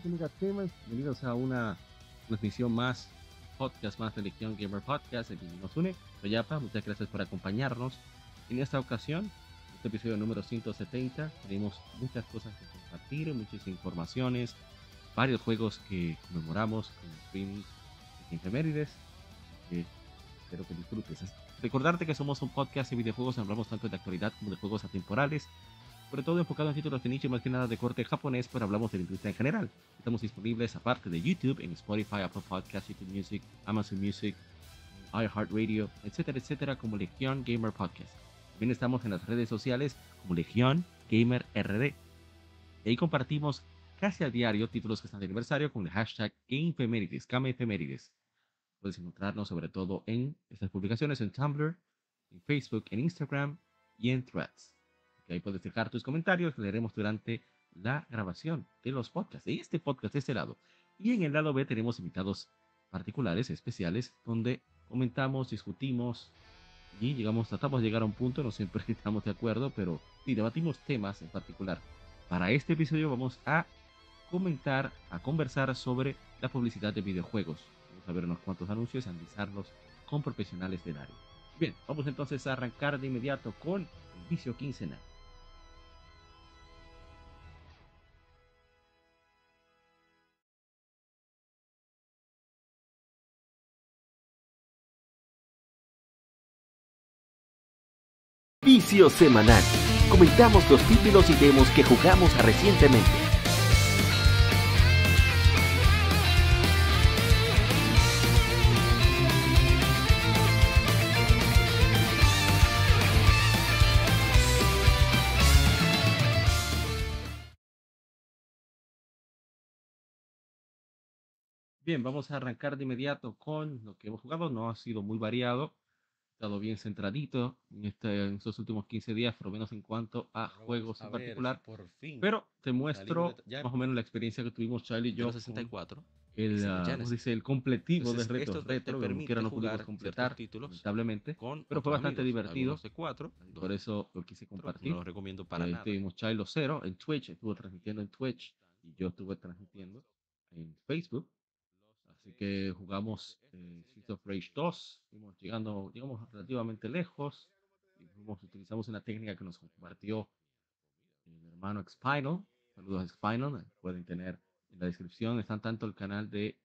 Bienvenidos a una transmisión más, podcast más de Legión Gamer Podcast, que nos une. Soy muchas gracias por acompañarnos. En esta ocasión, este episodio número 170, tenemos muchas cosas que compartir, muchas informaciones, varios juegos que conmemoramos con streaming de efemérides. espero que disfrutes. Recordarte que somos un podcast de videojuegos, hablamos tanto de actualidad como de juegos atemporales sobre todo enfocado en títulos de nicho más que nada de corte japonés, pero hablamos de la industria en general. Estamos disponibles aparte de YouTube, en Spotify, Apple Podcasts, YouTube Music, Amazon Music, iHeartRadio, etcétera, etcétera, como Legion Gamer Podcast. También estamos en las redes sociales como Legion Gamer RD. Y ahí compartimos casi a diario títulos que están de aniversario con el hashtag GameFemerides, GameFemerides. Puedes encontrarnos sobre todo en estas publicaciones en Tumblr, en Facebook, en Instagram y en Threads ahí puedes dejar tus comentarios, leeremos durante la grabación de los podcasts, de este podcast de este lado. Y en el lado B tenemos invitados particulares, especiales, donde comentamos, discutimos y llegamos, tratamos de llegar a un punto, no siempre estamos de acuerdo, pero sí, debatimos temas en particular. Para este episodio vamos a comentar, a conversar sobre la publicidad de videojuegos. Vamos a ver unos cuantos anuncios y analizarlos con profesionales del área. Bien, vamos entonces a arrancar de inmediato con el vicio quincenal. Semanal. Comentamos los títulos y demos que jugamos recientemente. Bien, vamos a arrancar de inmediato con lo que hemos jugado. No ha sido muy variado estado bien centradito en, este, en estos últimos 15 días, por lo menos en cuanto a juegos en particular. por fin Pero te muestro más o menos la experiencia que tuvimos Charlie y yo. 64. El, uh, dice, el completivo de retos retro, que era no pudimos completar, títulos, lamentablemente, con pero fue bastante divertido. De cuatro, por eso lo quise compartir. No lo recomiendo para eh, nada. Tuvimos Chilo Cero en Twitch, estuvo transmitiendo en Twitch y yo estuve transmitiendo en Facebook. Así que jugamos eh, of Rage 2, fuimos llegando, llegamos relativamente lejos y utilizamos una técnica que nos compartió mi hermano Expinal. Saludos a Expinal, pueden tener en la descripción, están tanto el canal de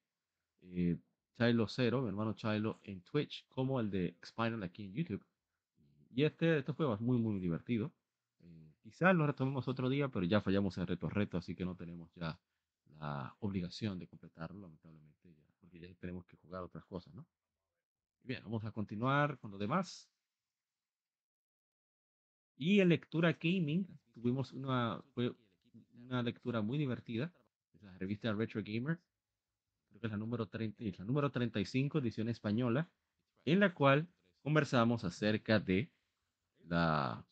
eh, Chilo Cero, mi hermano Chilo en Twitch, como el de Expinal aquí en YouTube. Y este, este fue muy, muy divertido. Eh, quizás lo retomemos otro día, pero ya fallamos en reto reto, así que no tenemos ya la obligación de completarlo, lamentablemente porque ya tenemos que jugar otras cosas, ¿no? Bien, vamos a continuar con lo demás. Y en lectura gaming tuvimos una, una lectura muy divertida. La revista Retro Gamer. Creo que es la número, 30, la número 35, edición española, en la cual conversamos acerca de la,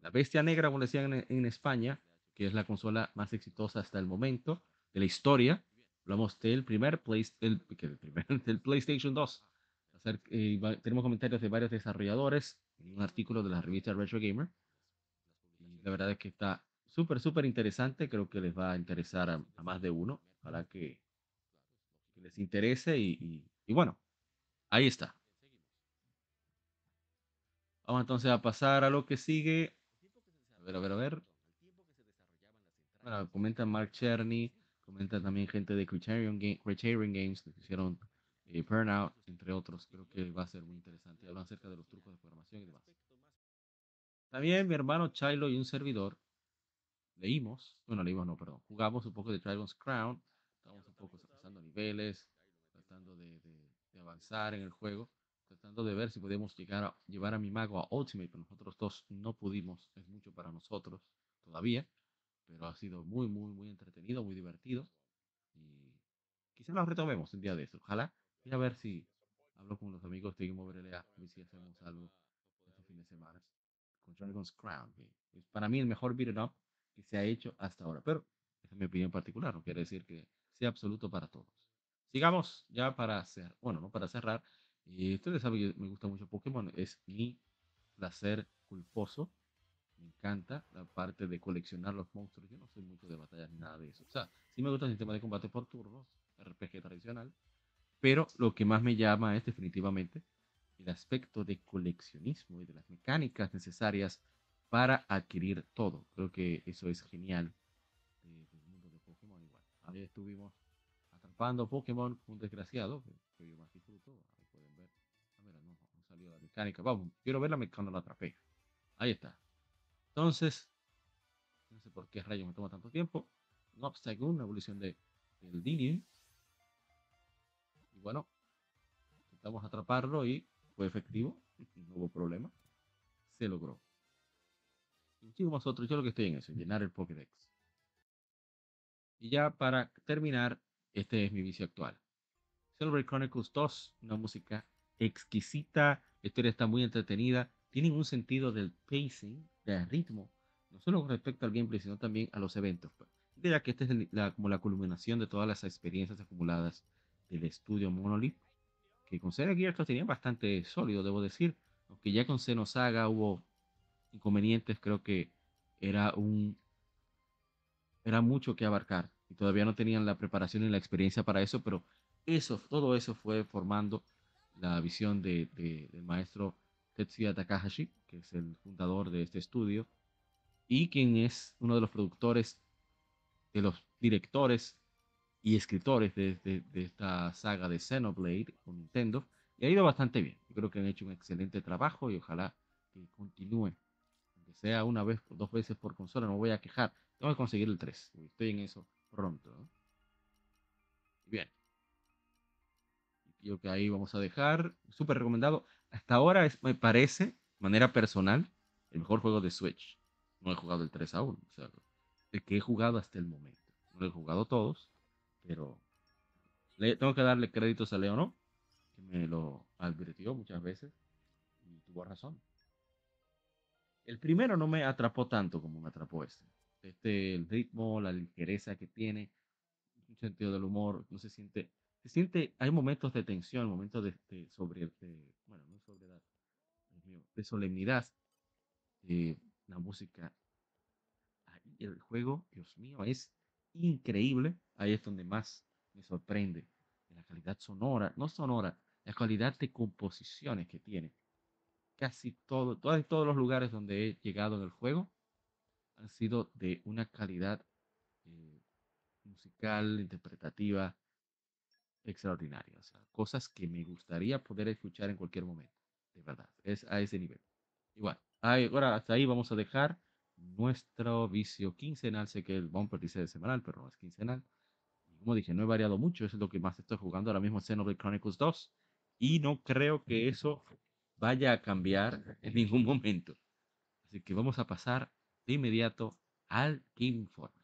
la bestia negra, como decían en, en España, que es la consola más exitosa hasta el momento de la historia Hablamos del primer, play, el, el primer del PlayStation 2. Eh, tenemos comentarios de varios desarrolladores en un artículo de la revista Retro Gamer. Y la verdad es que está súper, súper interesante. Creo que les va a interesar a, más de uno. para que, les interese. Y, y, bueno, ahí está. Vamos entonces a pasar a lo que sigue. A ver, a ver, a ver. Bueno, comenta Mark Cherny. Comenta también gente de Criterion, Games que hicieron eh, Burnout, entre otros. Creo que va a ser muy interesante. Hablan acerca de los trucos de programación y demás. También mi hermano Chilo y un servidor leímos, bueno, leímos no, perdón, jugamos un poco de Dragon's Crown, estamos un poco pasando niveles, tratando de, de, avanzar en el juego. tratando de ver si podíamos llegar a llevar a mi mago a Ultimate, pero nosotros dos no pudimos, es mucho para nosotros todavía, pero ha sido muy, muy, muy entretenido, muy divertido. Y quizás lo retomemos un día de eso. Ojalá. Voy a ver si hablo con los amigos de Game Over LA, a ver si hacemos algo este fin de semana con Dragon's Crown, que es para mí el mejor beat'em up que se ha hecho hasta ahora. Pero esa es mi opinión particular, no quiere decir que sea absoluto para todos. Sigamos ya para hacer, bueno, no para cerrar. Y ustedes saben que me gusta mucho Pokémon, es mi placer culposo. Me encanta la parte de coleccionar los monstruos. Yo no soy mucho de batallas ni nada de eso. O sea, sí me gusta el sistema de combate por turnos, RPG tradicional. Pero lo que más me llama es definitivamente el aspecto de coleccionismo y de las mecánicas necesarias para adquirir todo. Creo que eso es genial del mundo de Pokémon igual. Ahí estuvimos atrapando Pokémon, un desgraciado, que, yo más disfruto. Ahí pueden ver. A ver, no, no salió la mecánica. Vamos, quiero verla cuando la atrapé. Ahí está. Entonces, no sé por qué rayos me toma tanto tiempo. Un obstacle, una evolución de, del Dini. Y bueno, intentamos atraparlo y fue efectivo. No hubo problema. Se logró. Y muchísimos otros. Yo lo que estoy en eso, llenar el Pokédex. Y ya para terminar, este es mi vicio actual. Celebrate Chronicles 2, una música exquisita, la historia está muy entretenida, tienen un sentido del pacing, del ritmo, no solo con respecto al gameplay, sino también a los eventos. Pues. Ya que esta es la, como la culminación de todas las experiencias acumuladas del estudio Monolith, que con Sega Gears tenía bastante sólido, debo decir, aunque ya con Xenosaga hubo inconvenientes, creo que era un era mucho que abarcar y todavía no tenían la preparación y la experiencia para eso, pero eso, todo eso fue formando la visión de, del maestro Tetsuya Takahashi, que es el fundador de este estudio, y quien es uno de los productores, de los directores y escritores de, de, esta saga de Xenoblade con Nintendo, y ha ido bastante bien. Yo creo que han hecho un excelente trabajo y ojalá que continúe, aunque sea una vez o dos veces por consola, no voy a quejar. Tengo que conseguir el 3, estoy en eso pronto. Bien. Yo que ahí vamos a dejar. Súper recomendado. Hasta ahora me parece, de manera personal, el mejor juego de Switch. No he jugado el 3 aún. O sea, el que he jugado hasta el momento. No he jugado todos, pero le, tengo que darle créditos a Leo, Que me lo advirtió muchas veces. Y tuvo razón. El primero no me atrapó tanto como me atrapó este este, el ritmo, la ligereza que tiene, un sentido del humor, no se siente, se siente, hay momentos de tensión, momentos de, de sobre, bueno, no de solemnidad, eh, la música, el juego, Dios mío, es increíble, ahí es donde más me sorprende, la calidad sonora, no sonora, la calidad de composiciones que tiene. Casi todo, todos, todos los lugares donde he llegado en el juego, han sido de una calidad eh, musical, interpretativa extraordinaria. O sea, cosas que me gustaría poder escuchar en cualquier momento. De verdad, es a ese nivel. Igual, ahora hasta ahí vamos a dejar nuestro vicio quincenal. Sé que el bumper dice de semanal, pero no es quincenal. Y como dije, no he variado mucho. Eso es lo que más estoy jugando ahora mismo Xenoblade Chronicles 2. Y no creo que eso vaya a cambiar en ningún momento. Así que vamos a pasar de inmediato al Informe.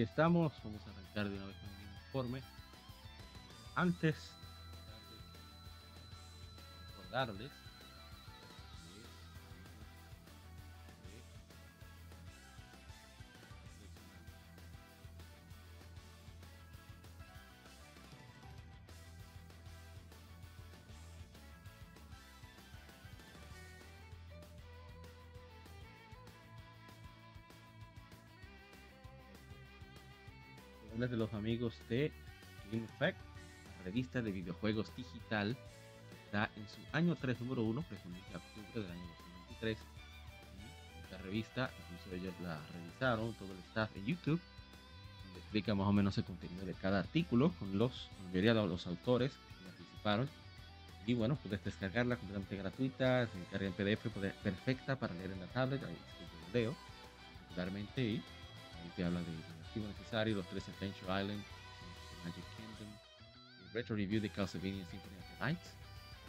Aquí estamos, vamos a arrancar de una vez con el informe. Antes, recordarles de los amigos de Game Effect, la revista de videojuegos digital. Está en su año 3, número 1, precisamente octubre del año 2023. Esta revista, incluso ellos la revisaron, todo el staff en YouTube. explica más o menos el contenido de cada artículo con los, la mayoría de los autores que participaron. Y bueno, puedes descargarla completamente gratuita, se encarga en PDF, perfecta para leer en la tablet. Ahí lo leo particularmente y ahí te habla de necesario, los tres Adventure Island, Magic Kingdom, retro review de Castlevania Symphony of the Night,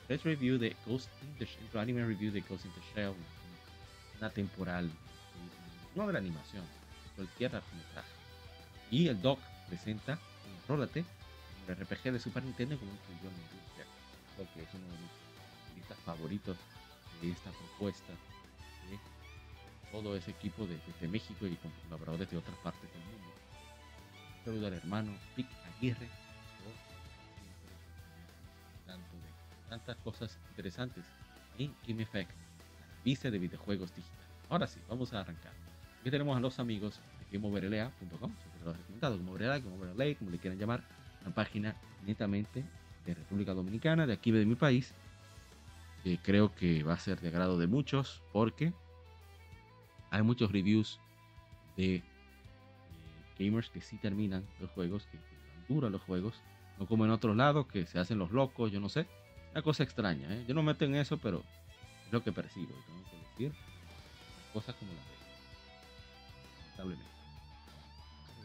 retro review de Ghost in the Shell, anime review de Ghost in the Shell, una temporal, no de la animación, cualquier largometraje. Y el doc presenta Rólate, el RPG de Super Nintendo como incluyó en industria. Creo que es uno de mis favoritos de esta propuesta de todo ese equipo de, desde México y con colaboradores de otras partes del mundo. Saludo al hermano Aguirre, tanto de tantas cosas interesantes en Game Effect, la de videojuegos digital. Ahora sí, vamos a arrancar. Aquí tenemos a los amigos de GameOverLA.com, siempre lo he recomendado, GameOverLA, GameOverLA, como le quieran llamar, una página netamente de República Dominicana, de aquí de mi país, que creo que va a ser de agrado de muchos, porque hay muchos reviews de gamers que sí terminan los juegos, que, duran los juegos, no como en otros lados que se hacen los locos, yo no sé. Una cosa extraña, ¿eh? yo no meto en eso, pero es lo que percibo, y tengo que decir cosas como las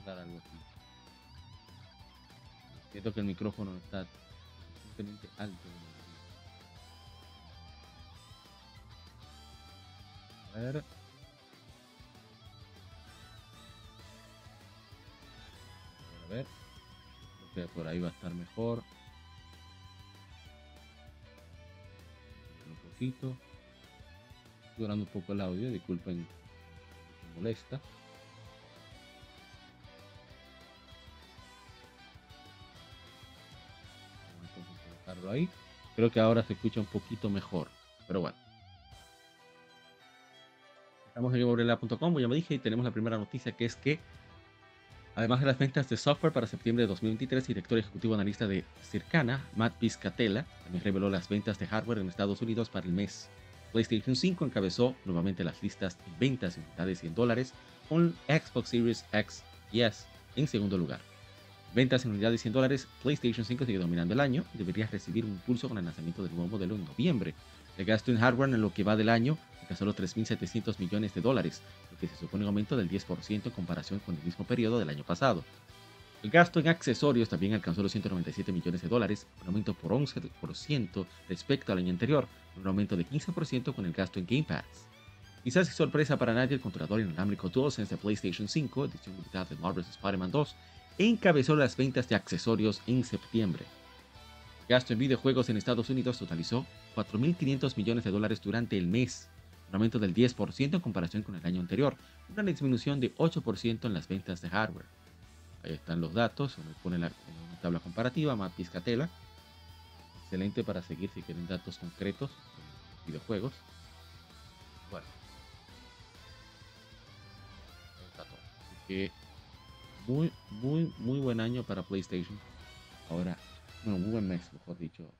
de algo aquí. Siento que el micrófono está suficientemente alto. A ver. Por ahí va a estar mejor. Un poquito. Durando un poco el audio, disculpen si molesta. Vamos ahí. Creo que ahora se escucha un poquito mejor. Pero bueno. Estamos en gameobrela.com, ya me dije, y tenemos la primera noticia que es que Además de las ventas de software para septiembre de 2023, director ejecutivo analista de Circana, Matt Piscatella, también reveló las ventas de hardware en Estados Unidos para el mes. PlayStation 5 encabezó nuevamente las listas de ventas en unidades y en dólares, con Xbox Series X y S en segundo lugar. Ventas en unidades y en dólares, PlayStation 5 sigue dominando el año y debería recibir un impulso con el lanzamiento del nuevo modelo en noviembre. El gasto en hardware en lo que va del año alcanzó los 3.700 millones de dólares, lo que se supone un aumento del 10% en comparación con el mismo periodo del año pasado. El gasto en accesorios también alcanzó los 197 millones de dólares, un aumento por 11% respecto al año anterior, un aumento de 15% con el gasto en Game Pass. Quizás sin sorpresa para nadie, el controlador inalámbrico DualSense de PlayStation 5, edición limitada de Marvel's Spider-Man 2, encabezó las ventas de accesorios en septiembre. El gasto en videojuegos en Estados Unidos totalizó 4.500 millones de dólares durante el mes, un aumento del 10% en comparación con el año anterior, una disminución de 8% en las ventas de hardware. Ahí están los datos, me pone la, tabla comparativa, Matt Piscatella. Excelente para seguir si quieren datos concretos en videojuegos. Bueno. Muy, muy, muy buen año para PlayStation. Ahora, bueno, muy buen mes, mejor dicho,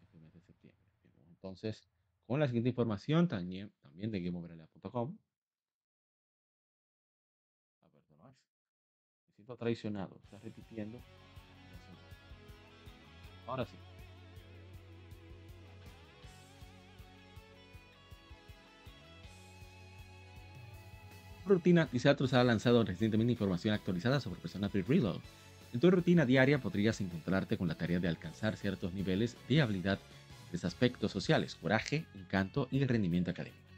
este mes de septiembre. Entonces, con la siguiente información también, de GameOverLA.com. Es. Me siento traicionado, está repitiendo. Ahora sí. Rutina Disastrous ha lanzado recientemente información actualizada sobre Persona 3 Reload. En tu rutina diaria podrías encontrarte con la tarea de alcanzar ciertos niveles de habilidad tres aspectos sociales, coraje, encanto y rendimiento académico.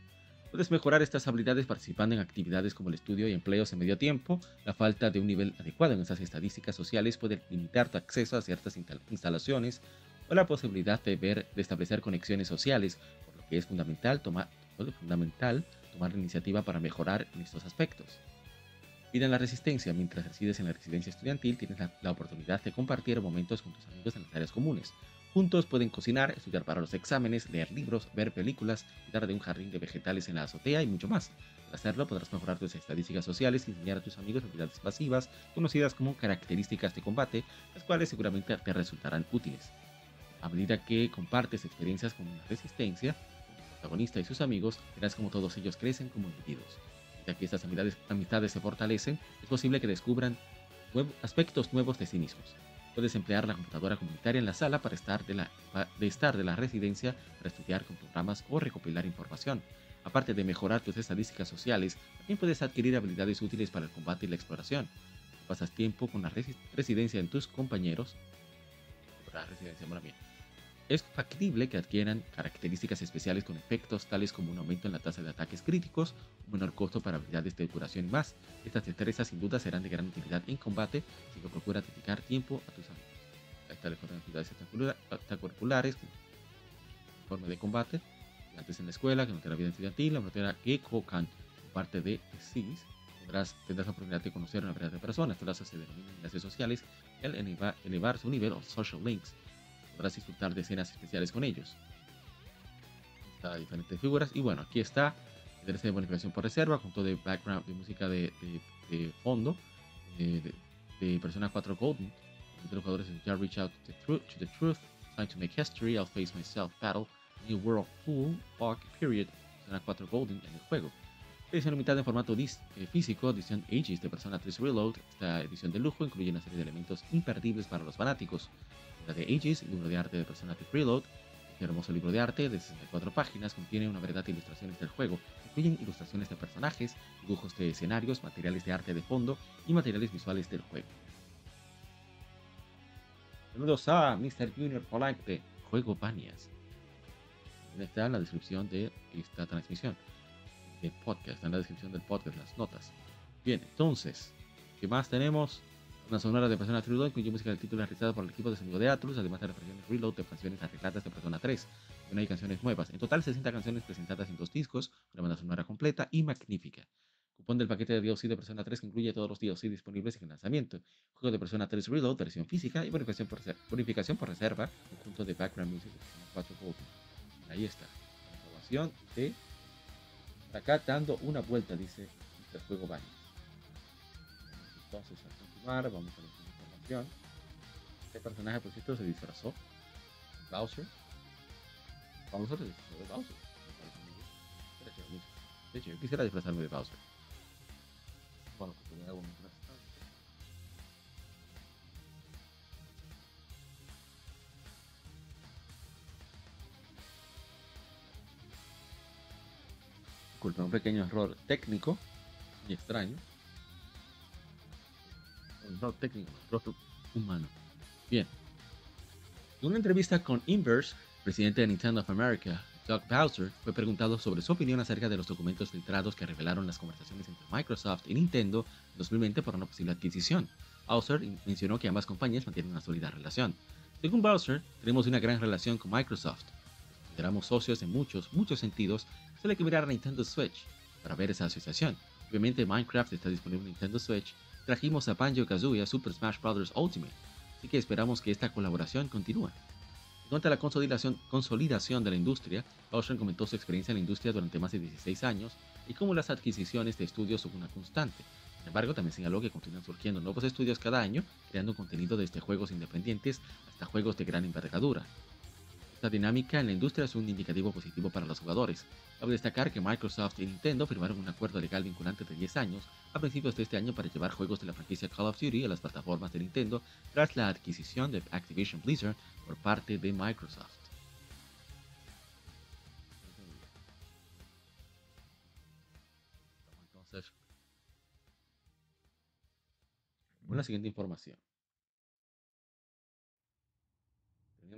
Puedes mejorar estas habilidades participando en actividades como el estudio y empleos en medio tiempo. La falta de un nivel adecuado en esas estadísticas sociales puede limitar tu acceso a ciertas instalaciones o la posibilidad de, ver, de establecer conexiones sociales, por lo que es fundamental tomar, fundamental tomar la iniciativa para mejorar en estos aspectos. Vida en la resistencia. Mientras resides en la residencia estudiantil, tienes la, la, oportunidad de compartir momentos con tus amigos en las áreas comunes. Juntos pueden cocinar, estudiar para los exámenes, leer libros, ver películas, cuidar de un jardín de vegetales en la azotea y mucho más. Al hacerlo podrás mejorar tus estadísticas sociales y enseñar a tus amigos habilidades pasivas, conocidas como características de combate, las cuales seguramente te resultarán útiles. A medida que compartes experiencias con una resistencia, el protagonista y sus amigos, verás como todos ellos crecen como individuos. Ya que estas amistades se fortalecen, es posible que descubran aspectos nuevos de sí mismos. Puedes emplear la computadora comunitaria en la sala para estar de, la, de estar de la residencia para estudiar con programas o recopilar información. Aparte de mejorar tus estadísticas sociales, también puedes adquirir habilidades útiles para el combate y la exploración. Pasas tiempo con la residencia en tus compañeros, es factible que adquieran características especiales con efectos tales como un aumento en la tasa de ataques críticos, un menor costo para habilidades de curación y más. Estas destrezas sin duda serán de gran utilidad en combate, si que procura dedicar tiempo a tus amigos. Esta de habilidades extracurriculares, forma de combate, antes en la escuela, que no la vida estudiantil, la frontera que Kokan, parte de SIS, tendrás, tendrás la oportunidad de conocer a una variedad de personas, todas se denominan enlaces sociales, el elevar, elevar su nivel o social links podrás disfrutar de escenas especiales con ellos. Está diferentes figuras. Y bueno, aquí está el de bonificación por reserva, junto de background de música de, de, fondo eh, de, de, Persona 4 Golden. De los jugadores ya reach out to the, truth, to the truth, time to make history, I'll face myself, battle, New World Full, Arc Period, Persona 4 Golden en el juego. Edición limitada en formato eh, físico, edición Aegis de Persona 3 Reload. Esta edición de lujo incluye una serie de elementos imperdibles para los fanáticos de Aegis, libro de arte de personaje Preload. Este hermoso libro de arte de 64 páginas contiene una variedad de ilustraciones del juego. Incluyen ilustraciones de personajes, dibujos de escenarios, materiales de arte de fondo y materiales visuales del juego. Saludos a Mr. Junior Polanc de Juego Panias. Está en la descripción de esta transmisión del podcast, está en la descripción del podcast, las notas. Bien, entonces, ¿qué más tenemos? Una sonora de Persona 3 incluye música del título realizada por el equipo de sonido de Atlus, además de las versiones reload de canciones arregladas de Persona 3. No hay canciones nuevas. En total, 60 canciones presentadas en dos discos, una banda sonora completa y magnífica. Cupón del paquete de DLC de Persona 3 que incluye todos los DLC disponibles en lanzamiento. Juego de Persona 3 Reload, versión física y bonificación por, reserva, conjunto de background music de 4 Ahí está. La información de acá dando una vuelta, dice el juego Bani. Entonces, vamos a la información. Este personaje, por cierto, se disfrazó. Bowser. Bowser se disfrazó de Bowser. De hecho, yo quisiera disfrazarme de Bowser. Bueno, pues me hago mientras Disculpe, un pequeño error técnico y extraño no técnico, rostro humano. Bien. En una entrevista con Inverse, presidente de Nintendo of America, Doug Bowser, fue preguntado sobre su opinión acerca de los documentos filtrados que revelaron las conversaciones entre Microsoft y Nintendo en 2020 por una posible adquisición. Bowser mencionó que ambas compañías mantienen una sólida relación. Según Bowser, tenemos una gran relación con Microsoft. consideramos socios en muchos, muchos sentidos. Solo hay que mirar a Nintendo Switch para ver esa asociación. Obviamente Minecraft está disponible en Nintendo Switch trajimos a Banjo Kazooie a Super Smash Bros. Ultimate, así que esperamos que esta colaboración continúe. A la consolidación, consolidación de la industria, Bowser comentó su experiencia en la industria durante más de 16 años y cómo las adquisiciones de estudios son una constante. Sin embargo, también señaló que continúan surgiendo nuevos estudios cada año, creando contenido desde juegos independientes hasta juegos de gran envergadura. Esta dinámica en la industria es un indicativo positivo para los jugadores. Cabe destacar que Microsoft y Nintendo firmaron un acuerdo legal vinculante de 10 años a principios de este año para llevar juegos de la franquicia Call of Duty a las plataformas de Nintendo tras la adquisición de Activision Blizzard por parte de Microsoft. La siguiente información.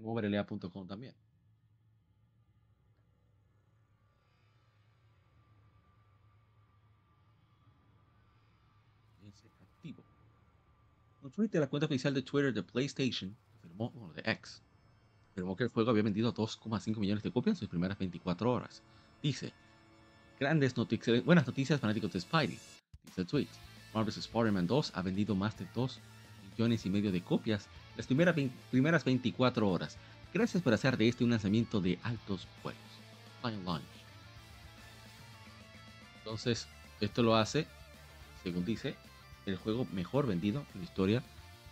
Overlea.com también. activo. En Twitter, la cuenta oficial de Twitter de PlayStation afirmó, bueno, de X, afirmó que el juego había vendido 2,5 millones de copias en sus primeras 24 horas. Dice, grandes noticias, buenas noticias fanáticos de Spidey. Dice el tweet, Marvel's Spider-Man 2 ha vendido más de 2 millones y medio de copias las primeras, primeras 24 horas. Gracias por hacer de este un lanzamiento de altos juegos. Fine Launch. Entonces, esto lo hace, según dice, el juego mejor vendido en la historia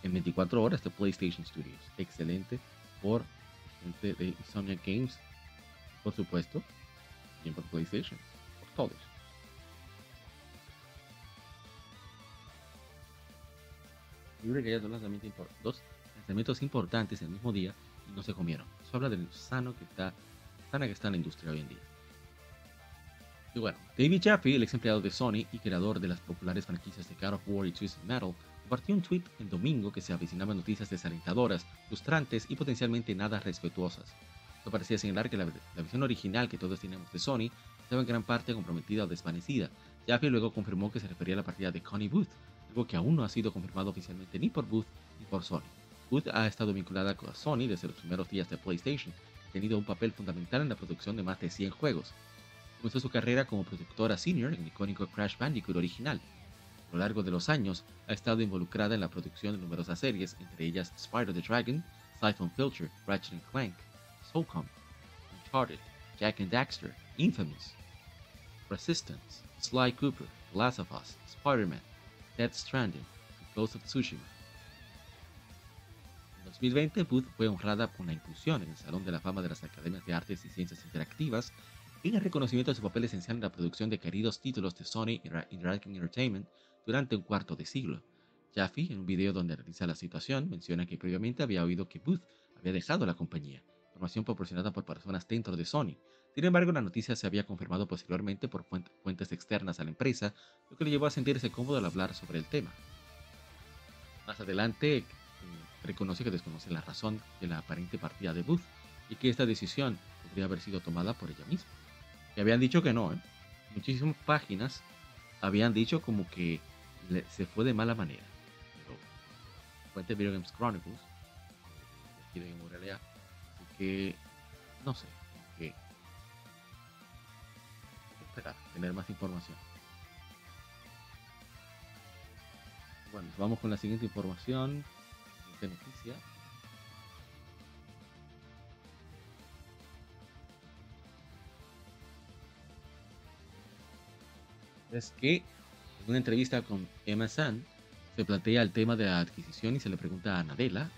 en 24 horas de PlayStation Studios. Excelente por gente de Insomnia Games, por supuesto, y por PlayStation, por todos. Libre que haya dos lanzamientos, dos lanzamientos importantes el mismo día y no se comieron. Eso habla del sano que está, sana que está la industria hoy en día. Y bueno, David Jaffe, el ex empleado de Sony y creador de las populares franquicias de God of War y Twisted Metal, compartió un tweet el domingo que se avecinaban noticias desalentadoras, frustrantes y potencialmente nada respetuosas. Esto parecía señalar que la, la, visión original que todos teníamos de Sony estaba en gran parte comprometida o desvanecida. Jaffe luego confirmó que se refería a la partida de Connie Booth, algo que aún no ha sido confirmado oficialmente ni por Booth ni por Sony. Booth ha estado vinculada con Sony desde los primeros días de PlayStation, tenido un papel fundamental en la producción de más de 100 juegos. Comenzó su carrera como productora senior en el icónico Crash Bandicoot original, a lo largo de los años, ha estado involucrada en la producción de numerosas series, entre ellas Spider the Dragon, Siphon Filter, Ratchet Clank, Soulcom, Uncharted, Jack and Daxter, Infamous, Resistance, Sly Cooper, Last of Us, Spider-Man, Dead Stranding Ghost of Tsushima. En 2020, Booth fue honrada con la inclusión en el Salón de la Fama de las Academias de Artes y Ciencias Interactivas en el reconocimiento de su papel esencial en la producción de queridos títulos de Sony Interactive Entertainment durante un cuarto de siglo. Jaffe, en un video donde analiza la situación, menciona que previamente había oído que Booth había dejado la compañía, información proporcionada por personas dentro de Sony. Sin embargo, la noticia se había confirmado posteriormente por fuentes externas a la empresa, lo que le llevó a sentirse cómodo al hablar sobre el tema. Más adelante, eh, reconoce que desconoce la razón de la aparente partida de Booth y que esta decisión podría haber sido tomada por ella misma. Y habían dicho que no, ¿eh? Muchísimas páginas habían dicho como que se fue de mala manera. Pero fuente Video Games Chronicles, aquí realidad, así que no sé, que esperar, tener más información. Bueno, vamos con la siguiente información, noticia. Es que en una entrevista con Emma se plantea el tema de la adquisición y se le pregunta a Nadella,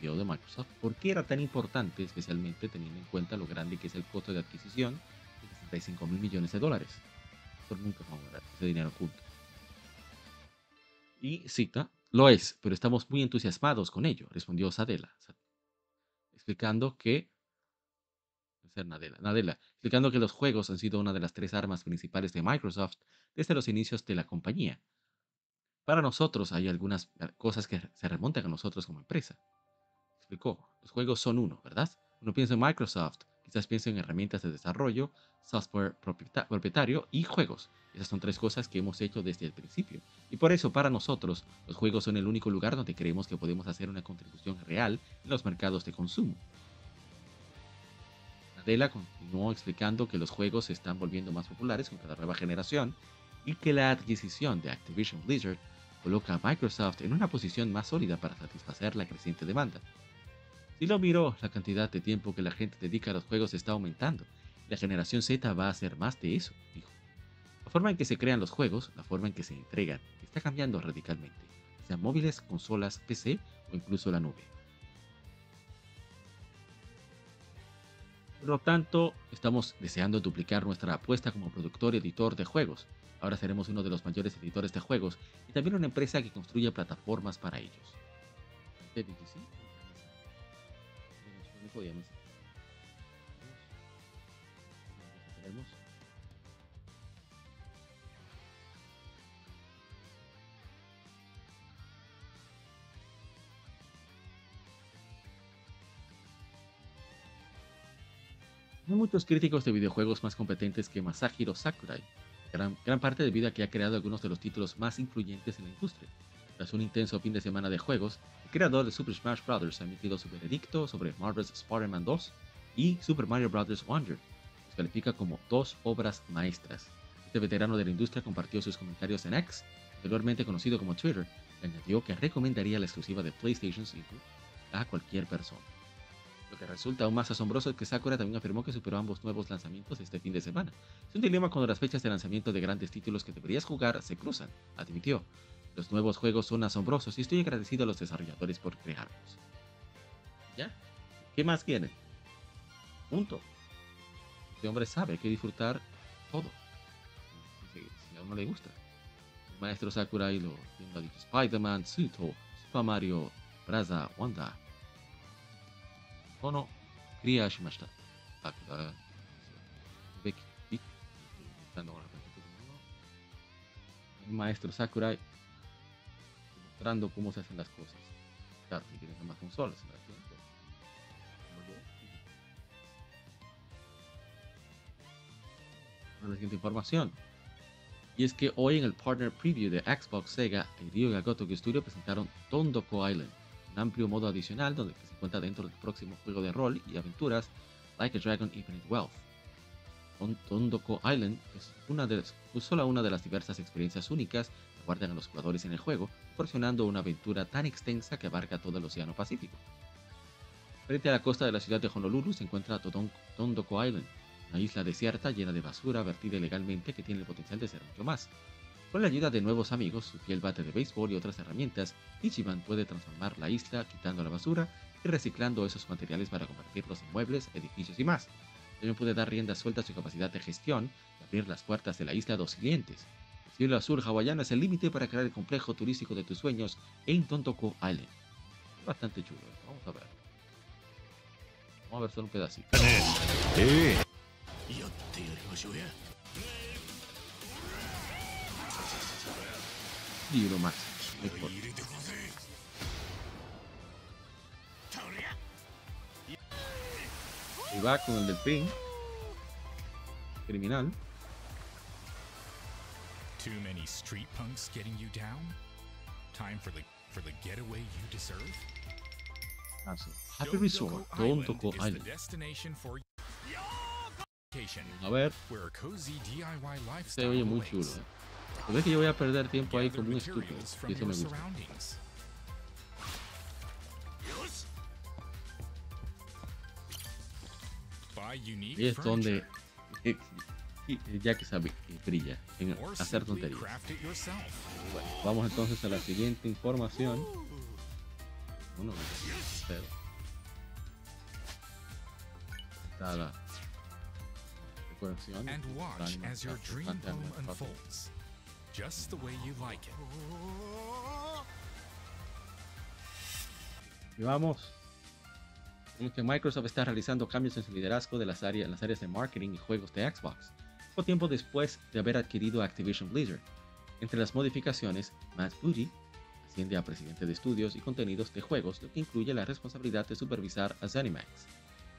CEO de Microsoft, por qué era tan importante, especialmente teniendo en cuenta lo grande que es el costo de adquisición de 65 mil millones de dólares. Por nunca vamos a ese dinero junto. Y cita, lo es, pero estamos muy entusiasmados con ello, respondió Sadella, explicando que explicando que los juegos han sido una de las tres armas principales de Microsoft desde los inicios de la compañía. Para nosotros hay algunas eh, cosas que se remontan a nosotros como empresa. Explicó, los juegos son uno, ¿verdad? Uno piensa en Microsoft, quizás piensa en herramientas de desarrollo, software propietario y juegos. Esas son tres cosas que hemos hecho desde el principio. Y por eso para nosotros los juegos son el único lugar donde creemos que podemos hacer una contribución real en los mercados de consumo. Nadella continuó explicando que los juegos se están volviendo más populares con cada nueva generación y que la adquisición de Activision Blizzard coloca a Microsoft en una posición más sólida para satisfacer la creciente demanda. Si lo miró, la cantidad de tiempo que la gente dedica a los juegos está aumentando. La generación Z va a hacer más de eso, dijo. La forma en que se crean los juegos, la forma en que se entregan, está cambiando radicalmente, sean móviles, consolas, PC o incluso la nube. Por lo tanto, estamos deseando duplicar nuestra apuesta como productor y editor de juegos. Ahora seremos uno de los mayores editores de juegos y también una empresa que construye plataformas para ellos. Hay muchos críticos de videojuegos más competentes que Masahiro Sakurai, gran, gran parte debido a que ha creado algunos de los títulos más influyentes en la industria. Tras un intenso fin de semana de juegos, el creador de Super Smash Bros. ha emitido su veredicto sobre Marvel's Spider-Man 2 y Super Mario Bros. Wonder. Los califica como dos obras maestras. Este veterano de la industria compartió sus comentarios en X, anteriormente conocido como Twitter, y añadió que recomendaría la exclusiva de PlayStation 5 a cualquier persona. Lo que resulta aún más asombroso es que Sakura también afirmó que superó ambos nuevos lanzamientos este fin de semana. Es un dilema cuando las fechas de lanzamiento de grandes títulos que deberías jugar se cruzan, admitió. Los nuevos juegos son asombrosos y estoy agradecido a los desarrolladores por crearlos. ¿Ya? ¿Qué más quieren? Punto. Este hombre sabe que disfrutar todo. Si, si a uno le gusta. Maestro Sakurai lo ha dicho Spider-Man, Suto, Super Mario, Braza, Wanda. Kono, Kriya Shimashita. Maestro Sakurai mostrando cómo se hacen las cosas. Claro, si tienes más consolas, la siguiente información. Y es que hoy en el Partner Preview de Xbox, Sega y Ryo Gagoto Studio presentaron Tondoko Island, un amplio modo adicional donde se encuentra dentro del próximo juego de rol y aventuras Like a Dragon Infinite Wealth. Tondoko Island es, una de, solo una de las diversas experiencias únicas que guardan a los jugadores en el juego, proporcionando una aventura tan extensa que abarca todo el Océano Pacífico. Frente a la costa de la ciudad de Honolulu se encuentra Tondoko Island, una isla desierta llena de basura vertida ilegalmente que tiene el potencial de ser mucho más. Con la ayuda de nuevos amigos, su fiel bate de béisbol y otras herramientas, Ichiban puede transformar la isla quitando la basura y reciclando esos materiales para convertirlos en muebles, edificios y más. También puede dar rienda suelta a su capacidad de gestión y abrir las puertas de la isla a dos clientes. El cielo azul hawaiano es el límite para crear el complejo turístico de tus sueños en Tontoko Island. Bastante chulo, vamos a ver. Vamos a ver solo un pedacito. Eh. Libro Max. Y va con el delfín. Criminal. Too many street punks getting you down? Time for the for the getaway you deserve? Happy Resort, Toko Island. A ver. Se oye muy chulo. ¿eh? Pero es que yo voy a perder tiempo ahí como un estúpido. Y eso me gusta. Y es donde ya que sabe brilla en hacer tonterías. Bueno, vamos entonces a la siguiente información. Bueno, pero está la decoración. And watch as your dream home unfolds, just the way you like it. Y vamos en que Microsoft está realizando cambios en su liderazgo de las áreas, en las áreas de marketing y juegos de Xbox, poco tiempo después de haber adquirido Activision Blizzard. Entre las modificaciones, Matt Booty asciende a presidente de estudios y contenidos de juegos, lo que incluye la responsabilidad de supervisar a ZeniMax.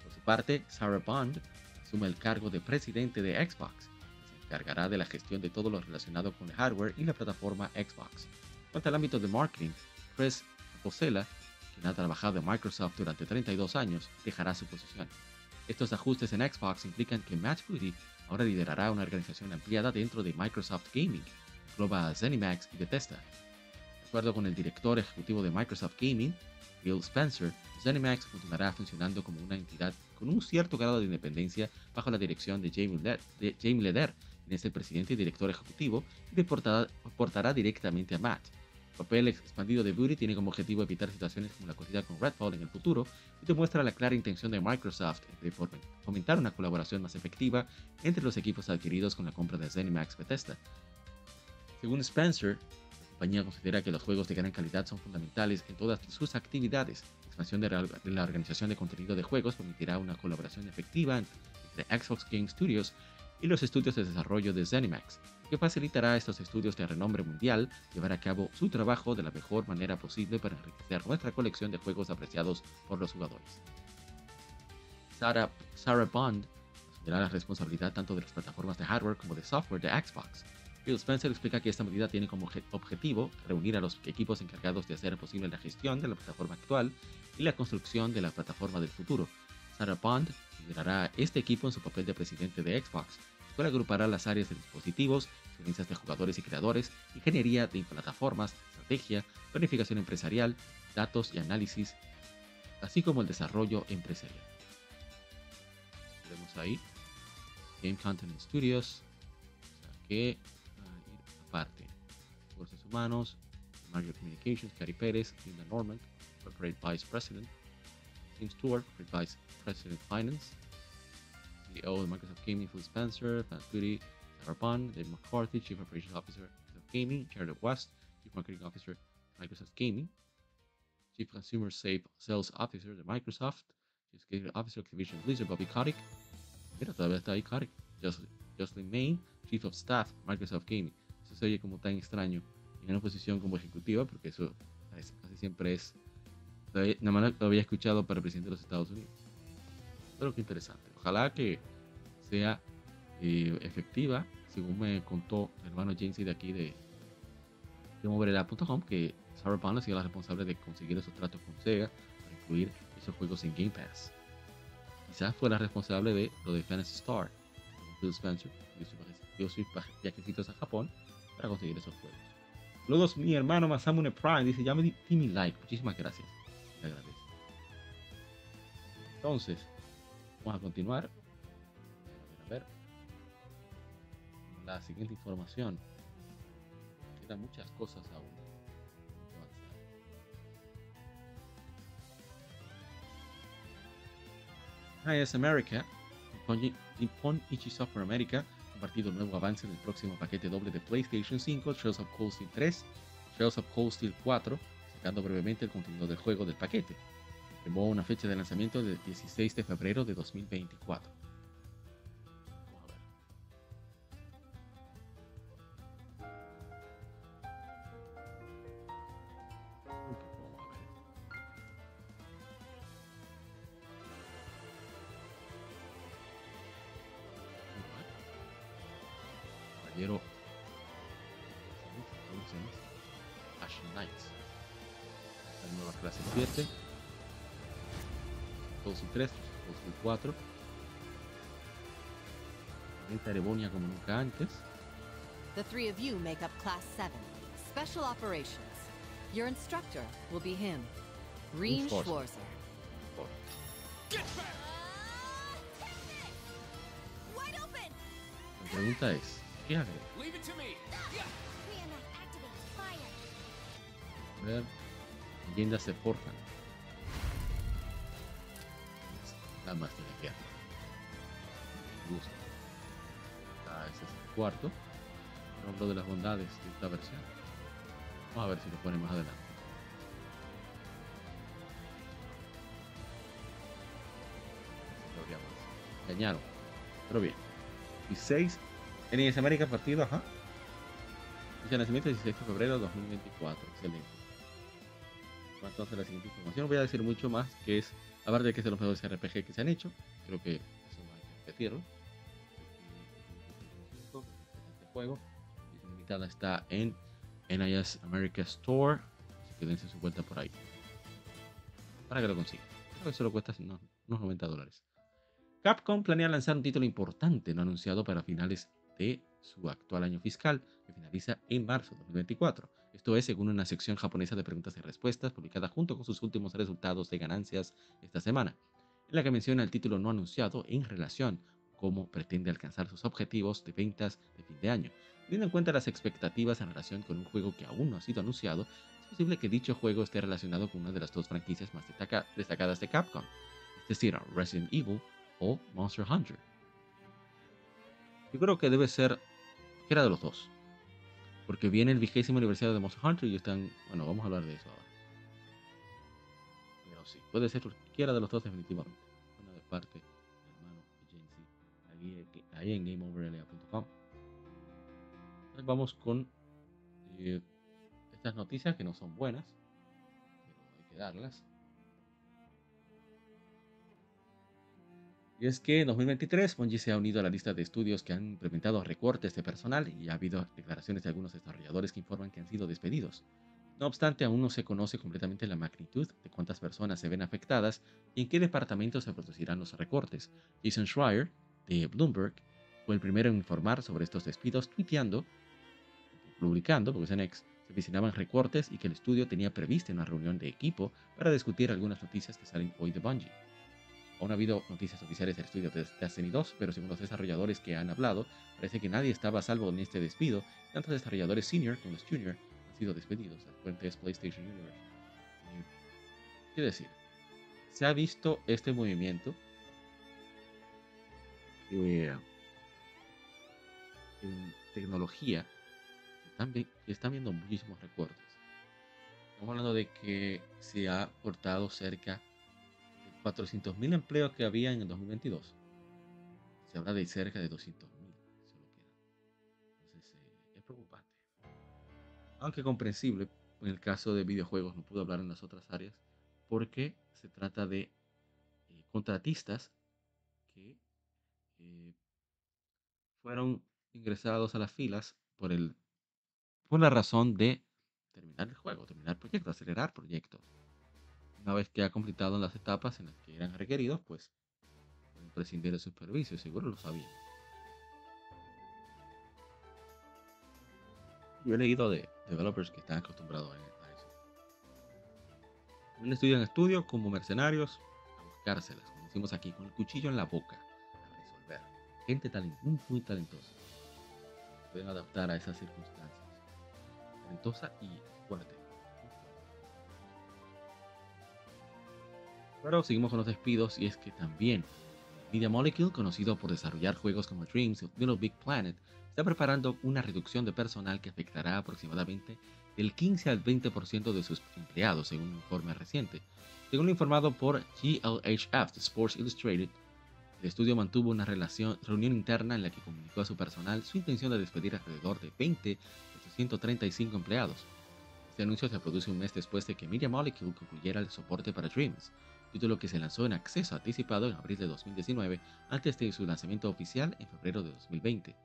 Por su parte, Sarah Bond asume el cargo de presidente de Xbox y se encargará de la gestión de todo lo relacionado con el hardware y la plataforma Xbox. Cuanto al ámbito de marketing, Chris Posela ha trabajado en Microsoft durante 32 años, dejará su posición. Estos ajustes en Xbox implican que Matt Booty ahora liderará una organización ampliada dentro de Microsoft Gaming, engloba a ZeniMax y Bethesda. De acuerdo con el director ejecutivo de Microsoft Gaming, Bill Spencer, ZeniMax continuará funcionando como una entidad con un cierto grado de independencia bajo la dirección de Jamie, Leder, de Jamie Leder, quien es el presidente y director ejecutivo, y reportará directamente a Matt papel expandido de Booty tiene como objetivo evitar situaciones como la ocurrida con Redfall en el futuro y demuestra la clara intención de Microsoft de fomentar una colaboración más efectiva entre los equipos adquiridos con la compra de ZeniMax Bethesda. Según Spencer, la compañía considera que los juegos de gran calidad son fundamentales en todas sus actividades. La expansión de la organización de contenido de juegos permitirá una colaboración efectiva entre Xbox Game Studios y los estudios de desarrollo de ZeniMax, que facilitará a estos estudios de renombre mundial llevar a cabo su trabajo de la mejor manera posible para enriquecer nuestra colección de juegos apreciados por los jugadores. Sarah, Sarah Bond asumirá la responsabilidad tanto de las plataformas de hardware como de software de Xbox. Phil Spencer explica que esta medida tiene como objetivo reunir a los equipos encargados de hacer posible la gestión de la plataforma actual y la construcción de la plataforma del futuro. Sarah Bond liderará este equipo en su papel de presidente de Xbox, cual agrupará las áreas de dispositivos, experiencias de jugadores y creadores, ingeniería de plataformas, estrategia, planificación empresarial, datos y análisis así como el desarrollo empresarial. Tenemos ahí Game Content Studios, que uh, aparte, Recursos Humanos, Market Communications, Cari Pérez, Linda Norman, Corporate Vice President, Tim Stewart, Vice President Finance, CEO of Microsoft Gaming, Phil Spencer, Pat Goody, Sarah Pond, Dave McCarthy, Chief Operations Officer of Gaming, Charlotte West, Chief Marketing Officer, Microsoft Gaming, Chief Consumer Safe Sales Officer de Microsoft, Chief Executive Officer Activision Blizzard, Bobby Kotick. Mira, Kotick. Jocelyn Main, Chief of Staff, Microsoft Gaming. Eso se oye como tan extraño en una posición como ejecutiva, porque eso casi siempre es. Nada más lo había escuchado para el presidente de los Estados Unidos. Pero qué interesante. Ojalá que sea eh, efectiva, según me contó el hermano James de aquí de, de que Sarah Bond ha sido la responsable de conseguir esos tratos con Sega para incluir esos juegos en Game Pass. Quizás fue la responsable de lo de Fantasy Star, Phil Spencer, dio sus viajecitos a Japón para conseguir esos juegos. Luego mi hermano Masamune Prime dice, ya me di, mi like, muchísimas gracias. Agradezco. Entonces, vamos a continuar. A ver, a ver. La siguiente información. Quedan muchas cosas aún. IS America, Nippon Ichi Software America, compartido nuevo avance del próximo paquete doble de PlayStation 5, Trails of Cold Steel 3, Trails of Cold Steel 4, sacando brevemente el contenido del juego del paquete. Llevó una fecha de lanzamiento del 16 de febrero de 2024. Ceremonia como nunca antes. The three of you make up Class 7, Special Operations. Your instructor will be him, Reem Schwarzer. La pregunta es, ¿qué hago? A ver, leyendas se portan. La más de la guerra. Gusto ese cuarto. De las bondades de esta versión. Vamos a ver si lo pone más adelante. Engañaron. Pero bien. 16. NIS América partido, ajá. Dice nacimiento 16 de febrero de 2024. Excelente. Entonces la siguiente información. voy a decir mucho más, que es, aparte de que es de los mejores RPG que se han hecho, creo que eso no hay repetirlo juego. limitada está en NIS America Store. Así que dense su vuelta por ahí. Para que lo consigan. Creo que solo cuesta unos 90 dólares. Capcom planea lanzar un título importante no anunciado para finales de su actual año fiscal, que finaliza en marzo de 2024. Esto es según una sección japonesa de preguntas y respuestas publicada junto con sus últimos resultados de ganancias esta semana, en la que menciona el título no anunciado en relación cómo pretende alcanzar sus objetivos de ventas de fin de año. Teniendo en cuenta las expectativas en relación con un juego que aún no ha sido anunciado, es posible que dicho juego esté relacionado con una de las dos franquicias más destacadas de Capcom, es decir, Resident Evil o Monster Hunter. Yo creo que debe ser era de los dos, porque viene el vigésimo aniversario de Monster Hunter y están, bueno, vamos a hablar de eso ahora. Pero sí, puede ser cualquiera de los dos definitivamente. Una de parte ahí en gameoverla.com. Vamos con eh, estas noticias que no son buenas, pero hay que darlas. Y es que en 2023 Bungie se ha unido a la lista de estudios que han implementado recortes de personal y ha habido declaraciones de algunos desarrolladores que informan que han sido despedidos. No obstante, aún no se conoce completamente la magnitud de cuántas personas se ven afectadas y en qué departamentos se producirán los recortes. Jason Schreier, de Bloomberg, fue el primero en informar sobre estos despidos, tuiteando, publicando, porque es en ex, se visionaban recortes y que el estudio tenía prevista una reunión de equipo para discutir algunas noticias que salen hoy de Bungie. Aún ha habido noticias oficiales del estudio de Destiny 2, pero según los desarrolladores que han hablado, parece que nadie estaba a salvo en este despido. Tanto desarrolladores senior como los junior han sido despedidos. La fuente es PlayStation Universe. Quiero decir, se ha visto este movimiento en tecnología están, están viendo muchísimos recortes. Estamos hablando de que se ha cortado cerca de 400.000 empleos que había en el 2022. Se habla de cerca de 200.000. Entonces eh, es preocupante. Aunque comprensible, en el caso de videojuegos no puedo hablar en las otras áreas porque se trata de eh, contratistas que eh, fueron ingresados a las filas por el por la razón de terminar el juego, terminar el proyecto, acelerar proyectos. Una vez que ha completado las etapas en las que eran requeridos, pues pueden prescindir de sus servicios, seguro lo sabían. Yo he leído de developers que están acostumbrados a eso. Un estudio en estudio como mercenarios a buscárselas, como decimos aquí, con el cuchillo en la boca. Gente muy, talentosa. Pueden adaptar a esas circunstancias talentosa y fuerte. Pero seguimos con los despidos y es que también Media Molecule, conocido por desarrollar juegos como Dreams y Little Big Planet, está preparando una reducción de personal que afectará aproximadamente del 15 al 20% de sus empleados, según un informe reciente. Según lo informado por GLHF Sports Illustrated, el estudio mantuvo una reunión interna en la que comunicó a su personal su intención de despedir alrededor de 20 135 empleados. Este anuncio se produce un mes después de que Media Molecule concluyera el soporte para Dreams, título que se lanzó en acceso anticipado en abril de 2019 antes de su lanzamiento oficial en febrero de 2020.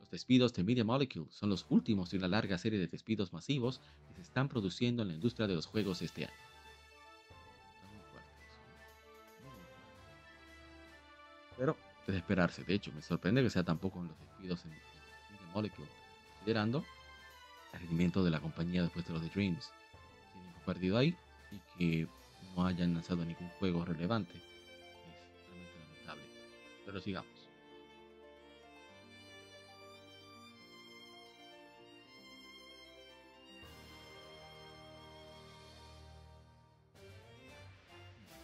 Los despidos de Media Molecule son los últimos de una larga serie de despidos masivos que se están produciendo en la industria de los juegos este año. Pero de esperarse, de hecho, me sorprende que sea tan poco en los despidos en Media Molecule, considerando el rendimiento de la compañía después de los de Dreams. Tienen perdido ahí y que no hayan lanzado ningún juego relevante es realmente lamentable. Pero sigamos.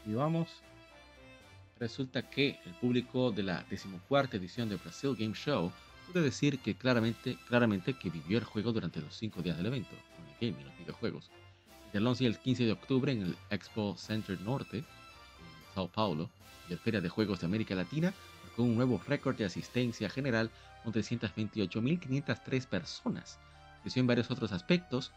Y vamos. Resulta que el público de la decimocuarta edición de Brazil Game Show pude decir que claramente, claramente que vivió el juego durante los cinco días del evento, con el gaming, los videojuegos. El 11 y el 15 de octubre en el Expo Center Norte, en Sao Paulo, y el Feria de Juegos de América Latina, con un nuevo récord de asistencia general con 328.503 personas. Creció en varios otros aspectos,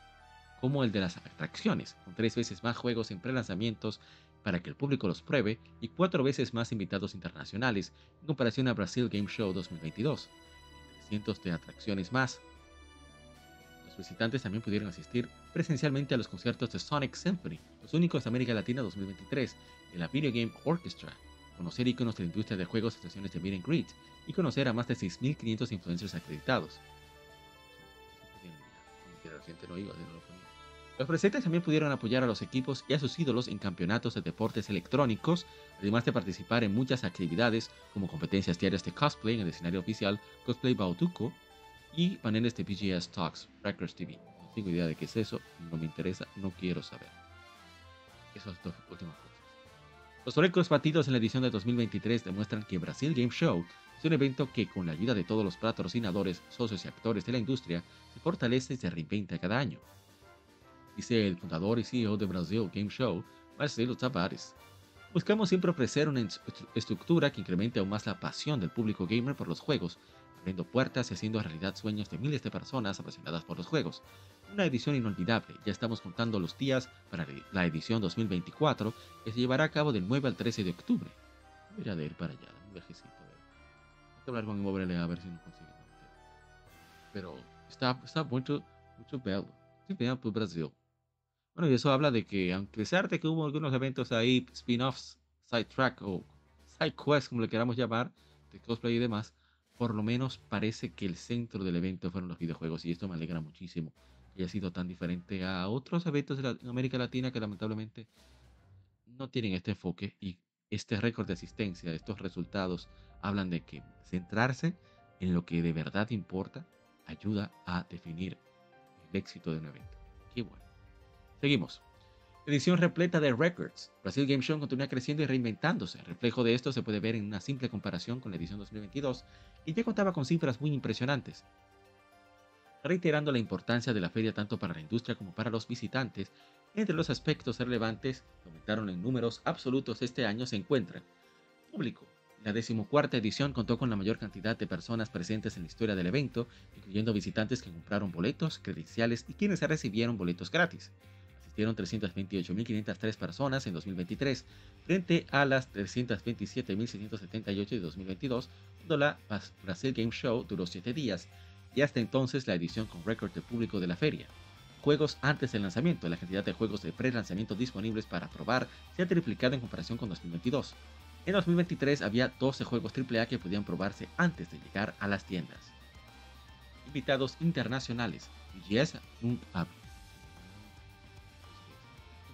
como el de las atracciones, con tres veces más juegos en pre-lanzamientos para que el público los pruebe y cuatro veces más invitados internacionales en comparación a Brasil Game Show 2022 cientos de atracciones más. Los visitantes también pudieron asistir presencialmente a los conciertos de Sonic Symphony, los únicos de América Latina 2023, de la Video Game Orchestra, conocer iconos de la industria de juegos, estaciones de meet and greet, y conocer a más de 6.500 influencers acreditados. Los presentes también pudieron apoyar a los equipos y a sus ídolos en campeonatos de deportes electrónicos, además de participar en muchas actividades como competencias diarias de cosplay en el escenario oficial Cosplay Bautuco y paneles de BGS Talks, Records TV. No tengo idea de qué es eso, no me interesa, no quiero saber. Esas dos últimas cosas. Los récords batidos en la edición de 2023 demuestran que Brasil Game Show es un evento que, con la ayuda de todos los patrocinadores, socios y actores de la industria, se fortalece y se reinventa cada año dice el fundador y CEO de Brasil Game Show, Marcelo Tavares. Buscamos siempre ofrecer una estructura que incremente aún más la pasión del público gamer por los juegos, abriendo puertas y haciendo realidad sueños de miles de personas apasionadas por los juegos. Una edición inolvidable, ya estamos contando los días para la edición 2024 que se llevará a cabo del 9 al 13 de octubre. Voy a ir para allá, un viajecito. Hay que hablar con Inmobiliaria a ver si nos consigue. Pero está, está mucho, mucho bello. Sí, por Brasil. Bueno, y eso habla de que, aunque pesar de que hubo algunos eventos ahí, spin-offs, side-track o side-quest, como le queramos llamar, de cosplay y demás, por lo menos parece que el centro del evento fueron los videojuegos y esto me alegra muchísimo. haya sido tan diferente a otros eventos de en América Latina que lamentablemente no tienen este enfoque y este récord de asistencia, estos resultados hablan de que centrarse en lo que de verdad importa ayuda a definir el éxito de un evento. Qué bueno. Seguimos. Edición repleta de records. Brasil Game Show continúa creciendo y reinventándose. El reflejo de esto se puede ver en una simple comparación con la edición 2022 y ya contaba con cifras muy impresionantes. Reiterando la importancia de la feria tanto para la industria como para los visitantes, entre los aspectos relevantes que aumentaron en números absolutos este año se encuentran público. La decimocuarta edición contó con la mayor cantidad de personas presentes en la historia del evento, incluyendo visitantes que compraron boletos, credenciales y quienes recibieron boletos gratis. Asistieron 328.503 personas en 2023, frente a las 327.678 de 2022, cuando la Brasil Game Show duró 7 días, y hasta entonces la edición con récord de público de la feria juegos antes del lanzamiento. La cantidad de juegos de pre-lanzamiento disponibles para probar se ha triplicado en comparación con 2022. En 2023 había 12 juegos AAA que podían probarse antes de llegar a las tiendas. Invitados internacionales. Nunca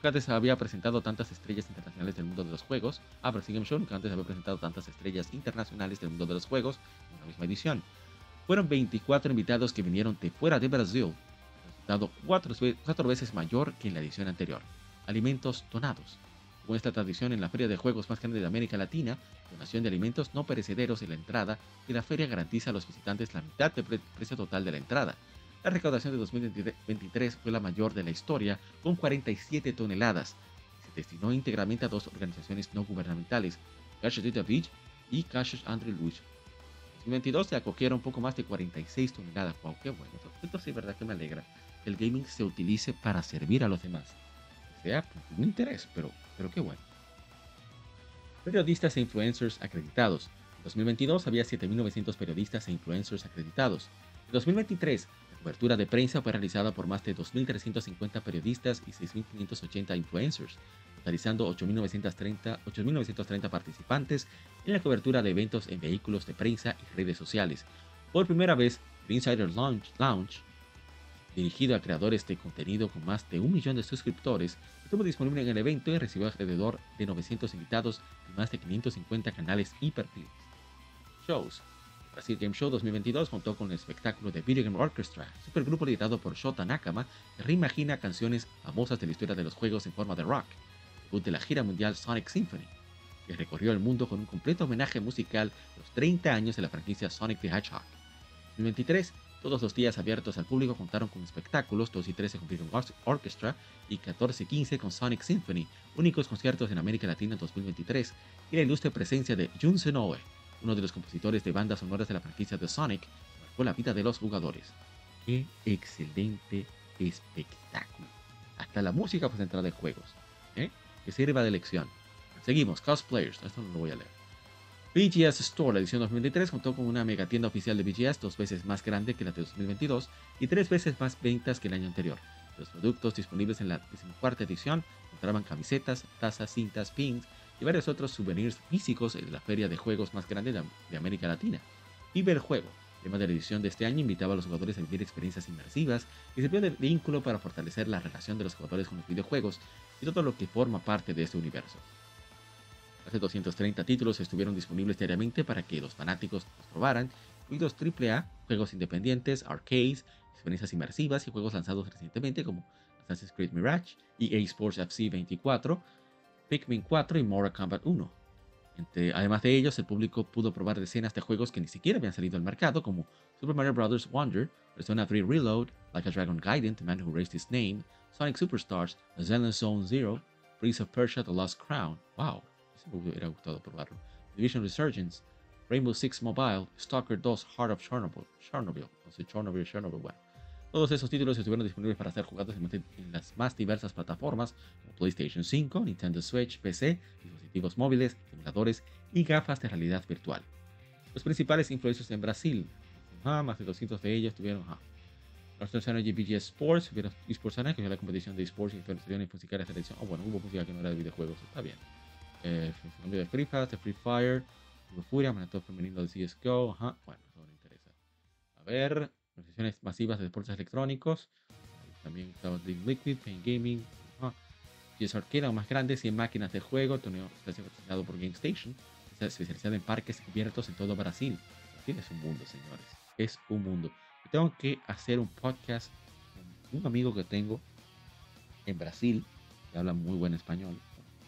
antes había presentado tantas estrellas internacionales del mundo de los juegos. Pero Game Show nunca antes había presentado tantas estrellas internacionales del mundo de los juegos en una misma edición. Fueron 24 invitados que vinieron de fuera de Brasil, dado cuatro, cuatro veces mayor que en la edición anterior. Alimentos donados. Con esta tradición en la feria de juegos más grande de América Latina, donación de alimentos no perecederos en la entrada, y la feria garantiza a los visitantes la mitad del precio total de la entrada. La recaudación de 2023 fue la mayor de la historia, con 47 toneladas. Se destinó íntegramente a dos organizaciones no gubernamentales, Cash de Beach y Cash Andrew Luis. En 2022 se acogieron poco más de 46 toneladas. ¡Wow! ¡Qué bueno! Esto sí verdad que me alegra. El gaming se utilice para servir a los demás. O sea, un interés, pero pero qué bueno. Periodistas e influencers acreditados. En 2022 había 7.900 periodistas e influencers acreditados. En 2023, la cobertura de prensa fue realizada por más de 2.350 periodistas y 6.580 influencers, totalizando 8.930 participantes en la cobertura de eventos en vehículos de prensa y redes sociales. Por primera vez, el Insider Lounge, Lounge dirigido a creadores de contenido con más de un millón de suscriptores, estuvo disponible en el evento y recibió alrededor de 900 invitados y más de 550 canales y perfiles. Shows. Brasil Game Show 2022 contó con el espectáculo de Video Game Orchestra, supergrupo liderado por Shota Nakama, que reimagina canciones famosas de la historia de los juegos en forma de rock, debut de la gira mundial Sonic Symphony, que recorrió el mundo con un completo homenaje musical los 30 años de la franquicia Sonic the Hedgehog. 2023 todos los días abiertos al público contaron con espectáculos, 2 y 13 con Freedom Orchestra y 14 y 15 con Sonic Symphony, únicos conciertos en América Latina en 2023, y la ilustre presencia de Jun Senoue, uno de los compositores de bandas sonoras de la franquicia de Sonic, marcó la vida de los jugadores. ¡Qué excelente espectáculo! Hasta la música fue centrada en juegos, ¿eh? que sirva de lección. Seguimos, cosplayers, esto no lo voy a leer. BGS Store, la edición 2023, contó con una mega tienda oficial de BGS dos veces más grande que la de 2022 y tres veces más ventas que el año anterior. Los productos disponibles en la cuarta edición encontraban camisetas, tazas, cintas, pins y varios otros souvenirs físicos en la feria de juegos más grande de, América Latina. Vive el tema de la edición de este año invitaba a los jugadores a vivir experiencias inmersivas y sirvió de vínculo para fortalecer la relación de los jugadores con los videojuegos y todo lo que forma parte de este universo. Más de 230 títulos estuvieron disponibles diariamente para que los fanáticos los probaran, incluidos AAA, juegos independientes, arcades, experiencias inmersivas y juegos lanzados recientemente como Assassin's Creed Mirage, EA Sports FC 24, Pikmin 4 y Mortal Kombat 1. además de ellos, el público pudo probar decenas de juegos que ni siquiera habían salido al mercado, como Super Mario Bros. Wonder, Persona 3 Reload, Like a Dragon Gaiden, The Man Who Raised His Name, Sonic Superstars, The Zone Zero, Prince of Persia, The Lost Crown. ¡Wow! me hubiera gustado probarlo. Division Resurgence, Rainbow Six Mobile, Stalker 2, Heart of Chernobyl, Chernobyl, no sé, Chernobyl, Chernobyl, bueno. Todos esos títulos estuvieron disponibles para ser jugados en las más diversas plataformas como PlayStation 5, Nintendo Switch, PC, dispositivos móviles, simuladores y gafas de realidad virtual. Los principales influencers en Brasil, ah, más de 200 de ellos tuvieron ah, Northern Energy BG Sports, hubieron eSports que es la competición de esports y en música de selección. Oh, bueno, hubo música que no era de videojuegos, está bien eh, de Free Fire, de Free Fire, de Furia, maratón femenino de CSGO, ajá, bueno, eso no interesa. A ver, organizaciones masivas de deportes electrónicos, también estaba Dream Liquid, Pain Gaming, GS Arcade, la más grande, 100 máquinas de juego, torneo patrocinado por GameStation, especializada en parques cubiertos en todo Brasil. Brasil es un mundo, señores, es un mundo. tengo que hacer un podcast con un amigo que tengo en Brasil, que habla muy buen español,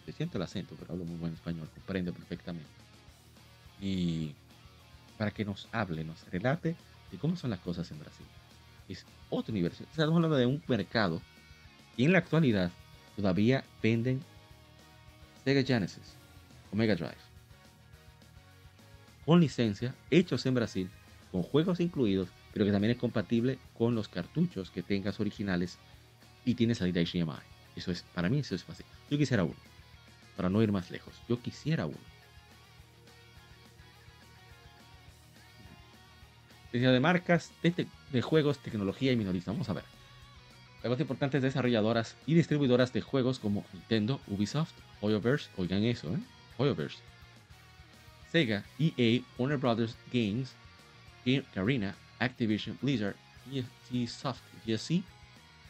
se siente el acento, pero habla muy buen español, comprende perfectamente. Y para que nos hable, nos relate de cómo son las cosas en Brasil. Es otro universo. Estamos hablando de un mercado y en la actualidad todavía venden Sega Genesis o Mega Drive con licencia, hechos en Brasil, con juegos incluidos, pero que también es compatible con los cartuchos que tengas originales y tiene salida HDMI. Eso es, para mí eso es fácil. Yo quisiera uno, para no ir más lejos. Yo quisiera uno. De marcas, de, juegos, tecnología y minoristas. Vamos a ver. Las importantes desarrolladoras y distribuidoras de juegos como Nintendo, Ubisoft, Hoyoverse, oigan eso, ¿eh? Hoyoverse, Sega, EA, Warner Brothers Games, Game Arena, Activision, Blizzard, ESG Soft, GSC,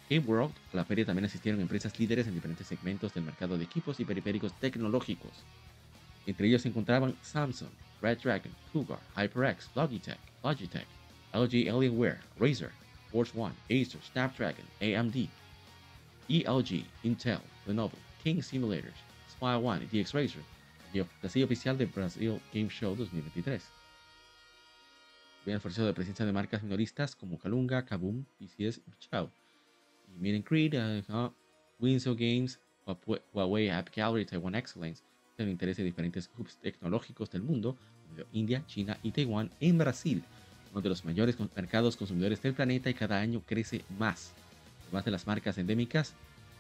Game World. A la feria también asistieron empresas líderes en diferentes segmentos del mercado de equipos y periféricos tecnológicos. Entre ellos se encontraban Samsung, Red Dragon, Cougar, HyperX, Logitech, Logitech, LG Alienware, Razer, Force One, Acer, Snapdragon, AMD, ELG, Intel, Lenovo, King Simulators, Spy One y DX Razer, la silla oficial de Brasil Game Show 2023. Habían esforzado de presencia de marcas minoristas como Kalunga, Kaboom, PCS y Chao. Y Miren Creed, uh, Winso Games, Huawei App Gallery, Taiwan Excellence, el interés de diferentes hubs tecnológicos del mundo, India, China y Taiwán en Brasil, uno de los mayores mercados consumidores del planeta y cada año crece más. Además de las marcas endémicas,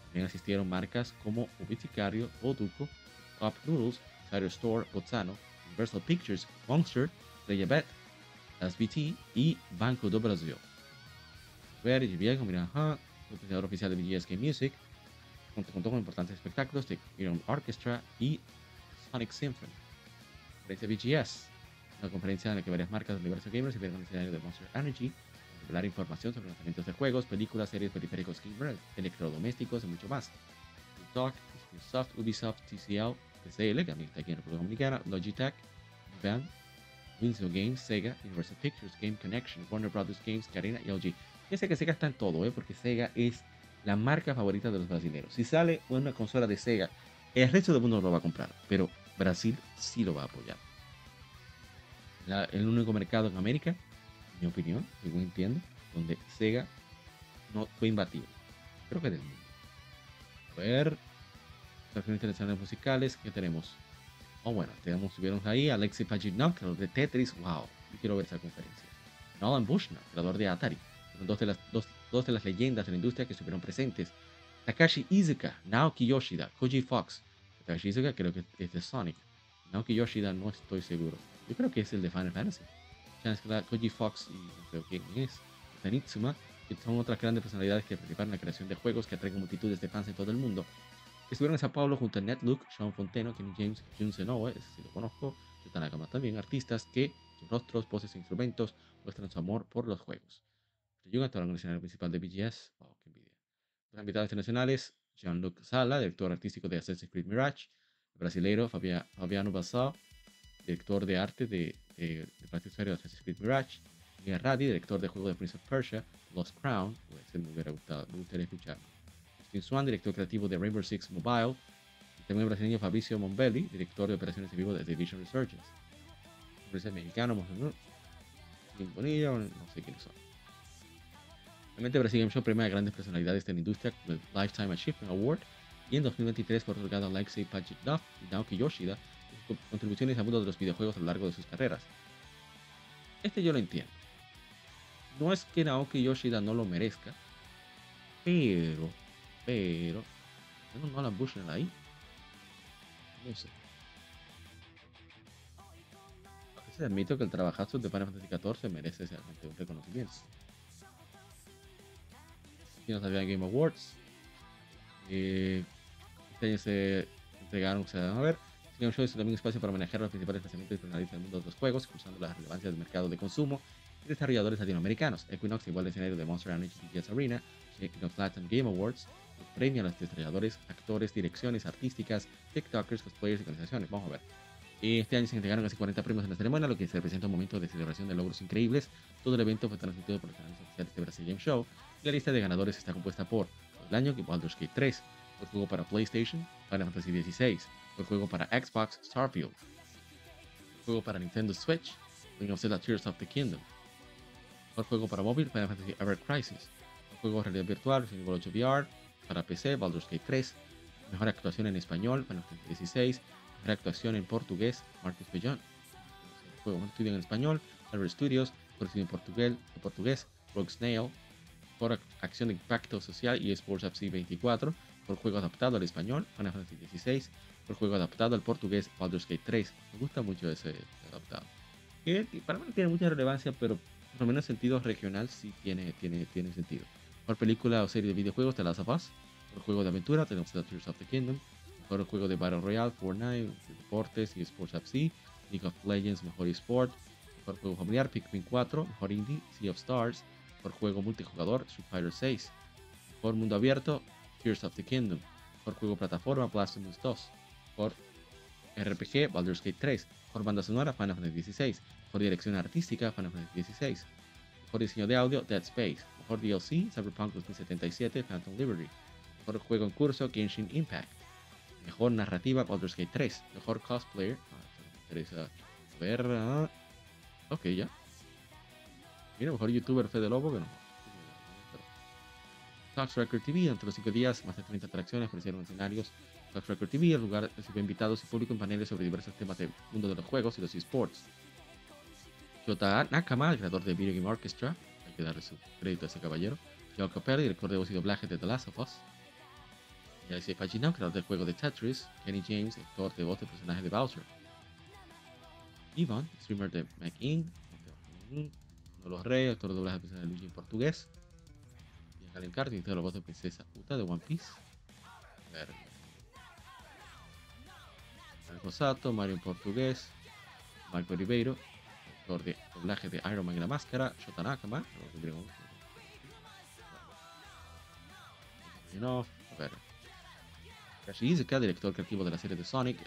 también asistieron marcas como Ubiticario, Oduco, Top Noodles, Cider Store, Bozzano, Universal Pictures, Monster, Playabet, SBT y Banco do Brasil. Ver y bien, el oficial de BGS Game Music, contó con importantes espectáculos de Iron Orchestra y Sonic Symphony. Conferencia BGS, una conferencia en la que varias marcas del universo gamers se vieron en el escenario de Monster Energy, revelar información sobre lanzamientos de juegos, películas, series, periféricos gamer, electrodomésticos y mucho más. Talk, Microsoft, Ubisoft, TCL, TCL, que también está aquí en República Dominicana, Logitech, Van, Winslow Games, Sega, Universal Pictures, Game Connection, Warner Brothers Games, Carina y LG. Fíjense que Sega está en todo, ¿eh? porque Sega es la marca favorita de los brasileños. Si sale una consola de Sega, el resto del mundo lo va a comprar, pero Brasil sí lo va a apoyar. el único mercado en América, en mi opinión, según entiendo, donde Sega no fue imbatible. Creo que del mundo. A ver, las internacionales musicales que tenemos. Oh, bueno, tenemos, tuvieron ahí Alexei Pajitnov, creador de Tetris. Wow, quiero ver esa conferencia. Nolan Bushnell, creador de Atari. Dos de, las, dos, dos de las leyendas de la industria que estuvieron presentes. Takashi Izuka, Naoki Yoshida, Koji Fox. Izuka creo que es de Sonic. Naoki Yoshida no estoy seguro. Yo creo que es el de Final Fantasy. Koji Fox y no creo quién es. Tanitsuma, que son otras grandes personalidades que participaron en la creación de juegos que atraen multitudes de fans en todo el mundo. Estuvieron en Sao Paulo junto a Netlook, Sean Fonteno, Kenny James, Jun Senoue, ese sí lo conozco, Tanaka también, artistas que sus rostros, voces e instrumentos muestran su amor por los juegos. Ryuga, actor nacional principal de BGS, wow, qué envidia. Los invitados internacionales, Jean-Luc Sala, director artístico de Assassin's Creed Mirage, el brasileiro Fabiano Bassal, director de arte de, de, de Assassin's Creed Mirage, Miguel Radi, director de juego de Prince of Persia, Lost Crown, pues me gustado, me gustaría escucharlo. Justin Swan, director creativo de Rainbow Six Mobile, y también el brasileño Fabricio Mombelli, director de operaciones en vivo de Division Resurgence. Empresa mexicano, Kim Bonilla, no sé quiénes son. Realmente Brasil Game Show premia a grandes personalidades de la industria con el Lifetime Achievement Award y en 2023 fue otorgado a Alexei Pajitnov y Naoki Yoshida sus contribuciones al mundo de los videojuegos a lo largo de sus carreras. Este yo lo entiendo. No es que Naoki Yoshida no lo merezca, pero pero. ¿Tengo no Nolan Bushnell ahí? No sé. A veces admito que el trabajazo de Final Fantasy XIV merece realmente un reconocimiento. Nos había Game Awards. Eh, este año se entregaron, se van a ver. Game Show es también un espacio para manejar los principales lanzamientos y del mundo de los juegos, cruzando la relevancia del mercado de consumo y desarrolladores latinoamericanos. Equinox, igual el escenario de Monster Energy Jazz Arena, los Latin Game Awards, premia a los desarrolladores, actores, direcciones artísticas, TikTokers, cosplayers y organizaciones. Vamos a ver. Este año se entregaron casi 40 premios en la ceremonia, lo que se representa un momento de celebración de logros increíbles. Todo el evento fue transmitido por los canales oficiales de Brasil Game Show. La lista de ganadores está compuesta por el año Baldur's Gate 3, el juego para PlayStation, Final Fantasy XVI, el juego para Xbox, Starfield, el juego para Nintendo Switch, Ring of Zelda Tears of the Kingdom, el juego para móvil, Final Fantasy Ever Crisis, el juego de realidad virtual, Resident Evil 8 VR, para PC, Baldur's Gate 3, mejor actuación en español, Final Fantasy XVI, mejor actuación en portugués, Marcus Bellón, el juego estudio en español, Albert Studios, mejor en portugués, en portugués Rogue Snail, por acción de impacto social y Sports FC 24, por juego adaptado al español, Final Fantasy XVI, por juego adaptado al portugués, Baldur's Gate 3. Me gusta mucho ese adaptado. Que para mí no tiene mucha relevancia, pero por lo menos en sentido regional sí tiene, tiene, tiene sentido. Por película o serie de videojuegos, The Last of Us. Por juego de aventura, tenemos The Tears of the Kingdom. Por juego de Battle Royale, Fortnite, Deportes y Sports FC. League of Legends, Mejor eSport. Por juego familiar, Pikmin 4. Mejor Indie, Sea of Stars. Por juego multijugador, Street Fighter 6. Por mundo abierto, Tears of the Kingdom. Por juego plataforma, Blasphemous 2. Por RPG, Baldur's Gate 3. Por banda sonora, Final Fantasy 16. Por dirección artística, Final Fantasy 16. Por diseño de audio, Dead Space. Mejor DLC, Cyberpunk 2077, Phantom Liberty. Mejor juego en curso, Genshin Impact. Mejor narrativa, Baldur's Gate 3. Mejor cosplayer. Ah, me interesa ver. ah, ok, ya. Mira, mejor youtuber Fede Lobo que no. Talks Record TV, entre los 5 días, más de 30 atracciones ofrecieron escenarios. Talks Record TV, el lugar recibe invitados y público en paneles sobre diversos temas del mundo de los juegos y los esports. Yota Nakama, el creador de Video Game Orchestra, hay que darle su crédito a ese caballero. Joe Capelli, director de voz y doblaje de The Last of Us. Alexei Pagino, creador del juego de Tetris. Kenny James, actor de voz del personaje de Bowser. Ivan, streamer de Mac Inc. Uno de los reyes, actor de doblaje del personaje de Luigi en portugués. Y Galen Carter, de la voz de Princesa Uta de One Piece. A ver. Marco Sato, Mario en portugués. Marco Ribeiro, actor de doblaje de Iron Man y la Máscara. Shota Nakama, tendríamos. No, a ver. Kashi Izuka, director creativo de la serie de Sonic.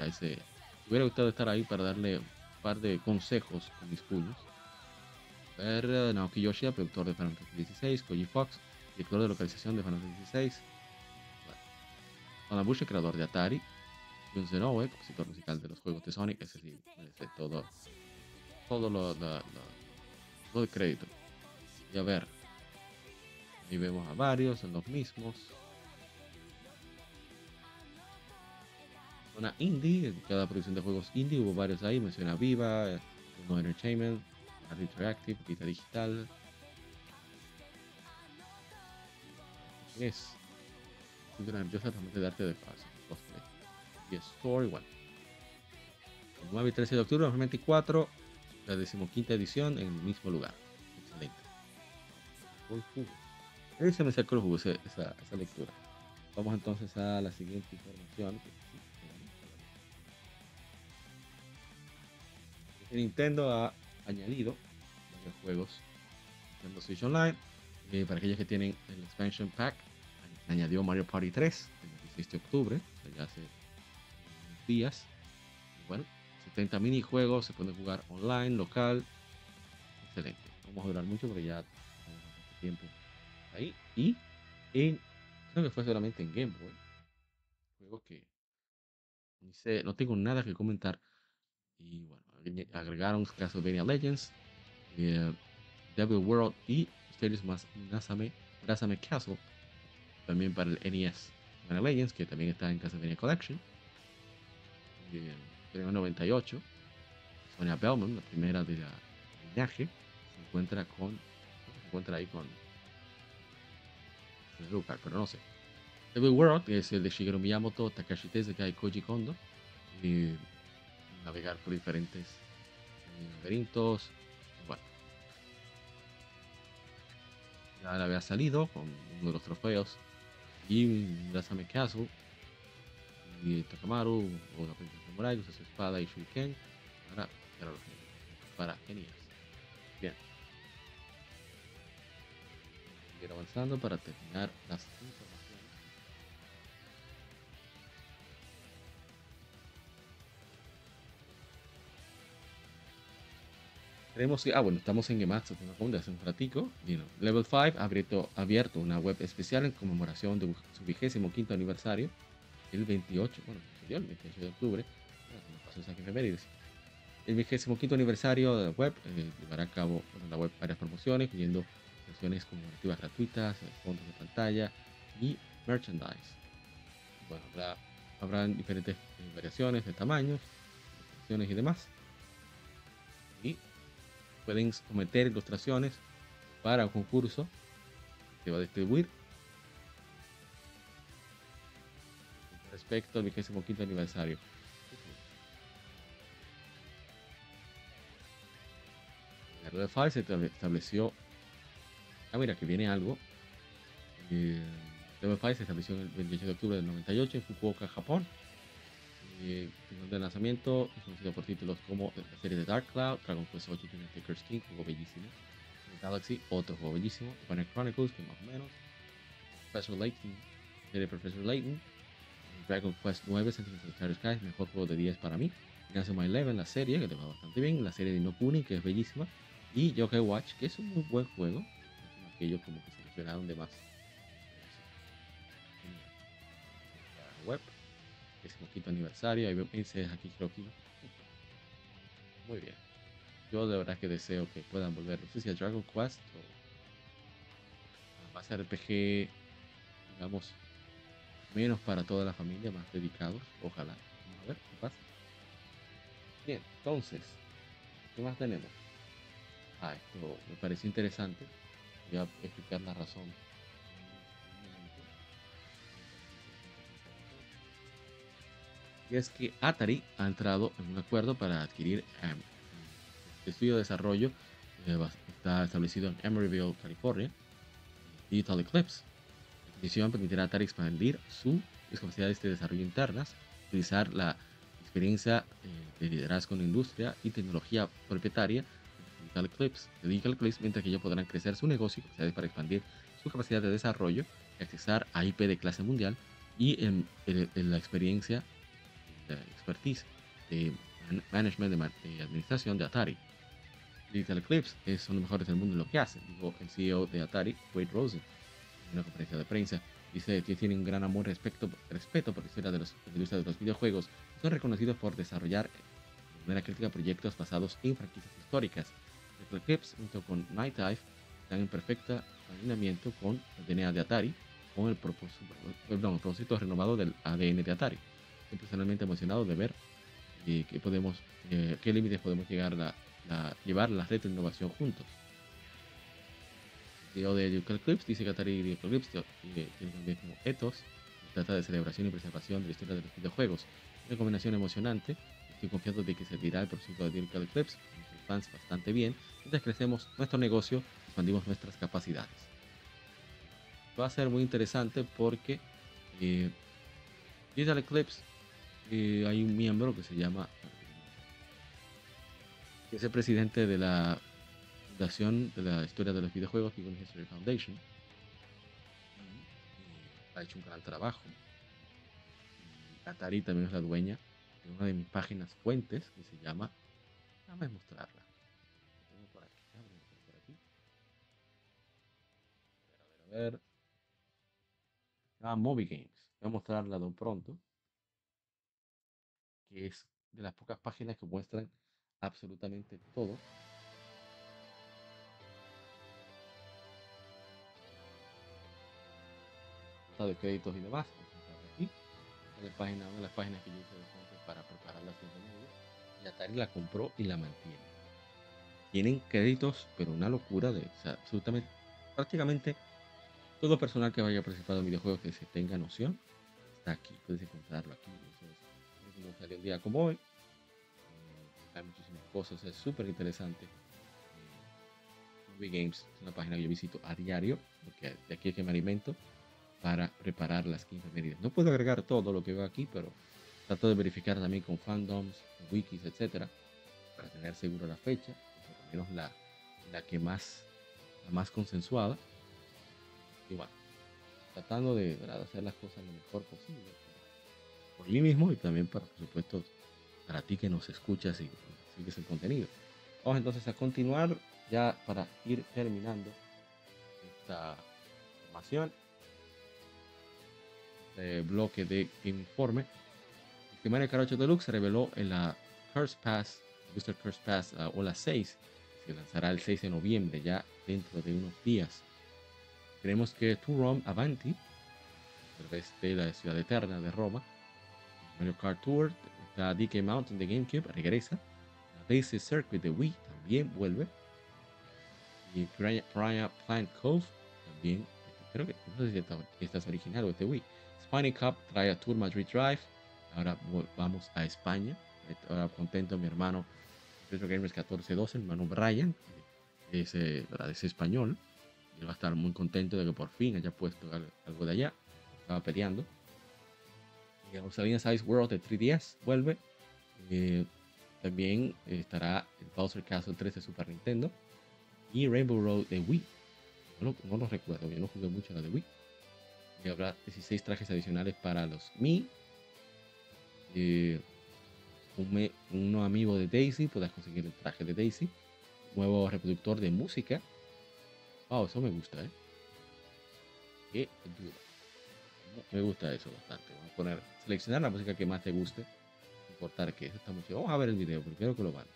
Hubiera gustado estar ahí para darle un par de consejos con mis puños. Ver, eh, Naoki Yoshida, productor de Final Fantasy XVI. Koji Fox, director de localización de Final Fantasy XVI. Bueno. Creador de Atari. Jun Zenoue, compositor musical de los juegos de Sonic. Ese sí, merece todo, todo lo, lo, lo- todo el crédito. Y a ver, ahí vemos a varios, son los mismos. Una indie, cada producción de juegos indie, hubo varios ahí, menciona Viva, eh, Uno Entertainment, Art Interactive, Vita Digital. Es. Estoy nerviosa también de darte de paso. cosplay. Y Store igual. El 9 y 13 de octubre de 2024, la decimoquinta edición en el mismo lugar. Excelente. Ahí se me sacó el jugo esa, esa lectura. Vamos entonces a la siguiente información. Nintendo ha añadido varios juegos Nintendo Switch Online. Para aquellos que tienen el expansion pack, añadió Mario Party 3 el 16 de octubre, ya hace días. Bueno, 70 minijuegos, se pueden jugar online, local. Excelente. Vamos a durar mucho porque ya tenemos tiempo ahí. Y en, creo que fue solamente en Game Boy. Juegos que ni sé, no tengo nada que comentar. Y bueno, agre- agregaron Castlevania Legends, eh, Devil World y Mysterious Nasame, Nasame Castle. También para el NES Castlevania Legends, que también está en Castlevania Collection. Eh, en 98, Sonia Bellman, la primera de la linaje, se encuentra con. Se encuentra ahí con. Lucar, pero no sé. Devil World es el de Shigeru Miyamoto, Takashi Tezuka y Koji Kondo. Y navegar por diferentes laberintos. Bueno. Ya le había salido con uno de los trofeos. Y un Rasame Castle. Y Takamaru, o la princesa Samurai, usa su espada y Shuriken. Para, para, para NES. Bien. seguir avanzando para terminar las informaciones. Creemos que, ah, bueno, estamos en Gematsu de hace un ratico. Level 5 ha abierto, abierto una web especial en conmemoración de su vigésimo quinto aniversario, el 28, bueno, el 28 de octubre, el vigésimo quinto aniversario de la web eh, llevará a cabo la web varias promociones, incluyendo sesiones conmemorativas gratuitas, fondos de pantalla y merchandise. Bueno, habrá, habrán diferentes eh, variaciones de tamaños, y demás. Pueden someter ilustraciones para un concurso que va a distribuir respecto al vigésimo quinto aniversario. La red 5 se estableció. Ah, mira, que viene algo. Eh, Level 5 se estableció el 28 de octubre del 98 en Fukuoka, Japón. Eh, de lanzamiento es conocido por títulos como la serie de Dark Cloud, Dragon Quest 8 Junior Taker's King, juego bellísimo. Galaxy, otro juego bellísimo. Final Chronicles, que más o menos. Professor Layton, serie Professor Layton. Dragon Quest 9, Sentinels of the Sky, mejor juego de 10 para mí. My Eleven, la serie, que te va bastante bien. La serie de Inokuni, que es bellísima. Y Yokai Watch, que es un muy buen juego. Aquellos como que seleccionaron de más. Web quinto aniversario. Ahí dice aquí Hiroki. Muy bien. Yo de verdad que deseo que puedan volver, no sé si a Dragon Quest o más RPG, digamos, menos para toda la familia, más dedicados. Ojalá. Vamos a ver qué pasa. Bien, entonces, ¿qué más tenemos? Ah, esto me parece interesante. Voy a explicar la razón es que Atari ha entrado en un acuerdo para adquirir em, el estudio de desarrollo que está establecido en Emeryville, California, Digital Eclipse. La adquisición permitirá a Atari expandir sus capacidades de desarrollo internas, utilizar la experiencia eh, de liderazgo en la industria y tecnología propietaria Digital Eclipse, de Digital Eclipse mientras que ellos podrán crecer su negocio y para expandir su capacidad de desarrollo, accesar a IP de clase mundial y en la experiencia expertise de management de, administración de Atari. Digital Eclipse es uno de los mejores del mundo en lo que hace, dijo el CEO de Atari, Wade Rosen, en una conferencia de prensa. Dice que tienen un gran amor y respeto, por la historia de, los, industria de los videojuegos. Son reconocidos por desarrollar de manera crítica proyectos basados en franquicias históricas. Digital Eclipse, junto con Night Dive, están en perfecto alineamiento con el DNA de Atari, con el propósito, perdón, el propósito renovado del ADN de Atari personalmente emocionado de ver eh, qué podemos, eh, qué límites podemos llegar a, llevar la red de innovación juntos. CEO de Clips dice que Atari y Clips tiene también como ethos, trata de celebración y preservación de la historia de los videojuegos. Una combinación emocionante. Estoy confiado de que servirá el propósito de Ducal Clips, fans bastante bien, mientras crecemos nuestro negocio, expandimos nuestras capacidades. Va a ser muy interesante porque eh, Digital Eclipse eh, hay un miembro que se llama, que es el presidente de la Fundación de la Historia de los Videojuegos, People History Foundation. ha hecho un gran trabajo. Atari también es la dueña de una de mis páginas fuentes que se llama, a mostrarla. Por aquí. A ver, a ver, a ver. Llama Movie Games. Voy a mostrarla de pronto que es de las pocas páginas que muestran absolutamente todo. de créditos y demás. Aquí. Es página, una de las páginas que yo uso para preparar la ciencia Y Atari la compró y la mantiene. Tienen créditos, pero una locura de, absolutamente, prácticamente todo personal que vaya a participar en videojuegos que se tenga noción está aquí. Puedes encontrarlo aquí no salió un día como hoy. Eh, hay muchísimas cosas, es súper interesante. Movie Games es una página que yo visito a diario, porque de aquí es que me alimento para preparar las 15 medidas. No puedo agregar todo lo que veo aquí, pero trato de verificar también con fandoms, wikis, etcétera, para tener seguro la fecha, por lo menos la, la que más, la más consensuada. igual, tratando de hacer las cosas lo mejor posible por mí mismo y también para, por supuesto, para ti que nos escuchas y sigues el contenido. Vamos entonces a continuar ya para ir terminando esta información, este bloque de informe. Mario Kart 8 Deluxe se reveló en la Curse Pass, Booster Curse Pass uh, o la 6, se lanzará el 6 de noviembre, ya dentro de unos días. Creemos que Tourom Avanti, a través de la ciudad eterna de Roma, Mario Kart Tour, la DK Mountain de GameCube regresa, la Daisy Circuit de Wii también vuelve, y Piranha Plant Cove también, creo que no sé si esta, es original o es de Wii. Spiny Cup trae a Tour Madrid Drive, ahora vamos a España, ahora contento mi hermano Retro Gamers 1412, mi hermano Brian, es, eh, es español, y va a estar muy contento de que por fin haya puesto algo de allá, estaba peleando. Y Rosalina's Ice World de 3DS vuelve. Eh, también estará el Bowser Castle 3 de Super Nintendo y Rainbow Road de Wii. No, lo recuerdo, yo no jugué mucho la de Wii. Y habrá 16 trajes adicionales para los Mi. Eh, un, uno amigo de Daisy, podrás conseguir el traje de Daisy. Nuevo reproductor de música. Wow, eso me gusta, ¿eh? Qué duro. Me gusta eso bastante. Vamos a poner, seleccionar la música que más te guste. Importar que eso está mucho. Vamos a ver el video, porque creo que lo vale.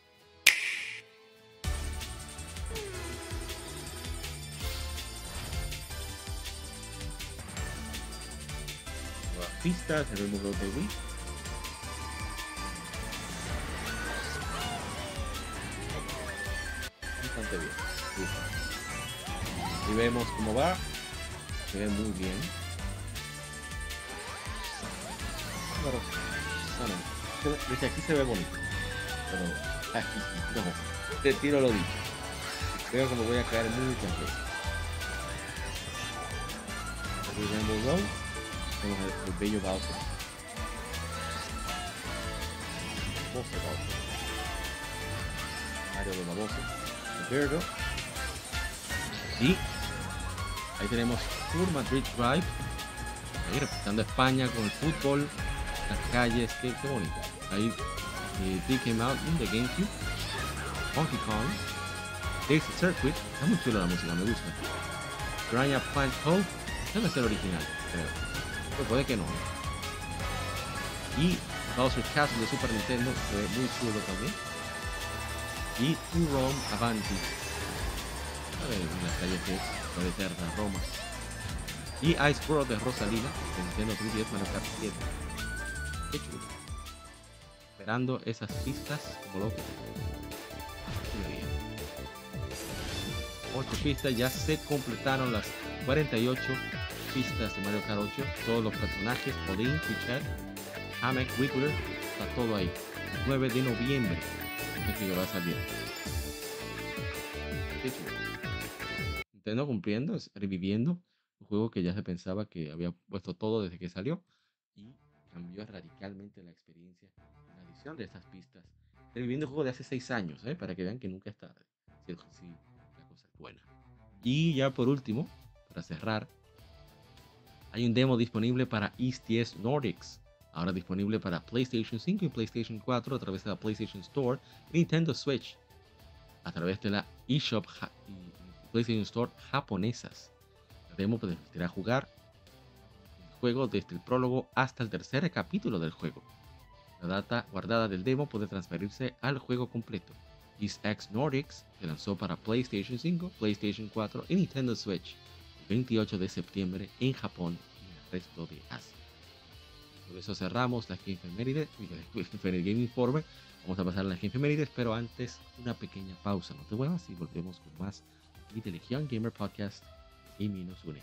Nuevas pistas, el mismo de Wii. Bastante bien. Y vemos cómo va. Se ve muy bien. Pero, bueno, desde aquí se ve bonito. Pero aquí no. Te tiro lo dicho. Creo que me voy a caer muy contento. Aquí Rainbow Road. Tenemos el, el bello Bowser. Bowser Bowser. Mario de la Bowser. Y ahí tenemos Tour Madrid Drive. Ahí representando España con el fútbol, las calles, qué, qué bonito. Ahí eh, DK Mountain de GameCube, Donkey Kong, Daisy Circuit, está muy chula la música, me gusta. Piranha Plant Cove, debe ser original, creo. Pero puede que no. Y Bowser Castle de Super Nintendo, ve muy chulo también. Y Two-Rome Avanti. A ver, en las calles que es la eterna Roma. Y Ice World de Rosalina, de Nintendo 3DS Mario Kart 7. Qué. Esperando esas pistas como loco. 8 pistas, ya se completaron las 48 pistas de Mario Kart 8. Todos los personajes, Pauline, Pichet, Hamek, Wiggler, está todo ahí. 9 de noviembre. Es que va a salir. Nintendo cumpliendo, reviviendo un juego que ya se pensaba que había puesto todo desde que salió cambió radicalmente la experiencia en la adición de estas pistas. Reviviendo un juego de hace 6 años, ¿eh? para que vean que nunca está si, si la cosa es buena. Y ya por último, para cerrar, hay un demo disponible para EastS Nordics. Ahora disponible para PlayStation 5 y PlayStation 4 a través de la PlayStation Store Nintendo Switch a través de la eShop y PlayStation Store japonesas. La demo permitirá jugar el juego desde el prólogo hasta el tercer capítulo del juego. La data guardada del demo puede transferirse al juego completo. East X Nordics se lanzó para PlayStation 5, PlayStation 4 y Nintendo Switch el 28 de septiembre en Japón y el resto de Asia. Por eso cerramos la Game Feméride, el Game Informe. Vamos a pasar a la Game Femérides, pero antes una pequeña pausa. No te muevas y volvemos con más de Legion Gamer Podcast y nos une.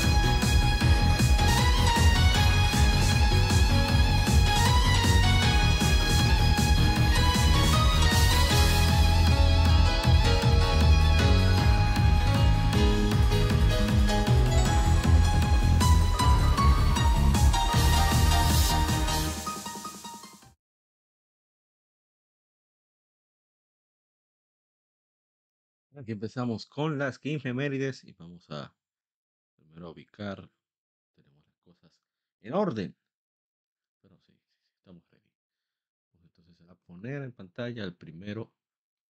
Aquí empezamos con las efemérides y vamos a primero ubicar. Tenemos las cosas en orden. Pero sí, sí, sí, estamos ready. Pues entonces a poner en pantalla el primero,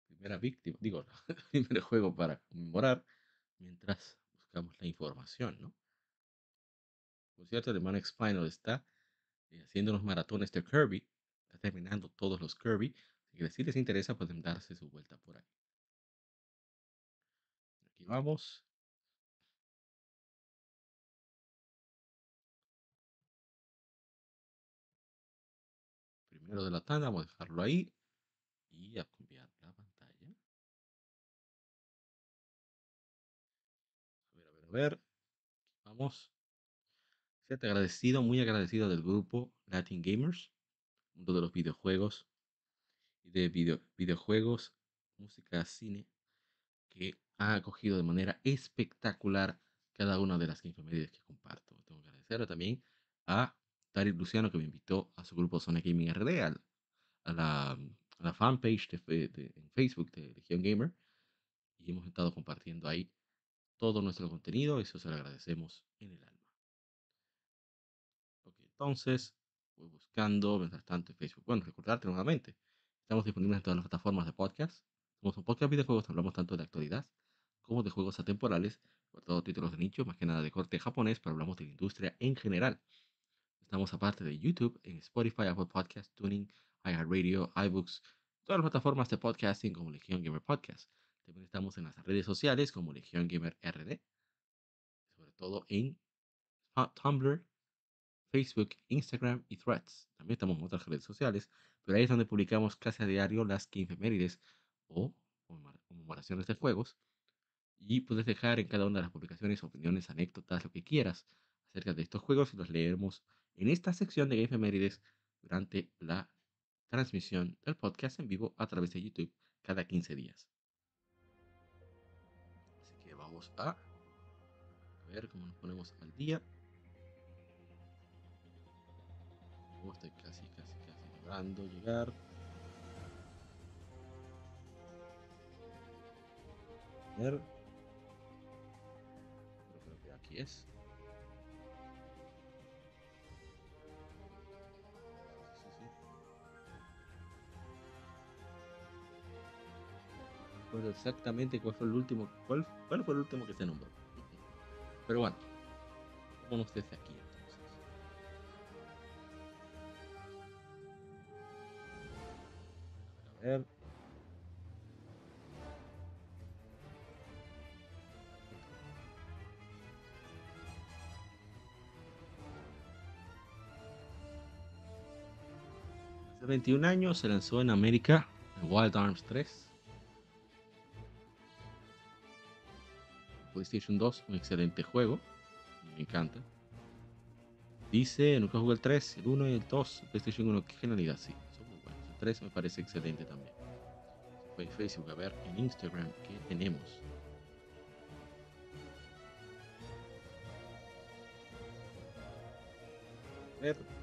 primera víctima, digo, el primer juego para conmemorar mientras buscamos la información, ¿no? Por cierto, el Man Spinal está eh, haciendo unos maratones de Kirby, está terminando todos los Kirby. Así que si les interesa, pueden darse su vuelta por ahí. Vamos. Primero de la tanda, vamos a dejarlo ahí y a cambiar la pantalla. A ver, a ver, a ver. Vamos. Siete agradecido, muy agradecido del grupo Latin Gamers, mundo de los videojuegos y de video, videojuegos, música, cine, que ha acogido de manera espectacular cada una de las infomedias que comparto. Tengo que agradecerle también a David Luciano que me invitó a su grupo Zona Gaming RD, a, la, a la fanpage de, de- en Facebook de Legion Gamer y hemos estado compartiendo ahí todo nuestro contenido. Eso se lo agradecemos en el alma. Ok, entonces voy buscando, mientras tanto, en Facebook. Bueno, recordarte nuevamente, estamos disponibles en todas las plataformas de podcast. Somos un podcast de videojuegos, hablamos tanto de actualidad como de juegos atemporales, por todo títulos de nicho, más que nada de corte japonés, pero hablamos de la industria en general. Estamos aparte de YouTube, en Spotify, Apple Podcast, Tuning, iHeartRadio, iBooks, todas las plataformas de podcasting como Legion Gamer Podcast. También estamos en las redes sociales como Legion Gamer RD, sobre todo en Tumblr, Facebook, Instagram y Threads. También estamos en otras redes sociales, pero ahí es donde publicamos casi a diario las que efemérides o conmemoraciones de juegos. Y puedes dejar en cada una de las publicaciones opiniones, anécdotas, lo que quieras acerca de estos juegos y los leeremos en esta sección de efemérides durante la transmisión del podcast en vivo a través de YouTube cada 15 días. Así que vamos a ver cómo nos ponemos al día. estoy casi, casi, casi logrando llegar. A ver. Es. recuerdo exactamente cuál fue el último, cuál, cuál fue el último que se nombró. Pero bueno, vámonos desde aquí entonces. A ver. Hace 21 años se lanzó en América Wild Arms 3 PlayStation 2, un excelente juego. Me encanta. Dice, nunca jugué el 3, el 1 y el 2. PlayStation 1, qué genialidad, sí. Son muy buenos. El 3 me parece excelente también. Fue Facebook, a ver en Instagram qué tenemos. A ver.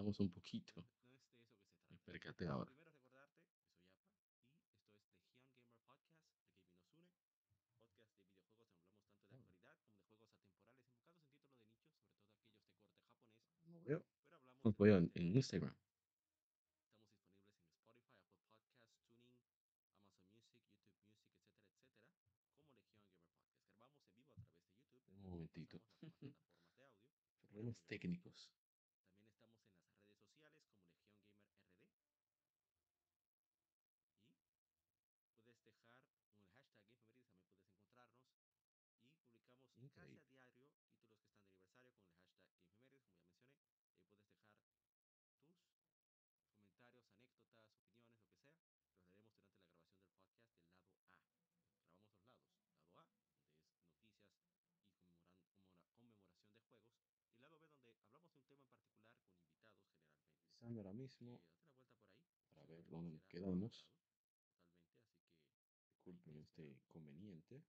todo aquellos de corte japonés. No veo. Pero hablamos no veo en, en Instagram. Estamos disponibles en Spotify, Apple Podcasts, Tuning, Amazon Music, YouTube Music, etcétera, etcétera, como Legion Gamer Podcast. Grabamos en vivo a través de YouTube. Un momentito. plataformas de audio. Problemas técnicos. casi a diario títulos que están de aniversario con el hashtag Gameefemérides, como ya mencioné. Ahí puedes dejar tus comentarios, anécdotas, opiniones, lo que sea. Los leeremos durante la grabación del podcast del lado A. Grabamos dos lados. Lado A, donde es noticias y conmemoración de juegos. Y lado B, donde hablamos de un tema en particular con invitados generalmente. Empezando ahora mismo. Eh, date una vuelta por ahí. Para ver dónde nos quedamos. Totalmente, así que disculpen este inconveniente.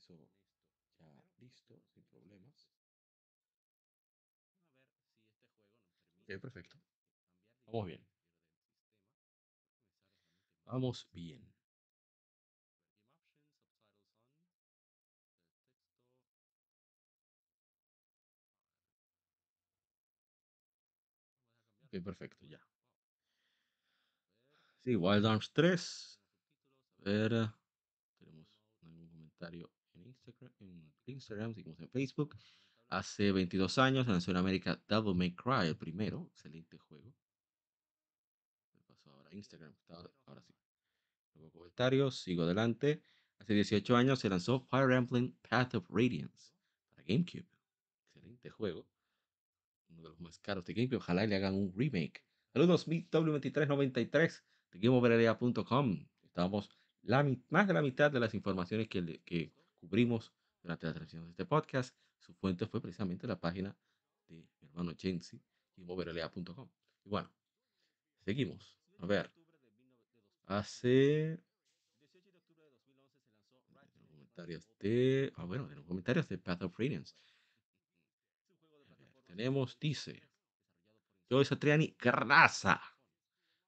eso ya listo, sin problemas. Ok, perfecto. Vamos bien. Vamos bien. Ok, perfecto, ya. Sí, Wild Arms 3. A ver, tenemos algún comentario Instagram, en Instagram, seguimos en Facebook. Hace 22 años lanzó en América Double May Cry, el primero. Excelente juego. Pasó ahora Instagram. Ahora sí. Luego comentarios, sigo adelante. Hace 18 años se lanzó Fire Emblem Path of Radiance para GameCube. Excelente juego. Uno de los más caros de GameCube. Ojalá le hagan un remake. Saludos, W2393 de GameOverLA.com. Estábamos la, más de la mitad de las informaciones que, que cubrimos durante la transmisión de este podcast. Su fuente fue precisamente la página de mi hermano Jensi, GameOverLA.com. Y bueno, seguimos. A ver. Hace comentarios de. Ah, bueno, los comentarios de Path of Radiance. Tenemos, dice. Joey Satriani Carraza.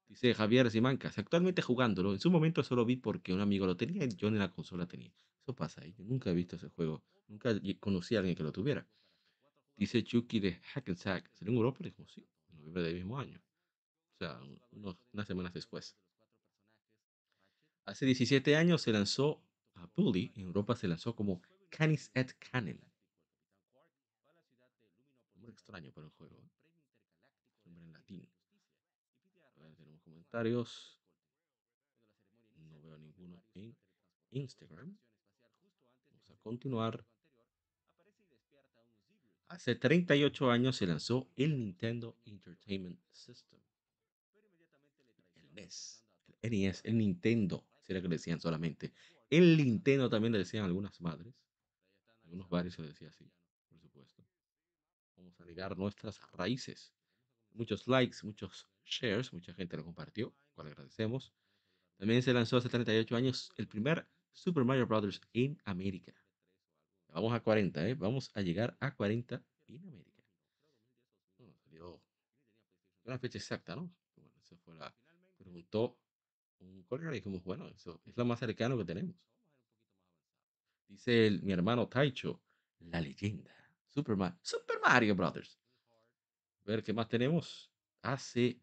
Dice Javier Simancas. Actualmente jugándolo. En su momento solo vi porque un amigo lo tenía y yo en la consola tenía. Eso pasa. Yo nunca he visto ese juego. Nunca conocí a alguien que lo tuviera. Dice Chucky de Hack and Sack. ¿Salió en Europa? Dijo, sí, en noviembre del mismo año. O sea, unas semanas después. Hace 17 años se lanzó a Bully. En Europa se lanzó como Canis et Canen. Extraño para el juego. Nombre en latín. A ver, tenemos comentarios. No veo ninguno en Instagram. Vamos a continuar. Hace 38 años se lanzó el Nintendo Entertainment System. El NES. El NES, el Nintendo era que le decían solamente. El Nintendo también le decían algunas madres. Algunos barrios se decía así. Vamos a ligar nuestras raíces. Muchos likes, muchos shares, mucha gente lo compartió, cual agradecemos. También se lanzó hace 38 años el primer Super Mario Bros. en América. Vamos a 40, ¿eh? Vamos a llegar a 40 en América. Bueno, salió una fecha exacta, ¿no? Bueno, eso fue la... Preguntó un colega y dijimos, bueno, eso es lo más cercano que tenemos. Dice mi hermano Taicho, la leyenda. Super, Super Mario Brothers. A ver qué más tenemos. Hace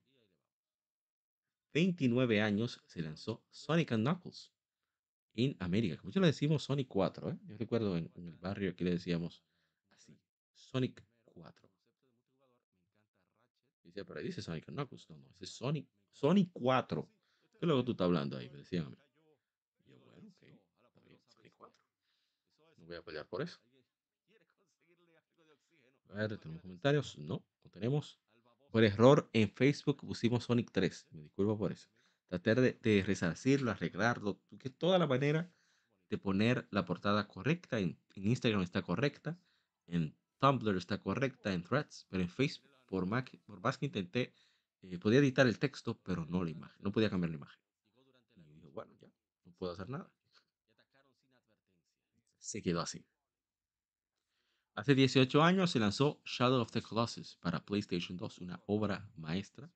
29 años se lanzó Sonic and Knuckles en América. Como yo le decimos Sonic 4. ¿eh? Yo recuerdo en, el barrio que le decíamos así, Sonic 4. Dice, pero ahí dice Sonic and Knuckles. No, no, es Sonic, Sonic 4. ¿Qué es lo que tú estás hablando ahí? Me decían a mí. Yo, bueno, ok, está bien, Sonic 4. No voy a pelear por eso. A ver, ¿tenemos comentarios? No, no tenemos. Por error en Facebook pusimos Sonic 3. Me disculpo por eso. Tratar de, resarcirlo, arreglarlo, que toda la manera de poner la portada correcta. En, Instagram está correcta, en Tumblr está correcta, en Threads, pero en Facebook, por, por más que intenté eh, podía editar el texto, pero no la imagen. No podía cambiar la imagen. Bueno, ya, no puedo hacer nada. Se quedó así. Hace 18 años se lanzó Shadow of the Colossus para PlayStation 2, una obra maestra,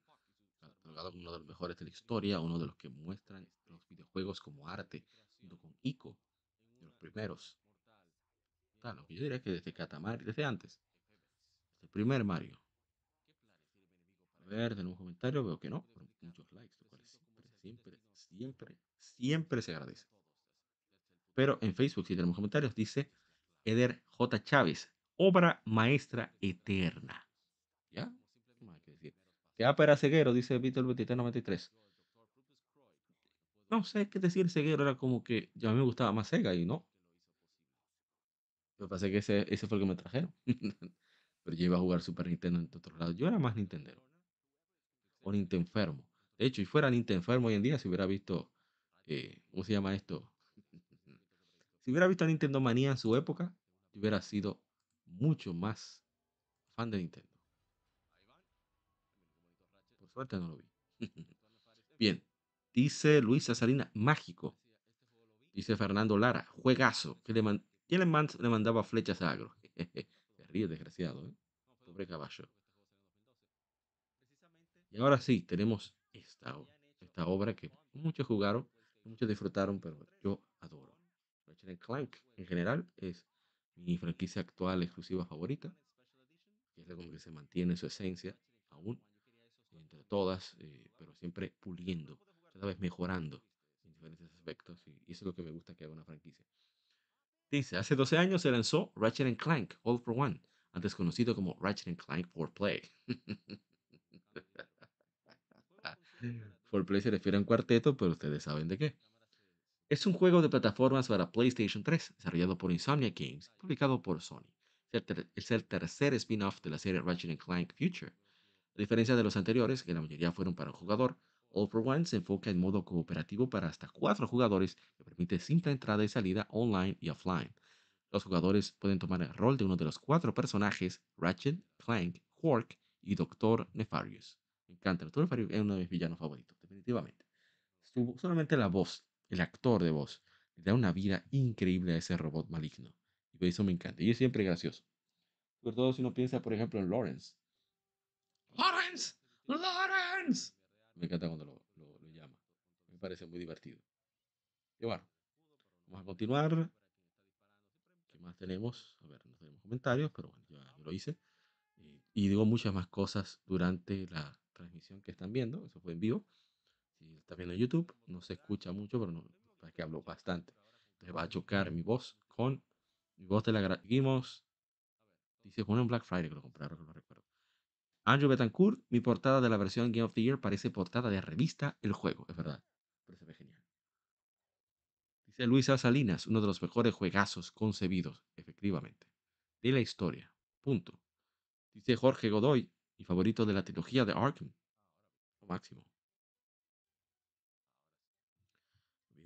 uno de los mejores de la historia, uno de los que muestran los videojuegos como arte, junto con Ico, de los primeros. Claro, yo diría que desde Katamari, desde antes, desde el primer Mario, a ver, tenemos un comentario, veo que no, muchos likes, siempre, siempre, siempre, siempre se agradece. Pero en Facebook, si tenemos comentarios, dice Eder J. Chávez, obra maestra eterna. ¿Ya? ¿Qué que ápera ceguero, dice Víctor 2393. No sé qué decir ceguero, era como que yo a mí me gustaba más Sega y no. Lo que que ese, ese fue el que me trajeron. Pero yo iba a jugar Super Nintendo en otro lado. Yo era más Nintendo o Nintendo enfermo. De hecho, si fuera Nintendo enfermo hoy en día, si hubiera visto, eh, ¿cómo se llama esto? si hubiera visto a Nintendo Manía en su época, hubiera sido mucho más fan de Nintendo. Por suerte no lo vi. Bien, dice Luisa Salina, mágico. Dice Fernando Lara, juegazo. Que le ¿Quién le, le, mandaba flechas a Agro? Se ríe, desgraciado, ¿eh? Pobre caballo. Y ahora sí, tenemos esta, esta obra que muchos jugaron, muchos disfrutaron, pero yo adoro. Ratchet Clank en general es mi franquicia actual exclusiva favorita, que es como que se mantiene su esencia aún entre todas, eh, pero siempre puliendo, cada vez mejorando en diferentes aspectos, y, eso es lo que me gusta que haga una franquicia. Dice, hace 12 años se lanzó Ratchet Clank All for One, antes conocido como Ratchet Clank for Play. For Play se refiere a un cuarteto, pero ustedes saben de qué. Es un juego de plataformas para PlayStation 3, desarrollado por Insomnia Games, publicado por Sony. Es el tercer spin-off de la serie Ratchet Clank Future. A diferencia de los anteriores, que la mayoría fueron para un jugador, All for One se enfoca en modo cooperativo para hasta cuatro jugadores que permite simple entrada y salida online y offline. Los jugadores pueden tomar el rol de uno de los cuatro personajes, Ratchet, Clank, Quark y Doctor Nefarious. Me encanta, Doctor Nefarious es uno de mis villanos favoritos, definitivamente. solamente la voz el actor de voz, le da una vida increíble a ese robot maligno. Y eso me encanta. Y es siempre gracioso. Sobre todo si uno piensa, por ejemplo, en Lawrence. ¡Lawrence! ¡Lawrence! Me encanta cuando lo, llama. Me parece muy divertido. Y bueno, vamos a continuar. ¿Qué más tenemos? A ver, no tenemos comentarios, pero bueno, ya lo hice. Y, y digo muchas más cosas durante la transmisión que están viendo. Eso fue en vivo si está viendo YouTube, no se escucha mucho, pero no, es que hablo bastante. Entonces va a chocar mi voz con mi voz de la Gimos. Dice, pone un Black Friday que lo compraron, que lo recuerdo. Andrew Betancourt, mi portada de la versión Game of the Year parece portada de revista El Juego, es verdad. Pero se ve genial. Dice Luisa Salinas, uno de los mejores juegazos concebidos, efectivamente, de la historia. Punto. Dice Jorge Godoy, mi favorito de la trilogía de Arkham. Lo máximo.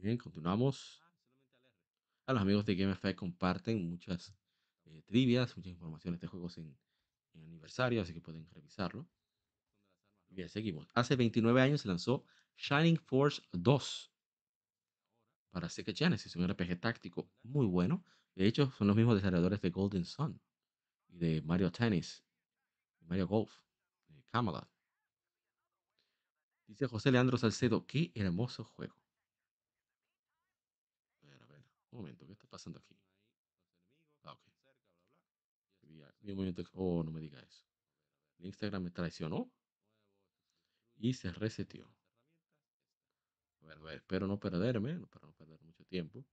Bien, continuamos. A los amigos de GameFi comparten muchas eh, trivias, muchas informaciones de juegos en, aniversario, así que pueden revisarlo. Bien, seguimos. Hace 29 años se lanzó Shining Force 2 para Sega Genesis, un RPG táctico muy bueno. De hecho, son los mismos desarrolladores de Golden Sun y de Mario Tennis, Mario Golf, de Camelot. Dice José Leandro Salcedo, qué hermoso juego. Un momento, ¿qué está pasando aquí? Ah, ok. Oh, no me diga eso. Instagram me traicionó y se reseteó. A ver, a ver, espero no perderme, para no perder mucho tiempo.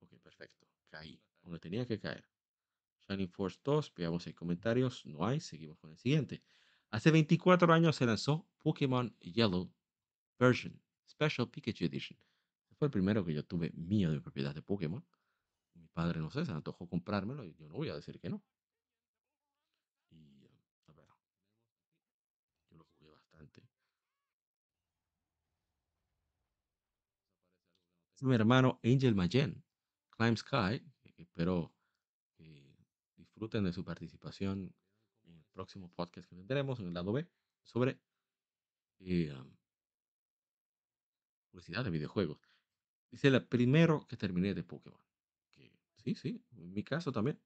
Ok, perfecto. Caí. Donde tenía que caer. Shining Force 2, veamos hay comentarios. No hay, seguimos con el siguiente. Hace 24 años se lanzó Pokémon Yellow Version, Special Pikachu Edition fue el primero que yo tuve mío de propiedad de Pokémon. Mi padre, no sé, se antojó comprármelo y yo no voy a decir que no. Y, a ver, yo lo jugué bastante. mi hermano Angel Mayen, Climb Sky, espero que disfruten de su participación en el próximo podcast que tendremos en el lado B sobre eh, publicidad de videojuegos. Dice la primero que terminé de Pokémon. Sí, sí, en mi caso también.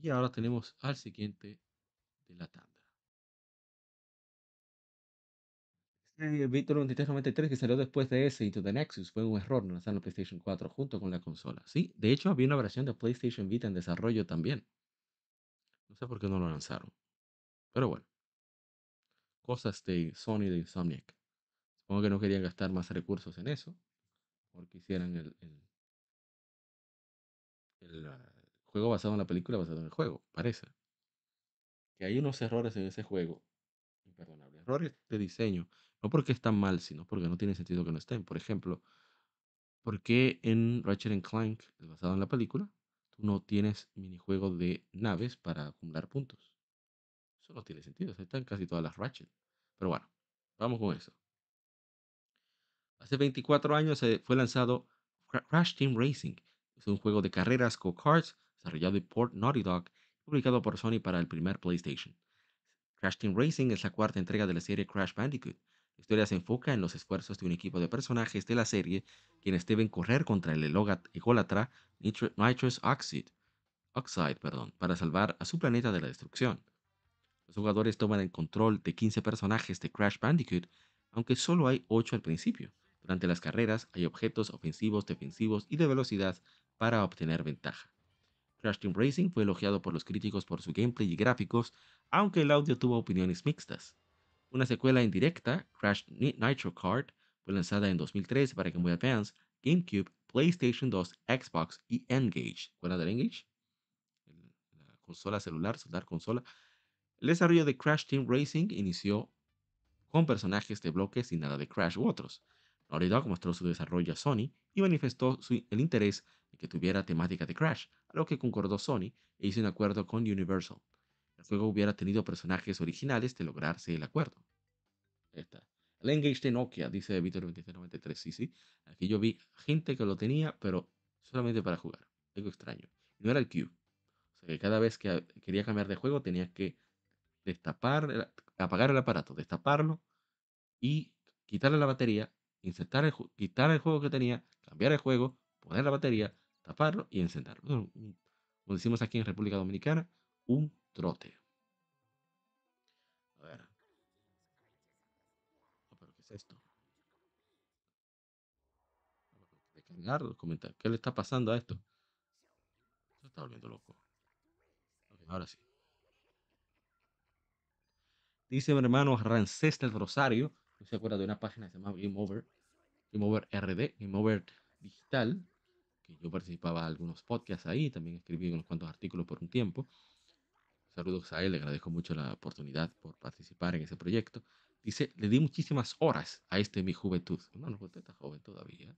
Y ahora tenemos al siguiente de la tanda. Este Víctor 2393 que salió después de ese Into the Nexus fue un error no lanzar la PlayStation 4 junto con la consola. Sí, de hecho había una versión de PlayStation Vita en desarrollo también. No sé por qué no lo lanzaron. Pero bueno. Cosas de Sony de Insomniac. Supongo que no querían gastar más recursos en eso, porque hicieran el, ah, juego basado en la película basado en el juego, parece. Que hay unos errores en ese juego, imperdonables. Errores de diseño, no porque están mal, sino porque no tiene sentido que no estén. Por ejemplo, ¿por qué en Ratchet Clank, basado en la película, tú no tienes minijuego de naves para acumular puntos? Eso no tiene sentido, están casi todas las Ratchet. Pero bueno, vamos con eso. Hace 24 años fue lanzado Crash Team Racing. Es un juego de carreras go-karts desarrollado por Naughty Dog y publicado por Sony para el primer PlayStation. Crash Team Racing es la cuarta entrega de la serie Crash Bandicoot. La historia se enfoca en los esfuerzos de un equipo de personajes de la serie quienes deben correr contra el ególatra Nitrous Oxide, para salvar a su planeta de la destrucción. Los jugadores toman el control de 15 personajes de Crash Bandicoot, aunque solo hay 8 al principio. Durante las carreras hay objetos ofensivos, defensivos y de velocidad para obtener ventaja. Crash Team Racing fue elogiado por los críticos por su gameplay y gráficos, aunque el audio tuvo opiniones mixtas. Una secuela indirecta, Crash Nitro Kart, fue lanzada en 2003 para Game Boy Advance, GameCube, PlayStation 2, Xbox y Engage. ¿Cuál del Engage? La consola celular, celular consola. El desarrollo de Crash Team Racing inició con personajes de bloques y nada de Crash u otros. Dog mostró su desarrollo a Sony y manifestó el interés en que tuviera temática de Crash, a lo que concordó Sony e hizo un acuerdo con Universal. El juego hubiera tenido personajes originales de lograrse el acuerdo. Está. El Engage de Nokia, dice Víctor 2693. Sí, sí. Aquí yo vi gente que lo tenía, pero solamente para jugar. Algo extraño. No era el Q. O sea que cada vez que quería cambiar de juego tenía que destapar, apagar el aparato, destaparlo y quitarle la batería, insertar el, quitar el juego que tenía, cambiar el juego, poner la batería, taparlo y encenderlo. Como decimos aquí en República Dominicana, un trote. A ver. ¿Pero qué es esto? Descargar los comentarios. ¿Qué le está pasando a esto? Se está volviendo loco. ahora sí. Dice mi hermano Rancés del Rosario. No se acuerda de una página que se llama Game Over. Game Over RD. Game Over Digital. Que yo participaba en algunos podcasts ahí. También escribí unos cuantos artículos por un tiempo. Saludos a él. Le agradezco mucho la oportunidad por participar en ese proyecto. Dice, le di muchísimas horas a este mi juventud. Hermano, usted está joven todavía.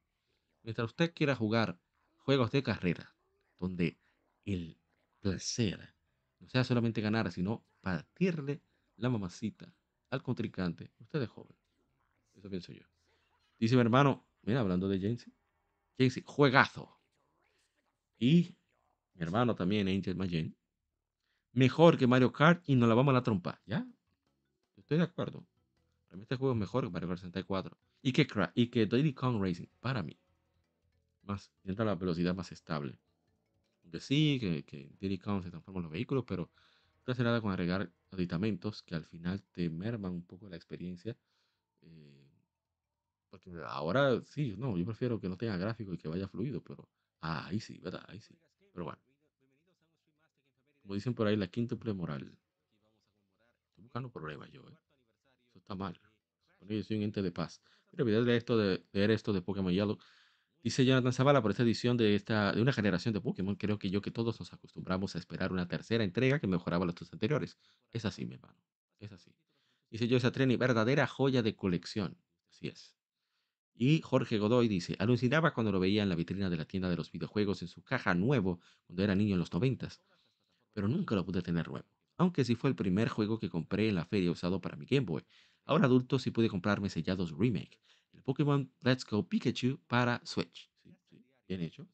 Mientras usted quiera jugar juegos de carrera, donde el placer no sea solamente ganar, sino partirle la mamacita al contrincante, usted es joven. Eso pienso yo. Dice mi hermano, mira, hablando de Jensi, Jensi, juegazo. Y mi hermano también, Angel Mayen, mejor que Mario Kart y nos la vamos a la trompa, ¿ya? Estoy de acuerdo. Para mí este juego es mejor que Mario Kart 64. Y que, y que Diddy Kong Racing, para mí, más, entra la velocidad más estable. Que sí, que, que Diddy Kong se transforma en los vehículos, pero no hace nada con agregar aditamentos que al final te merman un poco la experiencia. Eh, porque ahora sí, no, yo prefiero que no tenga gráfico y que vaya fluido, pero ah, ahí sí, ¿verdad? Ahí sí. Pero bueno. Como dicen por ahí, la quíntuple moral. Estoy buscando problemas yo, ¿eh? Eso está mal. yo soy un ente de paz. Pero olvidé de esto de leer esto de Pokémon Yellow. Dice Jonathan Zavala por esta edición de, esta, de una generación de Pokémon. Creo que yo que todos nos acostumbramos a esperar una tercera entrega que mejoraba las dos anteriores. Es así, mi hermano. Es así. Dice Joyce Treni, verdadera joya de colección. Así es. Y Jorge Godoy dice, alucinaba cuando lo veía en la vitrina de la tienda de los videojuegos en su caja nuevo cuando era niño en los noventas. Pero nunca lo pude tener nuevo. Aunque sí fue el primer juego que compré en la feria usado para mi Game Boy. Ahora adulto sí pude comprarme sellados remake el Pokémon Let's Go Pikachu para Switch. Bien hecho.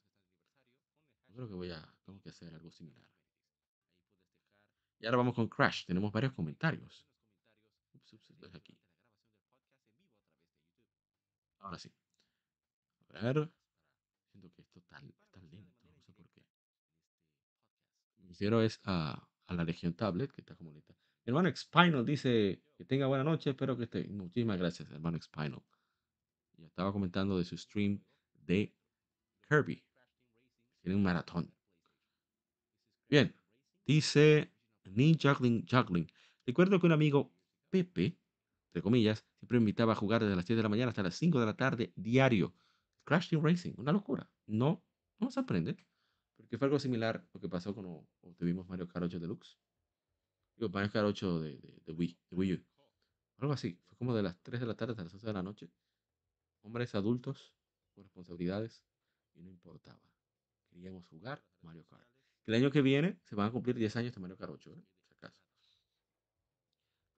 Creo que voy a, tengo que hacer algo similar. Y ahora vamos con Crash. Tenemos varios comentarios. Ups, ups, aquí. Ahora sí. A ver. Siento que esto está, está lento. No sé por qué. Me refiero es a, a la Legión Tablet, que está como lenta. Mi hermano Spinal dice que tenga buena noche. Espero que esté. Muchísimas gracias, hermano Spinal. Ya estaba comentando de su stream de Kirby. Tiene un maratón. Bien, dice Ni Juggling Juggling. Recuerdo que un amigo Pepe, entre comillas, siempre me invitaba a jugar desde las 10 de la mañana hasta las 5 de la tarde diario. Crash Team Racing, una locura. No, no nos sorprende, porque fue algo similar lo que pasó cuando tuvimos Mario Kart 8 Deluxe. Digo, Mario Kart 8 de, de, de, Wii, de Wii U. Algo así. Fue como de las 3 de la tarde hasta las 11 de la noche hombres adultos con responsabilidades y no importaba. Queríamos jugar Mario Kart. El año que viene se van a cumplir 10 años de Mario Kart 8, ¿eh?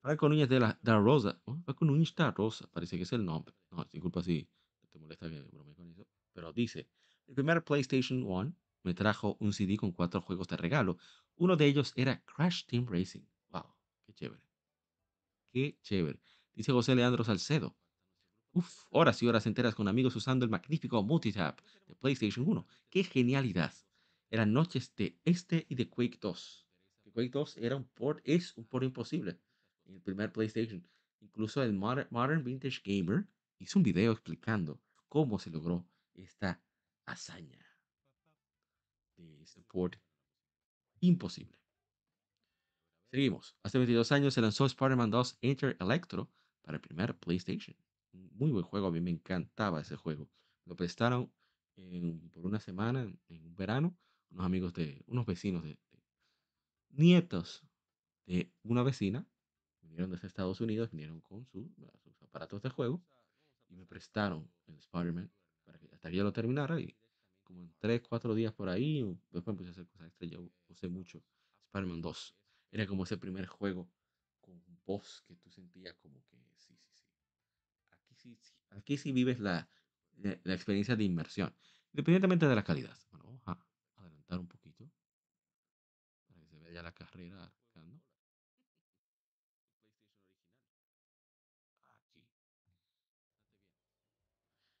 Franco Núñez de la, de Rosa. ¿no? Franco Núñez de la Rosa, parece que es el nombre. No, disculpa si te molesta que brome con eso. Pero dice, el primer PlayStation 1 me trajo un CD con cuatro juegos de regalo. Uno de ellos era Crash Team Racing. Wow, qué chévere. Qué chévere. Dice José Leandro Salcedo. Uf, horas y horas enteras con amigos usando el magnífico multitap de PlayStation 1. ¡Qué genialidad! Eran noches de este y de Quake 2. Quake 2 era un port, es un port imposible en el primer PlayStation. Incluso el Modern, Vintage Gamer hizo un video explicando cómo se logró esta hazaña de ese port imposible. Seguimos. Hace 22 años se lanzó Spider-Man 2 Enter Electro para el primer PlayStation muy buen juego, a mí me encantaba ese juego. Lo prestaron por una semana en, un verano, unos amigos de, unos vecinos de, nietos de una vecina, vinieron desde Estados Unidos, vinieron con sus aparatos de juego y me prestaron el Spider-Man para que hasta que yo lo terminara y como en 3, 4 días por ahí, después empecé a hacer cosas extra, yo usé mucho Spider-Man 2. Era como ese primer juego con boss que tú sentías como que sí, sí, sí. Aquí sí, sí aquí sí vives la, la, la experiencia de inmersión, independientemente de la calidad. Bueno, vamos a adelantar un poquito para que se vea ya la carrera arrancando.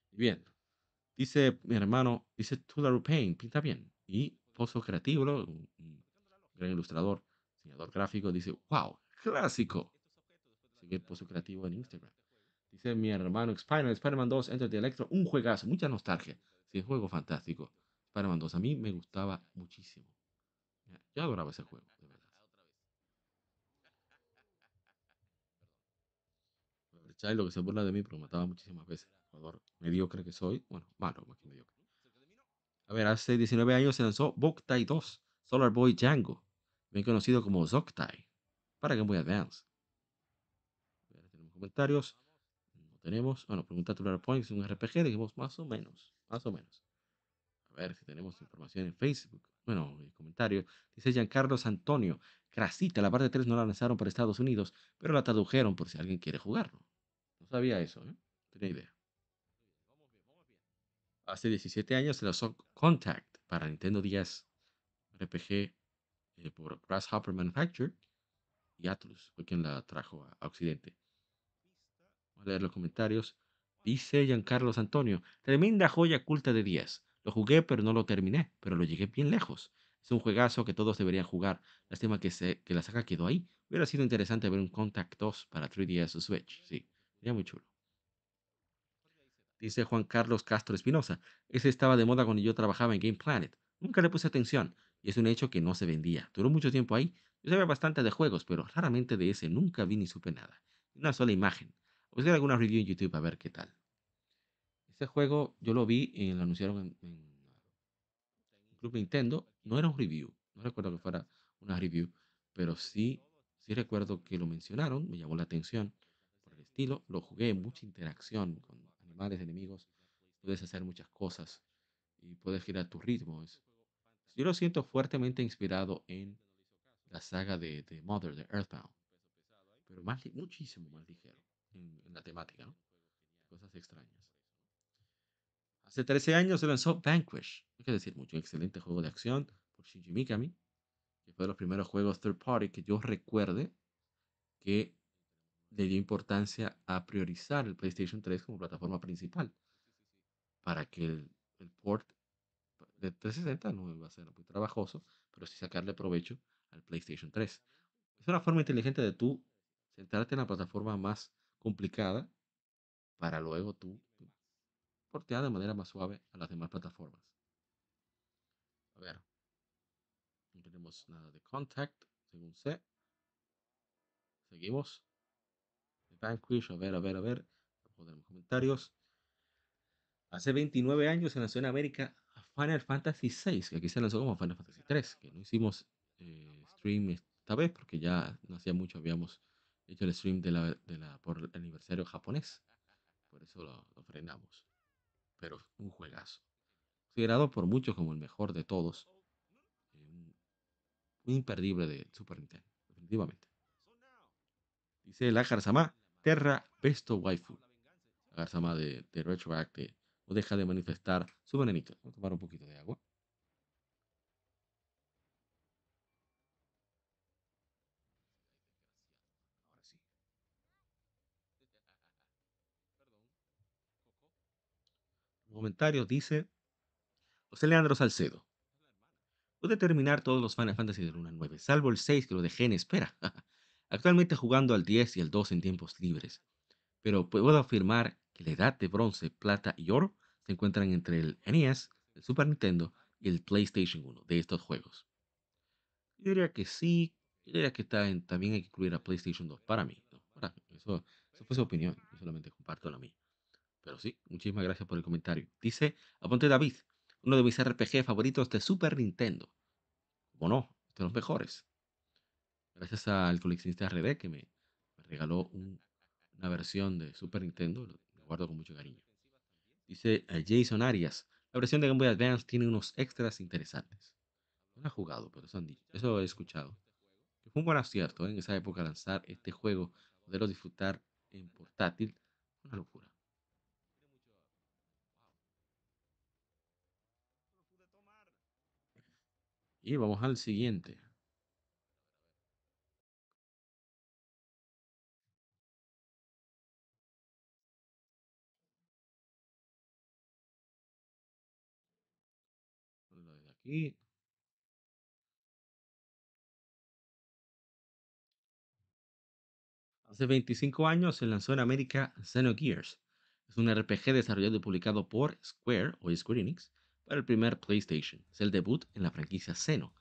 Aquí. Bien. Dice mi hermano, dice Tudor Payne, pinta bien. Y Pozo Creativo, un, un gran ilustrador, diseñador gráfico, dice, wow, clásico. Sigue Pozo Creativo en Instagram. Dice mi hermano Spider-Man, Spider-Man 2, Enter the Electro, un juegazo, mucha nostalgia. Sí, juego fantástico. Spider-Man 2, a mí me gustaba muchísimo. Yo adoraba ese juego, de verdad. Chai lo que se burla de mí, pero mataba muchísimas veces. Jugador mediocre que soy. Bueno, malo, más que mediocre. A ver, hace 19 años se lanzó Boktai 2, Solar Boy Django, bien conocido como Zoktai, para Game Boy Advance. A ver, tenemos comentarios. No tenemos. Bueno, pregunta Tular Points, un RPG, dijimos más o menos. Más o menos. A ver si tenemos información en Facebook. Bueno, en comentarios. Dice Giancarlo Antonio. Crasita, la parte 3 no la lanzaron para Estados Unidos, pero la tradujeron por si alguien quiere jugarlo. No sabía eso, ¿eh? Tenía idea. Hace 17 años se lanzó Contact para Nintendo 10 RPG eh, por Grasshopper Manufacture y Atlus fue quien la trajo a, Occidente. Vamos a leer los comentarios. Dice Giancarlo Antonio, tremenda joya culta de 10. Lo jugué pero no lo terminé, pero lo llegué bien lejos. Es un juegazo que todos deberían jugar. Lástima que, se, que la saga quedó ahí. Hubiera sido interesante ver un Contact 2 para 3DS o Switch. Sí, sería muy chulo. Dice Juan Carlos Castro Espinosa. Ese estaba de moda cuando yo trabajaba en Game Planet. Nunca le puse atención y es un hecho que no se vendía. Duró mucho tiempo ahí. Yo sabía bastante de juegos, pero raramente de ese nunca vi ni supe nada. Una sola imagen. Busqué alguna review en YouTube a ver qué tal. Ese juego yo lo vi y lo anunciaron en, en Club Nintendo. No era un review. No recuerdo que fuera una review, pero sí, sí recuerdo que lo mencionaron. Me llamó la atención por el estilo. Lo jugué, mucha interacción con animales, enemigos. Puedes hacer muchas cosas y puedes girar tu ritmo. Es, yo lo siento fuertemente inspirado en la saga de, de Mother, de Earthbound, pero más, muchísimo más ligero en, en la temática, ¿no? Cosas extrañas. Hace 13 años se lanzó Vanquish, no que decir mucho, un excelente juego de acción por Shinji Mikami, que fue de los primeros juegos third party que yo recuerde que le dio importancia a priorizar el PlayStation 3 como plataforma principal para que el, port de 360 no iba a ser muy trabajoso, pero sí sacarle provecho al PlayStation 3. Es una forma inteligente de tú centrarte en la plataforma más complicada para luego tú portear de manera más suave a las demás plataformas. A ver, no tenemos nada de contact, según sé. Seguimos. Vanquish, a ver, a ver, a ver. No tenemos comentarios. Hace 29 años se lanzó en América Final Fantasy VI, que aquí se lanzó como Final Fantasy 3, que no hicimos eh, stream esta vez porque ya no hacía mucho habíamos hecho el stream de la, de la, por el aniversario japonés. Por eso lo, frenamos. Pero un juegazo. Considerado por muchos como el mejor de todos. Eh, un, imperdible de Super Nintendo, definitivamente. Dice la Garzama, Terra Besto Waifu. La Garzama de, de Retroact de no deja de manifestar su venenito. Voy a tomar un poquito de agua. Comentarios dice José Leandro Salcedo. Pude terminar todos los Final Fantasy del 1 al 9, salvo el 6 que lo dejé en espera. Actualmente jugando al 10 y al 2 en tiempos libres. Pero puedo afirmar que la edad de bronce, plata y oro se encuentran entre el NES, el Super Nintendo y el PlayStation 1 de estos juegos. Yo diría que sí, yo diría que está en- también hay que incluir a PlayStation 2 para mí. ¿no? Para mí. Eso, eso fue su opinión, yo solamente comparto la mía. Pero sí, muchísimas gracias por el comentario. Dice Aponte David, uno de mis RPG favoritos de Super Nintendo. ¿Cómo no? De los mejores. Gracias al coleccionista RD que me, regaló un- una versión de Super Nintendo. Lo, guardo con mucho cariño. Dice eh, Jason Arias, la versión de Game Boy Advance tiene unos extras interesantes. No lo he jugado, pero eso, han dicho, eso he escuchado. fue un buen acierto ¿eh? en esa época lanzar este juego, poderlo disfrutar en portátil, una locura. Y vamos al siguiente. Hace 25 años se lanzó en América Xenogears. Es un RPG desarrollado y publicado por Square o Square Enix para el primer PlayStation. Es el debut en la franquicia Xeno.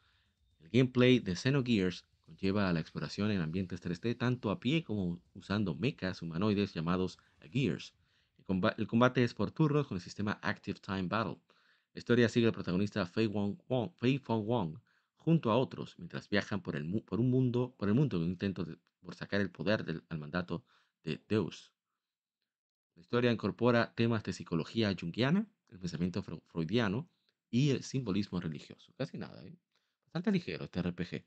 El gameplay de Xenogears conlleva la exploración en ambientes 3D tanto a pie como usando mechas humanoides llamados Gears. El combate es por turnos con el sistema Active Time Battle. La historia sigue al protagonista Fei, Wong, Fei Fong Wong junto a otros mientras viajan por el, por un mundo, por el mundo en un intento de, por sacar el poder del, al mandato de Deus. La historia incorpora temas de psicología junguiana, el pensamiento freudiano y el simbolismo religioso. Casi nada, ¿eh? Bastante ligero este RPG.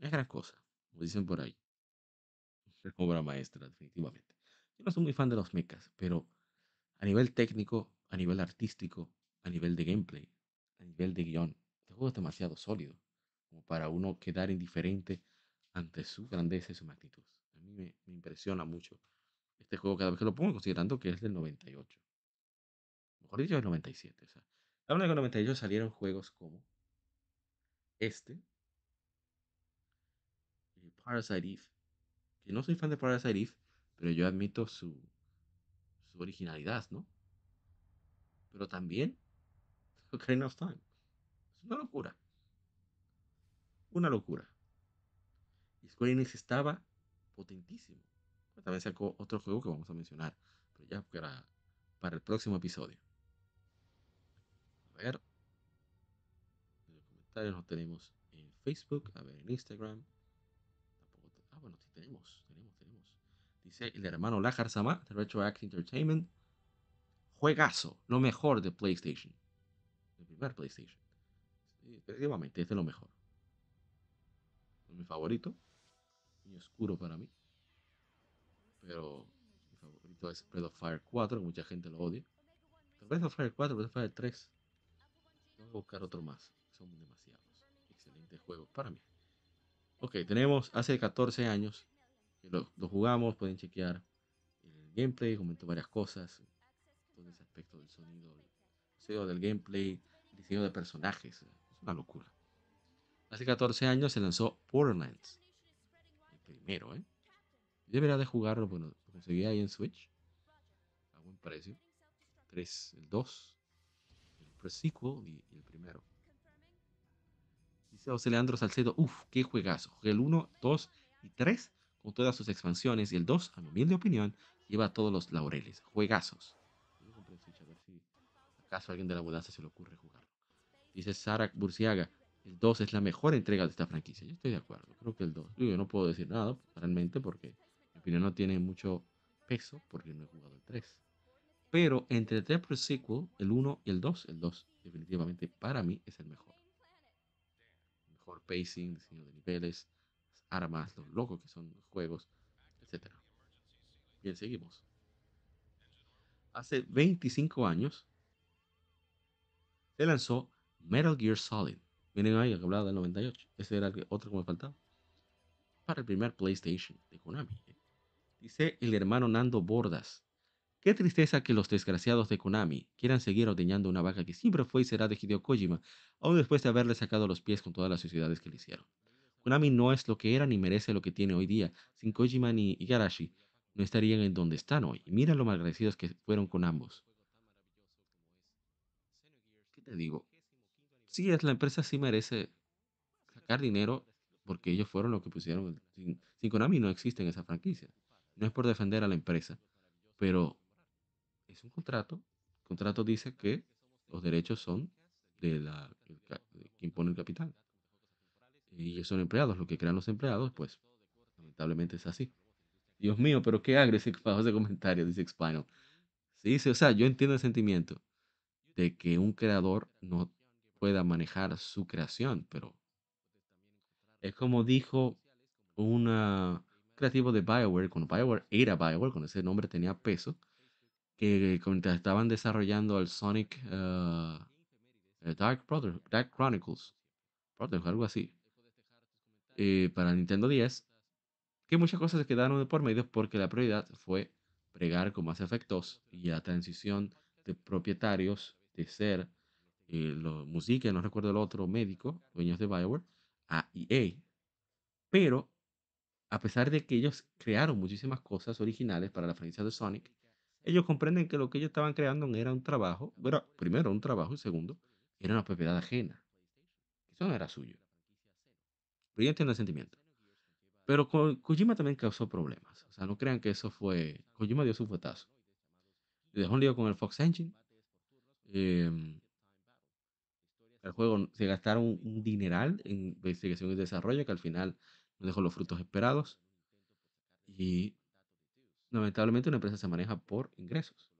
Es gran cosa, como dicen por ahí. Es obra maestra, definitivamente. Yo no soy muy fan de los mechas, pero a nivel técnico, a nivel artístico, a nivel de gameplay, a nivel de guion. Este juego es demasiado sólido como para uno quedar indiferente ante su grandeza y su magnitud. A mí me, impresiona mucho este juego cada vez que lo pongo, considerando que es del 98. Mejor dicho, del 97. O sea, en el 98 salieron juegos como este, y Parasite Eve, que no soy fan de Parasite Eve, pero yo admito su, su originalidad, ¿no? Pero también Ocarina of Time. Es una locura. Una locura. Y Square Enix estaba potentísimo. también sacó otro juego que vamos a mencionar. Pero ya para, para el próximo episodio. A ver. Los comentarios nos tenemos en Facebook. A ver, en Instagram. ah, bueno, sí tenemos. Tenemos, tenemos. Dice el hermano Lajar Sama de Retroact Entertainment. Juegazo. Lo mejor de PlayStation el PlayStation. efectivamente, es lo mejor. Es mi favorito. Muy oscuro para mí. Pero mi favorito es Breath of Fire 4, mucha gente lo odia. Pero Breath of Fire 4, Breath of Fire 3. Voy a buscar otro más. Son demasiados. Excelentes juegos para mí. Ok, tenemos hace 14 años que lo, jugamos. Pueden chequear el gameplay. Comentó varias cosas. Todo ese aspecto del sonido, del gameplay, diseño de personajes. Es una locura. Hace 14 años se lanzó Borderlands. El primero, ¿eh? Debería de jugarlo, bueno, lo conseguí ahí en Switch. A buen precio. 3, el 2, el pre-sequel y, el primero. Dice José Leandro Salcedo, uff, qué juegazo. Jugué el 1, 2 y 3 con todas sus expansiones y el 2, a mi humilde opinión, lleva todos los laureles. Juegazos caso a alguien de la mudanza se le ocurre jugarlo. Dice Sara Burciaga, el 2 es la mejor entrega de esta franquicia. Yo estoy de acuerdo, creo que el 2. Yo no puedo decir nada realmente porque mi opinión no tiene mucho peso porque no he jugado el 3. Pero entre el 3 sequel, el 1 y el 2, el 2 definitivamente para mí es el mejor. mejor pacing, diseño de niveles, armas, los locos que son los juegos, etc. Bien, seguimos. Hace 25 años, se lanzó Metal Gear Solid. Miren ahí, que hablaba del 98. Ese era otro que me faltaba. Para el primer PlayStation de Konami. ¿eh? Dice el hermano Nando Bordas. Qué tristeza que los desgraciados de Konami quieran seguir ordeñando una vaca que siempre fue y será de Hideo Kojima, aún después de haberle sacado los pies con todas las sociedades que le hicieron. Konami no es lo que era ni merece lo que tiene hoy día. Sin Kojima ni Igarashi no estarían en donde están hoy. Mira lo malagradecidos que fueron con ambos digo, sí, es la empresa sí merece sacar dinero porque ellos fueron los que pusieron. Sin, Konami no existe en esa franquicia. No es por defender a la empresa, pero es un contrato. El contrato dice que los derechos son de, la, quien pone el capital. Y ellos son empleados, lo que crean los empleados, pues lamentablemente es así. Dios mío, pero qué ese bajo ese comentario, dice Spinal. Sí, sí, o sea, yo entiendo el sentimiento de que un creador no pueda manejar su creación, pero es como dijo un creativo de Bioware, cuando Bioware era Bioware, cuando ese nombre tenía peso, que cuando estaban desarrollando el Sonic uh, Dark, Brother, Dark Chronicles, algo así, eh, para Nintendo 10, que muchas cosas se quedaron de por medio porque la prioridad fue pregar con más efectos y la transición de propietarios de ser eh, los música, no recuerdo el otro médico, dueños de Bioware, a EA. Pero, a pesar de que ellos crearon muchísimas cosas originales para la franquicia de Sonic, ellos comprenden que lo que ellos estaban creando era un trabajo, bueno, primero un trabajo y segundo, era una propiedad ajena. Eso no era suyo. Pero yo entiendo el sentimiento. Pero Kojima también causó problemas. O sea, no crean que eso fue. Kojima dio su fuetazo. Le dejó un lío con el Fox Engine. Em, el juego se gastaron un dineral en investigación y desarrollo que al final no dejó los frutos esperados. Y lamentablemente una empresa se maneja por ingresos.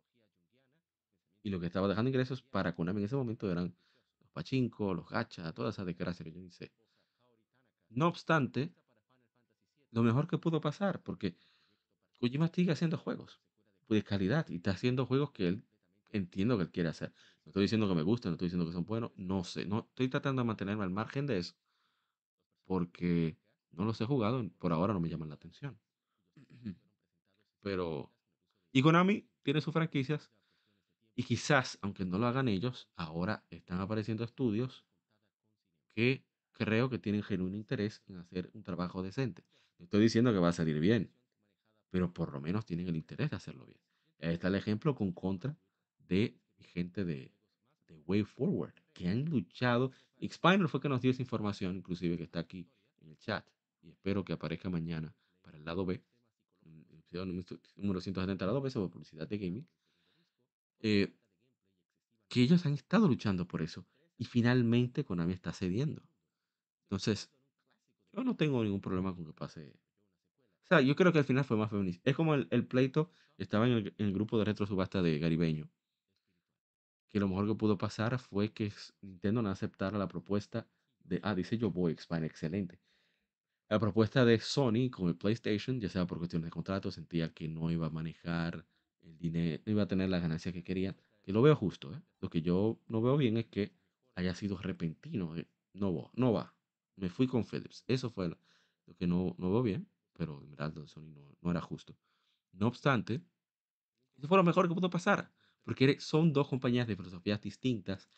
Y lo que estaba dejando ingresos para Konami en ese momento eran los pachinko, los gachas, toda esa desgracia que yo sé. No obstante, lo mejor que pudo pasar, porque Kojima sigue haciendo juegos de calidad y está haciendo juegos que él entiendo que él quiere hacer. No estoy diciendo que me gustan, no estoy diciendo que son buenos, no sé, no estoy tratando de mantenerme al margen de eso porque no los he jugado, por ahora no me llaman la atención. Pero y Konami tiene sus franquicias y quizás, aunque no lo hagan ellos, ahora están apareciendo estudios que creo que tienen genuino interés en hacer un trabajo decente. No estoy diciendo que va a salir bien, pero por lo menos tienen el interés de hacerlo bien. Ahí está el ejemplo con contra de gente de, de Way Forward, que han luchado. Xpiner fue que nos dio esa información, inclusive que está aquí en el chat, y espero que aparezca mañana para el lado B, número 170 lado B sobre publicidad de gaming, eh, que ellos han estado luchando por eso, y finalmente Konami está cediendo. Entonces, yo no tengo ningún problema con que pase. O sea, yo creo que al final fue más feminista. Es como el, pleito, estaba en el, grupo de retro subasta de Garibeño. Que lo mejor que pudo pasar fue que Nintendo no aceptara la propuesta de. Ah, dice yo voy, Expand, excelente. La propuesta de Sony con el PlayStation, ya sea por cuestiones de contrato, sentía que no iba a manejar el dinero, no iba a tener las ganancias que querían. Que lo veo justo, ¿eh? Lo que yo no veo bien es que haya sido repentino. ¿eh? No va, no va me fui con Philips. Eso fue lo, que no, no veo bien, pero en verdad Sony no, era justo. No obstante, eso fue lo mejor que pudo pasar, porque son dos compañías de filosofías distintas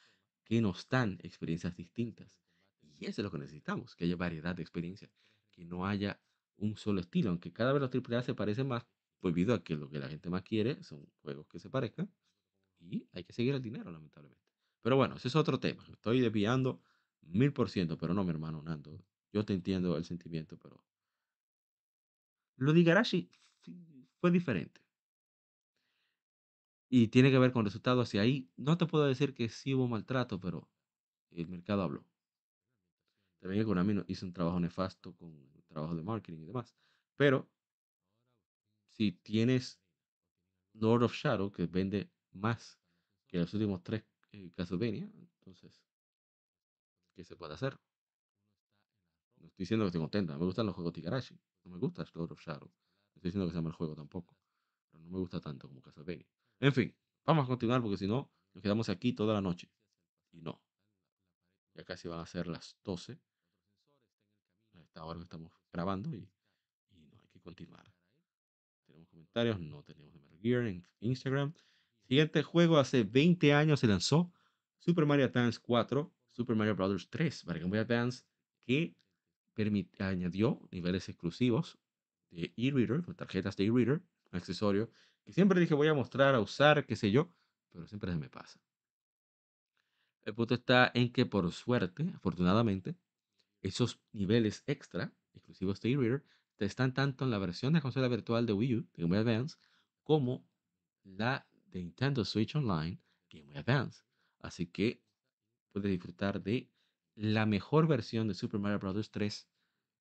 que nos dan experiencias distintas. Y eso es lo que necesitamos, que haya variedad de experiencias, que no haya un solo estilo, aunque cada vez los AAA se parecen más, debido a que lo que la gente más quiere son juegos que se parezcan, y hay que seguir el dinero, lamentablemente. Pero bueno, ese es otro tema. Estoy desviando Mil por ciento, pero no, mi hermano Nando. Yo te entiendo el sentimiento, pero. Lo de Igarashi fue diferente. Y tiene que ver con resultados hacia ahí. No te puedo decir que sí hubo maltrato, pero el mercado habló. También Konami hizo un trabajo nefasto con el trabajo de marketing y demás. Pero si tienes Lord of Shadow, que vende más que los últimos tres eh, Castlevania, entonces que se puede hacer. No estoy diciendo que estoy contenta. Me gustan los juegos Tigarashi. No me gusta Lord of Shadow. No estoy diciendo que sea mal juego tampoco. Pero no me gusta tanto como Castlevania. En fin, vamos a continuar porque si no, nos quedamos aquí toda la noche. Y no. Ya casi van a ser las 12. A esta que estamos grabando y, y no hay que continuar. Tenemos comentarios, no tenemos Metal Gear en Instagram. Siguiente juego hace 20 años se lanzó Super Mario Advance 4 Super Mario Bros. 3 para Game Boy Advance que añadió niveles exclusivos de e-reader, tarjetas de e-reader, accesorio, que siempre dije voy a mostrar, a usar, qué sé yo, pero siempre se me pasa. El punto está en que por suerte, afortunadamente, esos niveles extra, exclusivos de e-reader, están tanto en la versión de consola virtual de Wii U, de Game Boy Advance, como la de Nintendo Switch Online, Game Boy Advance. Así que puede disfrutar de la mejor versión de Super Mario Bros. 3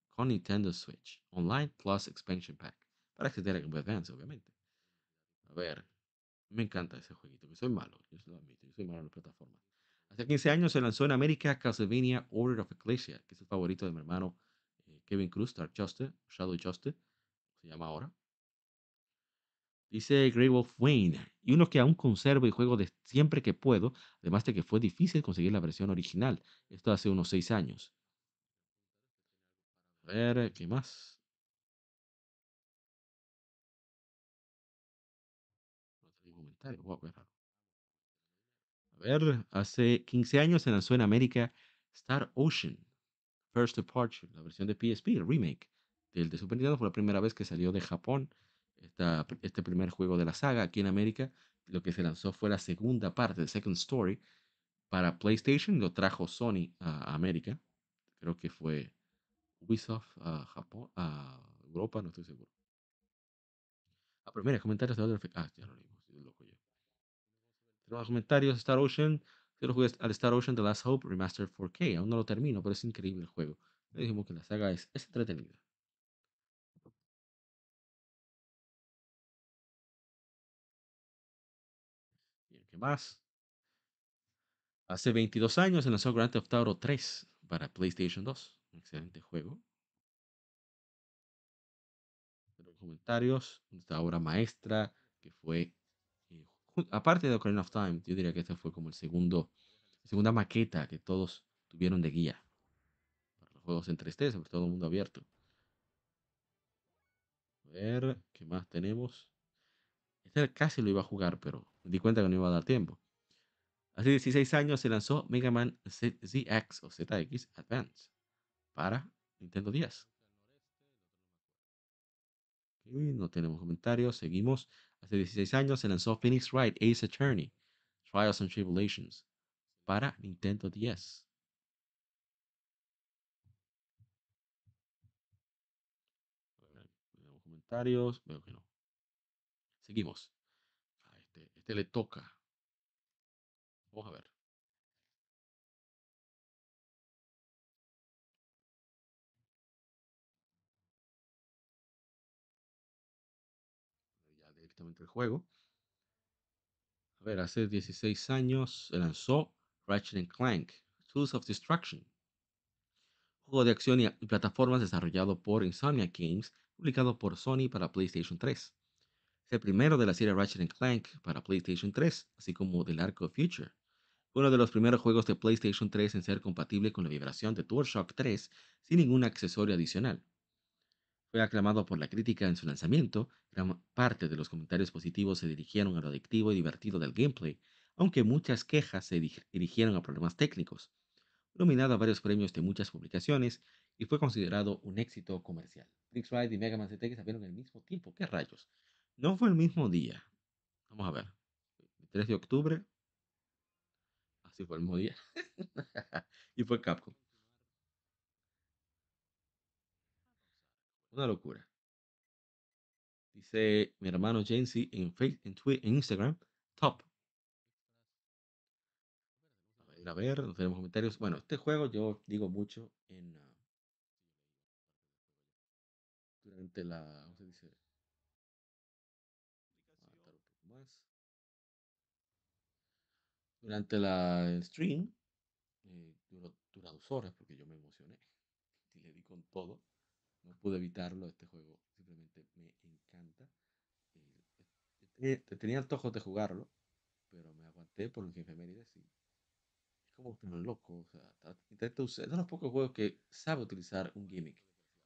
con Nintendo Switch Online Plus Expansion Pack para acceder a Game Boy Advance, obviamente. A ver, me encanta ese jueguito, que soy malo, yo lo admito, yo soy malo en las plataformas. Hace 15 años se lanzó en América Castlevania Order of Ecclesia, que es el favorito de mi hermano eh, Kevin Cruz, Dark Justice, Shadow Justice, se llama ahora. Dice Grey Wolf Wayne, y uno que aún conservo y juego de siempre que puedo, además de que fue difícil conseguir la versión original. Esto hace unos 6 años. A ver, ¿qué más? A ver, hace 15 años se lanzó en América Star Ocean First Departure, la versión de PSP, el remake del de Super Nintendo. Fue la primera vez que salió de Japón esta, este primer juego de la saga aquí en América. Lo que se lanzó fue la segunda parte, de Second Story, para PlayStation. Lo trajo Sony a América. Creo que fue Ubisoft a Japón, a Europa, no estoy seguro. A primera, comentarios de Other Ah, ya lo yo. Tenemos comentarios, Star Ocean. Yo lo jugué al Star Ocean The Last Hope Remastered 4K. Aún no lo termino, pero es increíble el juego. Le dijimos que la saga es, entretenida. ¿qué más? Hace 22 años se lanzó Grand Theft Auto 3 para PlayStation 2. Un excelente juego. Pero comentarios, esta obra maestra que fue, aparte de Ocarina of Time, yo diría que este fue como el segundo, la segunda maqueta que todos tuvieron de guía para los juegos en 3D, sobre todo mundo abierto. A ver, ¿qué más tenemos? Este casi lo iba a jugar, pero me di cuenta que no iba a dar tiempo. Hace 16 años se lanzó Mega Man ZX o ZX Advance para Nintendo 10. no tenemos comentarios, seguimos. Hace 16 años se lanzó Phoenix Wright Ace Attorney Trials and Tribulations para Nintendo 10. Tenemos comentarios, veo que no. Seguimos. A este, este le toca. Vamos a ver. Juego. A ver, hace 16 años se lanzó Ratchet Clank, Tools of Destruction. Juego de acción y plataformas desarrollado por Insomniac Games, publicado por Sony para PlayStation 3 el primero de la serie Ratchet Clank para PlayStation 3, así como del Arco Future. Fue uno de los primeros juegos de PlayStation 3 en ser compatible con la vibración de DualShock 3 sin ningún accesorio adicional. Fue aclamado por la crítica en su lanzamiento, gran parte de los comentarios positivos se dirigieron a lo adictivo y divertido del gameplay, aunque muchas quejas se dirigieron a problemas técnicos. Nominado a varios premios de muchas publicaciones y fue considerado un éxito comercial. Phoenix Ride y Mega Man ZX salieron al mismo tiempo. ¿Qué rayos? No fue el mismo día. Vamos a ver. El 3 de octubre. Así fue el mismo día. y fue Capcom. Una locura. Dice mi hermano Jancy en, Facebook, en, Twitter, en Instagram. Top. A ver, a ver, no tenemos comentarios. Bueno, este juego yo digo mucho en. Uh, durante la. ¿Cómo se dice? Durante la stream, eh, duró, dos horas porque yo me emocioné y le di con todo. No pude evitarlo, este juego simplemente me encanta. Eh, tenía antojos de jugarlo, pero me aguanté por los efemérides y es como un loco. O sea, usar, es de los pocos juegos que sabe utilizar un gimmick.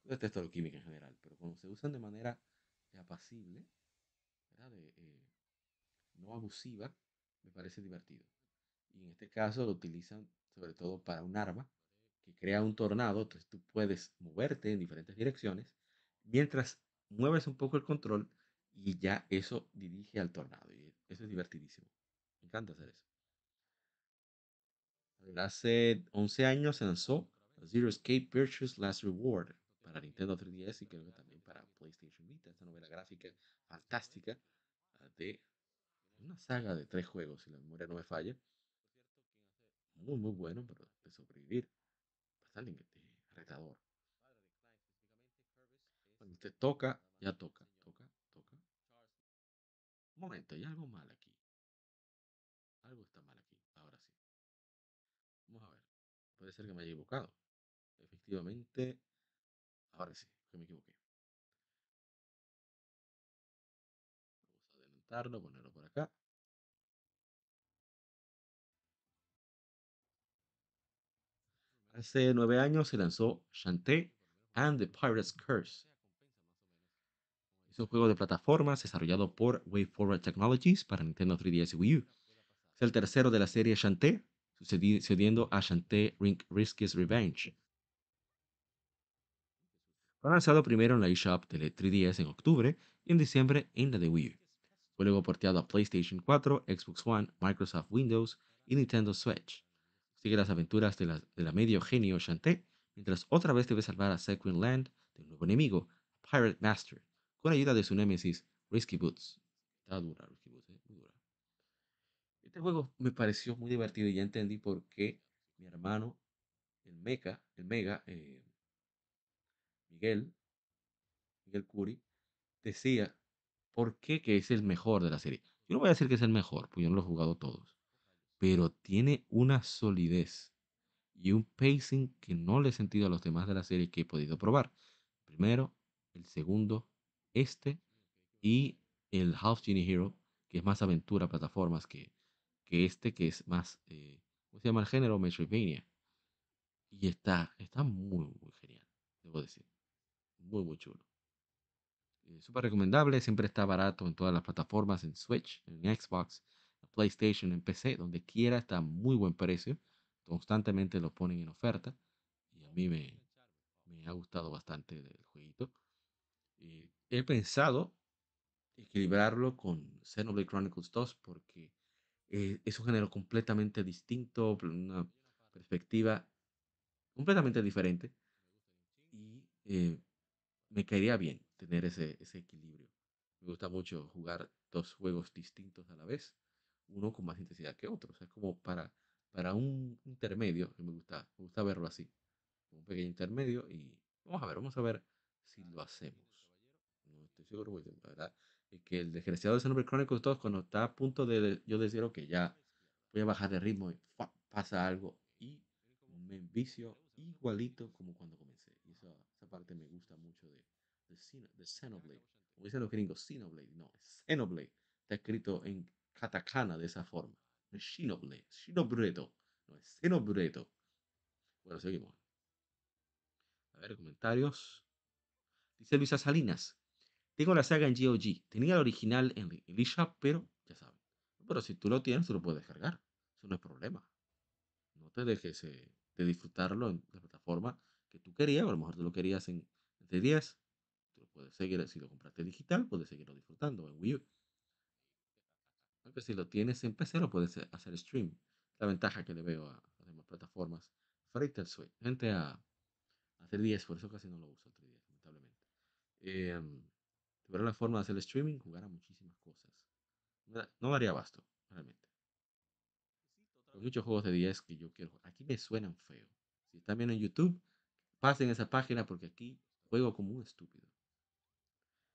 Yo detesto los gimmicks en general, pero cuando se usan de manera apacible, de, eh, no abusiva, me parece divertido. Y en este caso lo utilizan sobre todo para un arma que crea un tornado, entonces tú puedes moverte en diferentes direcciones mientras mueves un poco el control y ya eso dirige al tornado. Y eso es divertidísimo. Me encanta hacer eso. Hace 11 años se lanzó Zero Escape Virtuous Last Reward para Nintendo 3DS y creo que también para PlayStation Vita. Esta novela gráfica fantástica de una saga de tres juegos, si la memoria no me falla. Muy, muy bueno, pero de sobrevivir. Bastante retador. Cuando usted toca, ya toca, toca. Un momento, hay algo mal aquí. Algo está mal aquí. Ahora sí. Vamos a ver. Puede ser que me haya equivocado. Efectivamente. Ahora sí, que me equivoqué. Vamos a adelantarlo, ponerlo Hace nueve años se lanzó Shantae and the Pirate's Curse. Es un juego de plataformas desarrollado por WayForward Technologies para Nintendo 3DS y Wii U. Es el tercero de la serie Shantae, sucediendo a Shantae Riskies Revenge. Fue lanzado primero en la eShop de 3DS en octubre y en diciembre en la de Wii U. Fue luego porteado a PlayStation 4, Xbox One, Microsoft Windows y Nintendo Switch. Sigue las aventuras de la, medio genio Shantae, mientras otra vez debe salvar a Sequin Land de un nuevo enemigo, Pirate Master, con ayuda de su némesis Risky Boots. Está dura, Risky Boots, ¿eh? dura. Este juego me pareció muy divertido y ya entendí por qué mi hermano, el Mecha, el Mega, eh, Miguel, Miguel Curi, decía por qué que es el mejor de la serie. Yo no voy a decir que es el mejor, porque yo no lo he jugado todos pero tiene una solidez y un pacing que no le he sentido a los demás de la serie que he podido probar. Primero, el segundo, este y el Half Genie Hero, que es más aventura, plataformas que, que este, que es más, eh, ¿cómo se llama el género? Metroidvania. Y está, está muy, muy genial, debo decir. Muy, muy chulo. Eh, Súper recomendable, siempre está barato en todas las plataformas, en Switch, en Xbox, PlayStation, en PC, donde quiera, está a muy buen precio. Constantemente lo ponen en oferta. Y a mí me, ha gustado bastante el jueguito. Eh, he pensado equilibrarlo con Xenoblade Chronicles 2 porque eh, es un género completamente distinto, una perspectiva completamente diferente. Y eh, me caería bien tener ese, ese equilibrio. Me gusta mucho jugar dos juegos distintos a la vez uno con más intensidad que otro. O sea, es como para, para un intermedio, que me gusta, me gusta verlo así. Un pequeño intermedio y vamos a ver, vamos a ver si lo hacemos. No estoy seguro, la verdad, es que el desgraciado de Xenoblade Chronicles 2, cuando está a punto de yo decir, que ya voy a bajar de ritmo y pasa algo y me envicio igualito como cuando comencé. Y esa, esa parte me gusta mucho de, de, de Xenoblade. Como dicen los gringos, Xenoblade, no, Xenoblade. Está escrito en katakana de esa forma. No es Shinoble, Shinobredo, no es Xenobredo. Bueno, seguimos. A ver, comentarios. Dice Luisa Salinas. Tengo la saga en GOG. Tenía el original en el eShop, pero ya saben. Pero si tú lo tienes, tú lo puedes descargar. Eso no es problema. No te dejes eh, de disfrutarlo en la plataforma que tú querías, o a lo mejor tú lo querías en, en 10. Tú lo puedes seguir, si lo compraste digital, puedes seguirlo disfrutando en Wii U. Aunque si lo tienes en PC, lo puedes hacer stream. La ventaja que le veo a las demás plataformas. Frente al Switch. Frente a, a 3DS, por eso casi no lo uso 3DS, lamentablemente. Eh, tuviera la forma de hacer streaming, jugar a muchísimas cosas. No daría abasto, realmente. Hay muchos juegos de 10 que yo quiero Aquí me suenan feo. Si están viendo en YouTube, pasen esa página porque aquí juego como un estúpido.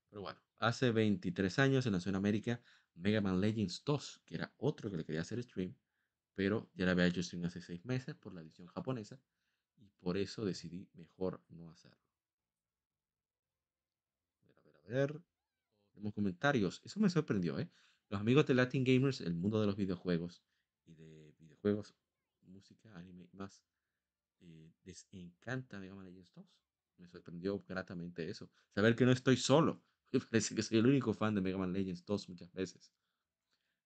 Pero bueno, hace 23 años en en América Mega Man Legends 2, que era otro que le quería hacer stream, pero ya le había hecho stream hace 6 meses por la edición japonesa y por eso decidí mejor no hacerlo. A ver, a ver, a ver. Tenemos comentarios. Eso me sorprendió, ¿eh? Los amigos de Latin Gamers, el mundo de los videojuegos y de videojuegos, música, anime y más, eh, les encanta Mega Man Legends 2. Me sorprendió gratamente eso. Saber que no estoy solo. Parece que soy el único fan de Mega Man Legends 2 muchas veces.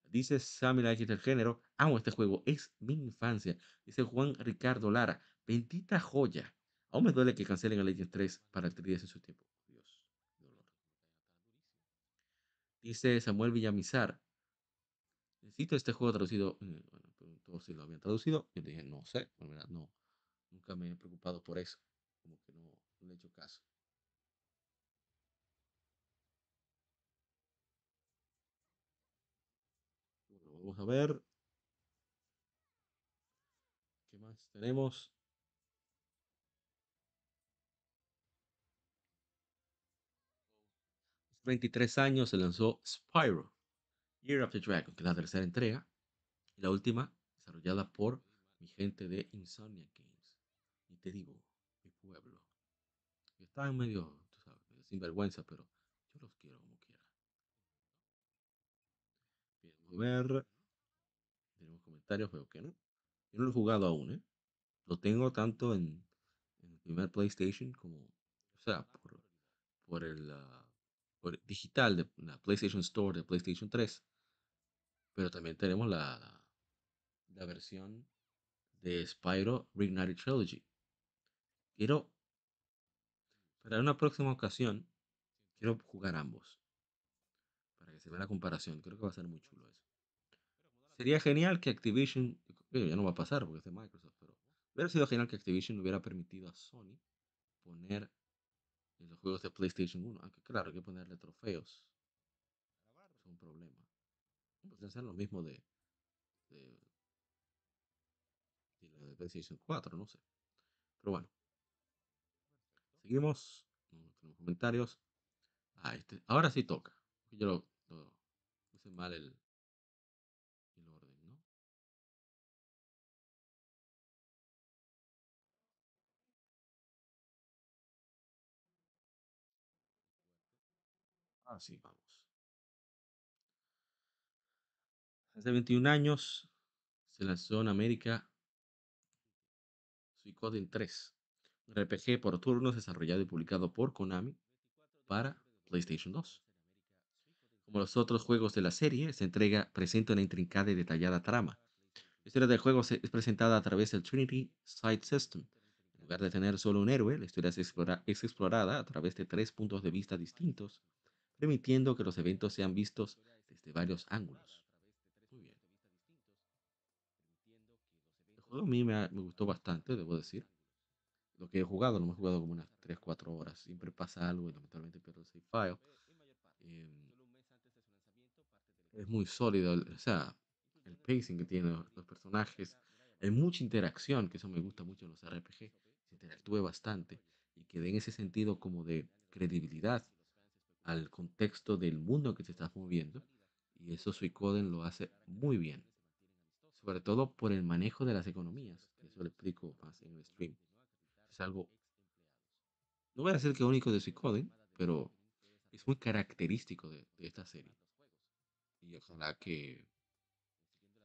Dice Samuel X del género, amo este juego, es mi infancia. Dice Juan Ricardo Lara, bendita joya. Aún me duele que cancelen a Legends 3 para el 3DS en su tiempo. Dios, dolor. Dice Samuel Villamizar, necesito este juego traducido. Eh, bueno, todos si lo habían traducido. Yo dije, no sé, no, nunca me he preocupado por eso. Como que no, no le he hecho caso. Vamos a ver. ¿Qué más tenemos? Hace 23 años se lanzó Spyro. Year of the Dragon, que es la tercera entrega. Y la última, desarrollada por mi gente de Insomnia Games. Y te digo, mi pueblo. Que está en medio, tú sabes, sin vergüenza, pero yo los quiero como quiera. Bien, vamos a ver. Veo que no. Yo no lo he jugado aún, ¿eh? Lo tengo tanto en, el primer PlayStation como, o sea, por, por el ah, digital de la PlayStation Store de PlayStation 3. Pero también tenemos la, la versión de Spyro Reignited Trilogy. Quiero, para una próxima ocasión, quiero jugar ambos. Para que se vea la comparación. Creo que va a ser muy chulo eso. Sería genial que Activision, digo, ya no va a pasar porque es de Microsoft, pero hubiera sido genial que Activision hubiera permitido a Sony poner en los juegos de PlayStation 1. Aunque claro, hay que ponerle trofeos. Es un problema. Pues hacer lo mismo de, de, de la de PlayStation 4, no sé. Pero bueno. Seguimos. Tenemos comentarios. Ah, este. Ahora sí toca. Yo lo, lo puse mal el Así vamos. Hace 21 años se lanzó en América Suicoden 3, un RPG por turnos desarrollado y publicado por Konami para PlayStation 2. Como los otros juegos de la serie, esta entrega presenta una intrincada y detallada trama. La historia del juego se- es presentada a través del Trinity Side System. En lugar de tener solo un héroe, la historia es, explora- es explorada a través de tres puntos de vista distintos, permitiendo que los eventos sean vistos desde varios ángulos. Muy bien. El juego a mí me, me gustó bastante, debo decir. Lo que he jugado, no me he jugado como unas 3-4 horas. Siempre pasa algo y lamentablemente pierdo el save file. Em, es muy sólido, o sea, el pacing que tienen los, los personajes. Hay mucha interacción, que eso me gusta mucho en los RPG. Se interactúe bastante y que den ese sentido como de credibilidad al contexto del mundo que te estás moviendo. Y eso Suicoden lo hace muy bien. Sobre todo por el manejo de las economías. que Eso lo explico más en el stream. Es algo, no voy a decir que único de Suicoden, pero es muy característico de, de esta serie. Y ojalá que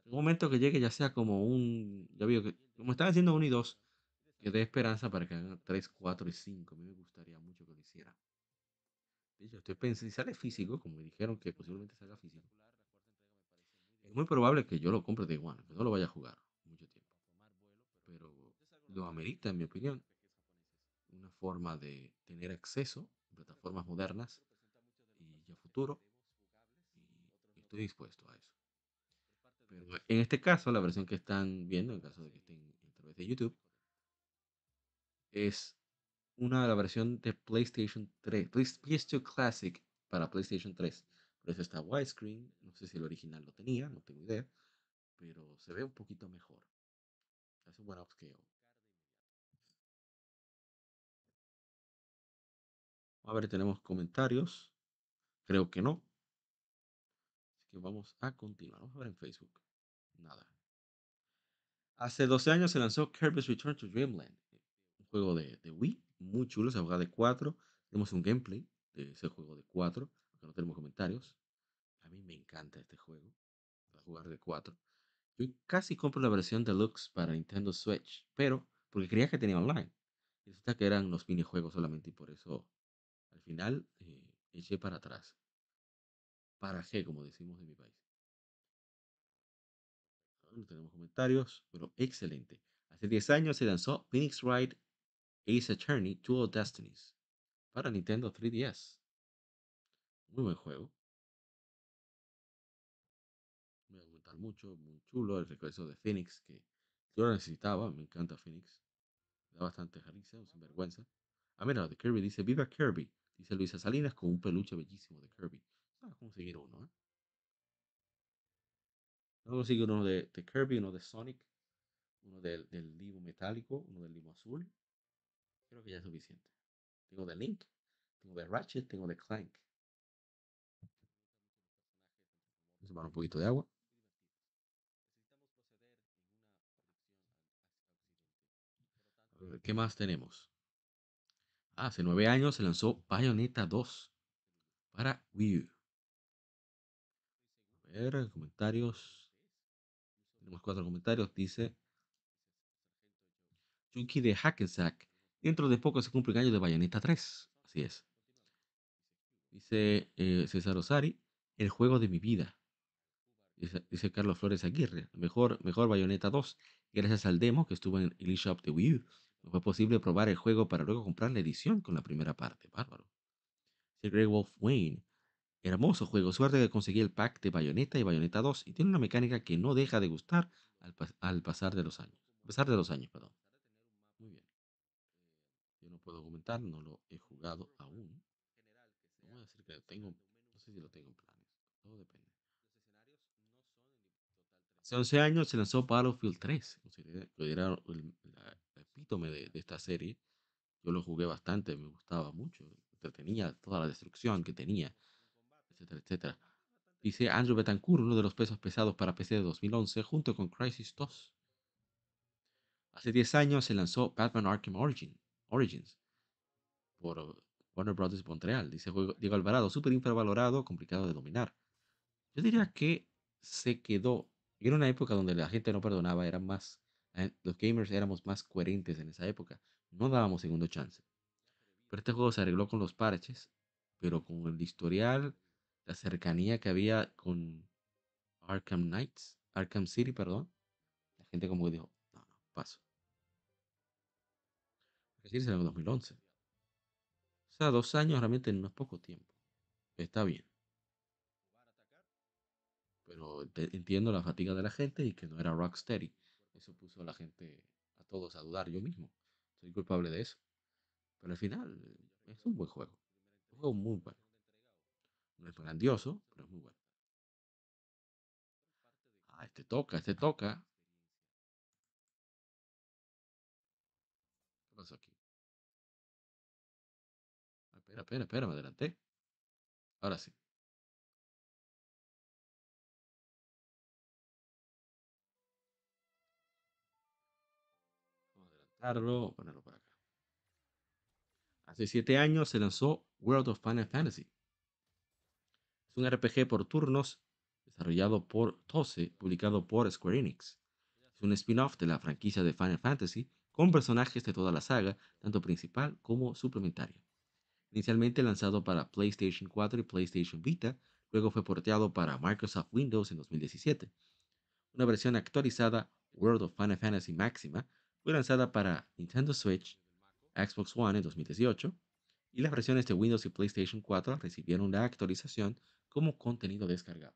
un momento que llegue ya sea como un, ya veo que, como están haciendo uno y dos, que dé esperanza para que hagan 3, 4 y 5. A mí me gustaría mucho que lo hicieran. Hecho, estoy pensando, si sale físico, como me dijeron que posiblemente salga físico, es muy probable que yo lo compre de igual, que no lo vaya a jugar mucho tiempo. Pero lo amerita, en mi opinión, una forma de tener acceso a plataformas modernas y a futuro. Y estoy dispuesto a eso. Pero en este caso, la versión que están viendo, en caso de que estén a través de YouTube, es una la versión de PlayStation 3, Play- PS2 Classic para PlayStation 3. Por eso está widescreen. No sé si el original lo tenía, no tengo idea. Pero se ve un poquito mejor. Hace un buen upscale. A ver, tenemos comentarios. Creo que no. Así que vamos a continuar. Vamos a ver en Facebook. Nada. Hace 12 años se lanzó Kirby's Return to Dreamland. Un juego de Wii. Muy chulo. Se juega de 4. Tenemos un gameplay de ese juego de 4. Aunque no tenemos comentarios. A mí me encanta este juego. Para jugar de 4. Yo casi compro la versión deluxe para Nintendo Switch. Pero porque creía que tenía online. Y resulta que eran los minijuegos solamente. Y por eso al final eh, eché para atrás. Para G, como decimos en mi país. No tenemos comentarios, pero excelente. Hace 10 años se lanzó Phoenix Wright Ace Attorney Dual Destinies para Nintendo 3DS. Muy buen juego. Me voy a comentar mucho, muy chulo el regreso de Phoenix, que yo lo necesitaba, me encanta Phoenix. Da bastante risa, un sinvergüenza. Ah, mira, de Kirby dice, viva Kirby. Dice Luisa Salinas con un peluche bellísimo de Kirby. Vamos a conseguir uno, ¿eh? Vamos a conseguir uno de, de Kirby, uno de Sonic, uno del, del limo metálico, uno del limo azul. Creo que ya es suficiente. Tengo de Link, tengo de Ratchet, tengo de Clank. Vamos a un poquito de agua. ¿Qué más tenemos? Ah, hace nueve años se lanzó Bayonetta 2 para Wii U. A ver, comentarios. Tenemos cuatro comentarios. Dice Junkie de Hackensack. Dentro de poco se cumple un año de Bayonetta 3. Así es. Dice eh, César Osari, el juego de mi vida. Dice, Carlos Flores Aguirre, mejor, mejor Bayonetta 2. Gracias al demo que estuvo en el eShop de Wii U, no fue posible probar el juego para luego comprar la edición con la primera parte. Bárbaro. Dice Grey Wolf Wayne, hermoso juego. Suerte que conseguí el pack de Bayonetta y Bayonetta 2 y tiene una mecánica que no deja de gustar al, al pasar de los años. A pesar de los años, perdón. Muy bien. Yo no puedo comentar, no lo he jugado aún. No voy a decir que lo tengo, no sé si lo tengo en planes. Todo depende. Hace 11 años se lanzó Battlefield 3, considera- considerado el, el epítome de, de esta serie. Yo lo jugué bastante, me gustaba mucho, entretenía toda la destrucción que tenía, etcétera, etcétera. Dice Andrew Betancourt, uno de los pesos pesados para PC de 2011, junto con Crisis 2. Hace 10 años se lanzó Batman Arkham Origin, Origins por Warner Bros. Montreal. Dice Diego Alvarado, súper infravalorado, complicado de dominar. Yo diría que se quedó. Era una época donde la gente no perdonaba, eran más. eh, Los gamers éramos más coherentes en esa época. No dábamos segundo chance. Pero este juego se arregló con los parches, pero con el historial, la cercanía que había con Arkham Knights, Arkham City, perdón. La gente como que dijo, no, no, paso. Es en 2011. O sea, dos años realmente no es poco tiempo. Está bien. Pero entiendo la fatiga de la gente y que no era Rocksteady. Eso puso a la gente, a todos a dudar. Yo mismo soy culpable de eso. Pero al final es un buen juego. Un juego muy bueno. No es grandioso, pero es muy bueno. Ah, este toca, este toca. Pasó aquí? Ah, espera, espera, espera, me adelanté. Ahora sí. Vamos a adelantarlo, ponerlo por acá. Hace siete años se lanzó World of Final Fantasy. Es un RPG por turnos desarrollado por Tose, publicado por Square Enix. Es un spin-off de la franquicia de Final Fantasy con personajes de toda la saga, tanto principal como suplementaria. Inicialmente lanzado para PlayStation 4 y PlayStation Vita, luego fue porteado para Microsoft Windows en 2017. Una versión actualizada, World of Final Fantasy Maxima, fue lanzada para Nintendo Switch, Xbox One en 2018, y las versiones de Windows y PlayStation 4 recibieron la actualización como contenido descargado.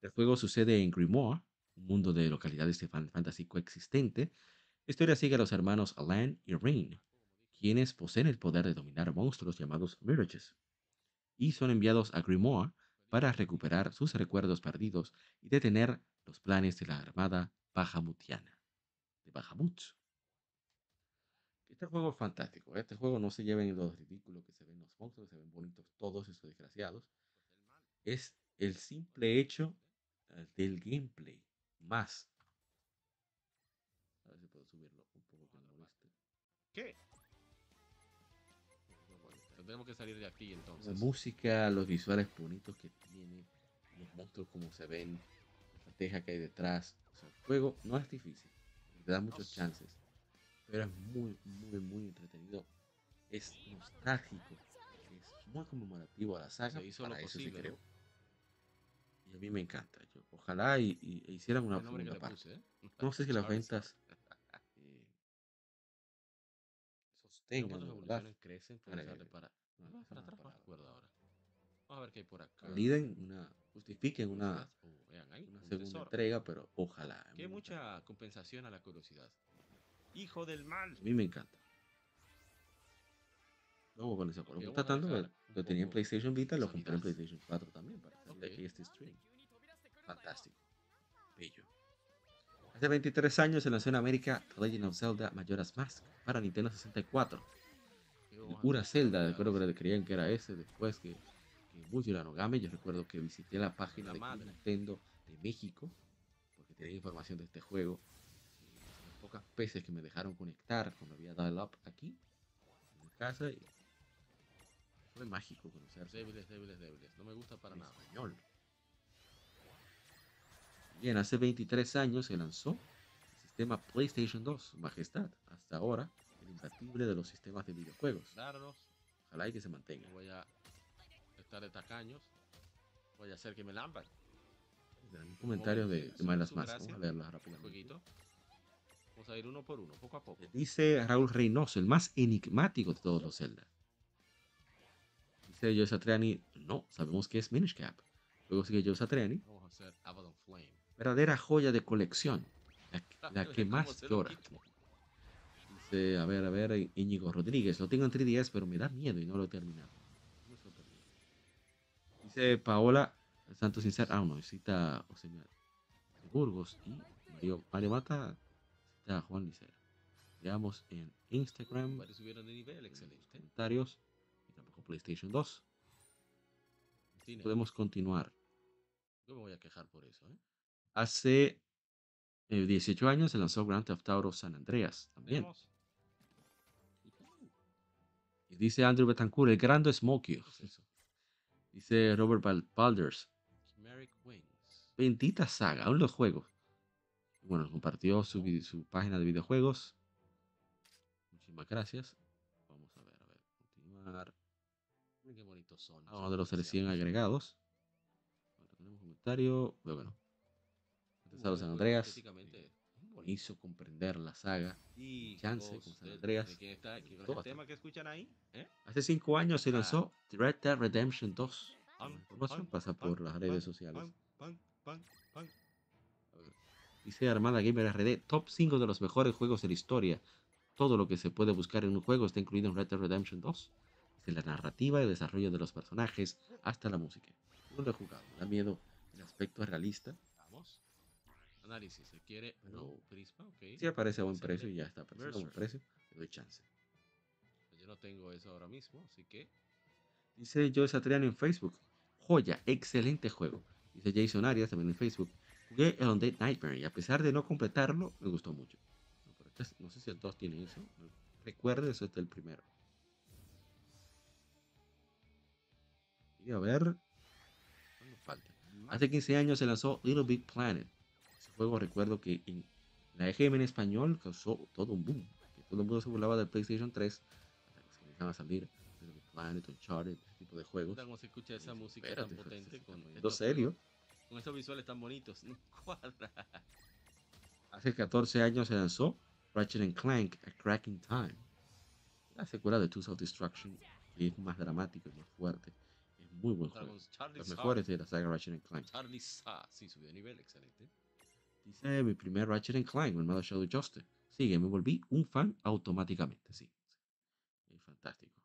El juego sucede en Grimoire, un mundo de localidades de Fantasy coexistente. La historia sigue a los hermanos Alan y Rain, quienes poseen el poder de dominar monstruos llamados Mirages, y son enviados a Grimoire para recuperar sus recuerdos perdidos y detener los planes de la armada Bahamutiana, de Bahamut. Este juego es fantástico. ¿eh? Este juego no se lleva en lo ridículo que se ven los monstruos, se ven bonitos todos estos desgraciados. Es el simple hecho eh, del gameplay más. A ver si puedo subirlo un poco que no lo viste. ¿Qué? Tendremos que salir de aquí La entonces. música, los visuales bonitos que tiene, los monstruos como se ven, la estrategia que hay detrás. O sea, el juego no es difícil, te da muchos chances, pero es muy, muy, muy entretenido. Es nostálgico, es muy conmemorativo a la saga. Se hizo para lo eso se posible, creó. ¿no? Y a mí me encanta. Yo, ojalá y, y- e hicieran una segunda parte. puse, ¿eh? No sé si las ventas eh, sostengan, las crecen, para. no, para atrás, no recuerdo ahora. Vamos a ver qué hay por acá. Validen una, justifiquen una, Curiosidad. Oh, vean ahí, una un segunda tesoro. entrega, pero ojalá. Que mucha compensación a la curiosidad. Hijo del mal. A mí me encanta. Vamos con ese juego. Ok, Lo vamos a tratando, dejar lo un tenía en poco PlayStation Vita, lo compré en. PlayStation 4 también para salir de Ok. aquí este stream. Fantástico. Bello. Hace 23 años se lanzó en América The Legend of Zelda Majora's Mask para Nintendo 64. Qué hoja Una más Zelda, creo que creían que era ese después que, que la Game. Yo recuerdo que visité la página de Nintendo de México porque tenía información de este juego. Y las pocas veces que me dejaron conectar cuando había dial-up aquí en mi casa. Y fue mágico conocer débiles, débiles, débiles. No me gusta para nada. Español. Bien, hace 23 años se lanzó el sistema PlayStation 2, Majestad. Hasta ahora, el imbatible de los sistemas de videojuegos. Claro, ojalá y que se mantenga. Voy a estar de tacaños. Voy a hacer que me lampan. Un comentario de, de Más. Vamos a leerla rápidamente. Vamos a ir uno por uno, poco a poco. Dice Raúl Reynoso, el más enigmático de todos los Zelda. Dice Joe Satriani, no, sabemos que es Minish Cap. Luego sigue Joe Satriani. Verdadera joya de colección. La, que más llora. Dice, a ver, a ver, Íñigo Rodríguez. Lo tengo en 3DS, pero me da miedo y no lo he terminado. Dice Paola Santos Sincero. Ah, no, cita o sea, Burgos y Mario, Mario Mata cita Juan Licera. Veamos en Instagram. Varios subieron de nivel, excelente. Comentarios. PlayStation 2. Podemos continuar. Yo me voy a quejar por eso. ¿eh? Hace 18 eh, años se lanzó Grand Theft Auto San Andreas también. Y dice Andrew Betancourt, el grande Smokey. Dice Robert Balders. Bendita saga, aún los juegos. Bueno, compartió su, su página de videojuegos. Muchísimas gracias. Vamos a ver, a ver, continuar. Qué bonitos son. Uno de los recién agregados. Ahora tenemos comentario. Bueno, bueno. San Andreas. Hizo comprender la saga. Y Chance con San Andreas. ¿De quién está? ¿Quién el tema que escuchan ahí? ¿Eh? Hace cinco años se lanzó ah. Red Dead Redemption 2. Información pasa por las redes sociales. Dice Armada Gamer RD, top 5 de los mejores juegos de la historia. Todo lo que se puede buscar en un juego está incluido en Red Dead Redemption 2 desde la narrativa y desarrollo de los personajes hasta la música. No lo he jugado, da miedo el aspecto realista. Vamos. Análisis, se quiere no prisma, ok. Si aparece a buen precio y ya está apareciendo a buen precio, le doy chance. Yo no tengo eso ahora mismo, así que. Dice Joe Satriani en Facebook. Joya, excelente juego. Dice Jason Arias también en Facebook. Jugué el Undead Nightmare y a pesar de no completarlo, me gustó mucho. No, este no sé si el 2 tiene eso. Recuerde, eso es el primero. A ver. falta? Hace 15 años se lanzó Little Big Planet. Ese juego recuerdo que en la EGM en español causó todo un boom. Que todo el mundo se burlaba del PlayStation 3 hasta que comenzaban a salir Little Big Planet, Uncharted, ese tipo de juegos. ¿Cómo se escucha esa música tan potente? Con estos, serio? Con estos visuales tan bonitos. No cuadra. Hace 14 años se lanzó Ratchet Clank A Cracking Time. La secuela de Tools of Destruction, que es más dramático y más fuerte muy buen juego. Los mejores de la saga Ratchet Clank. Charlie Sa, sí, subió de nivel, excelente. Dice mi primer Ratchet Clank, mi Shadow Justice. Sigue, me volví un fan automáticamente, sí. Es fantástico.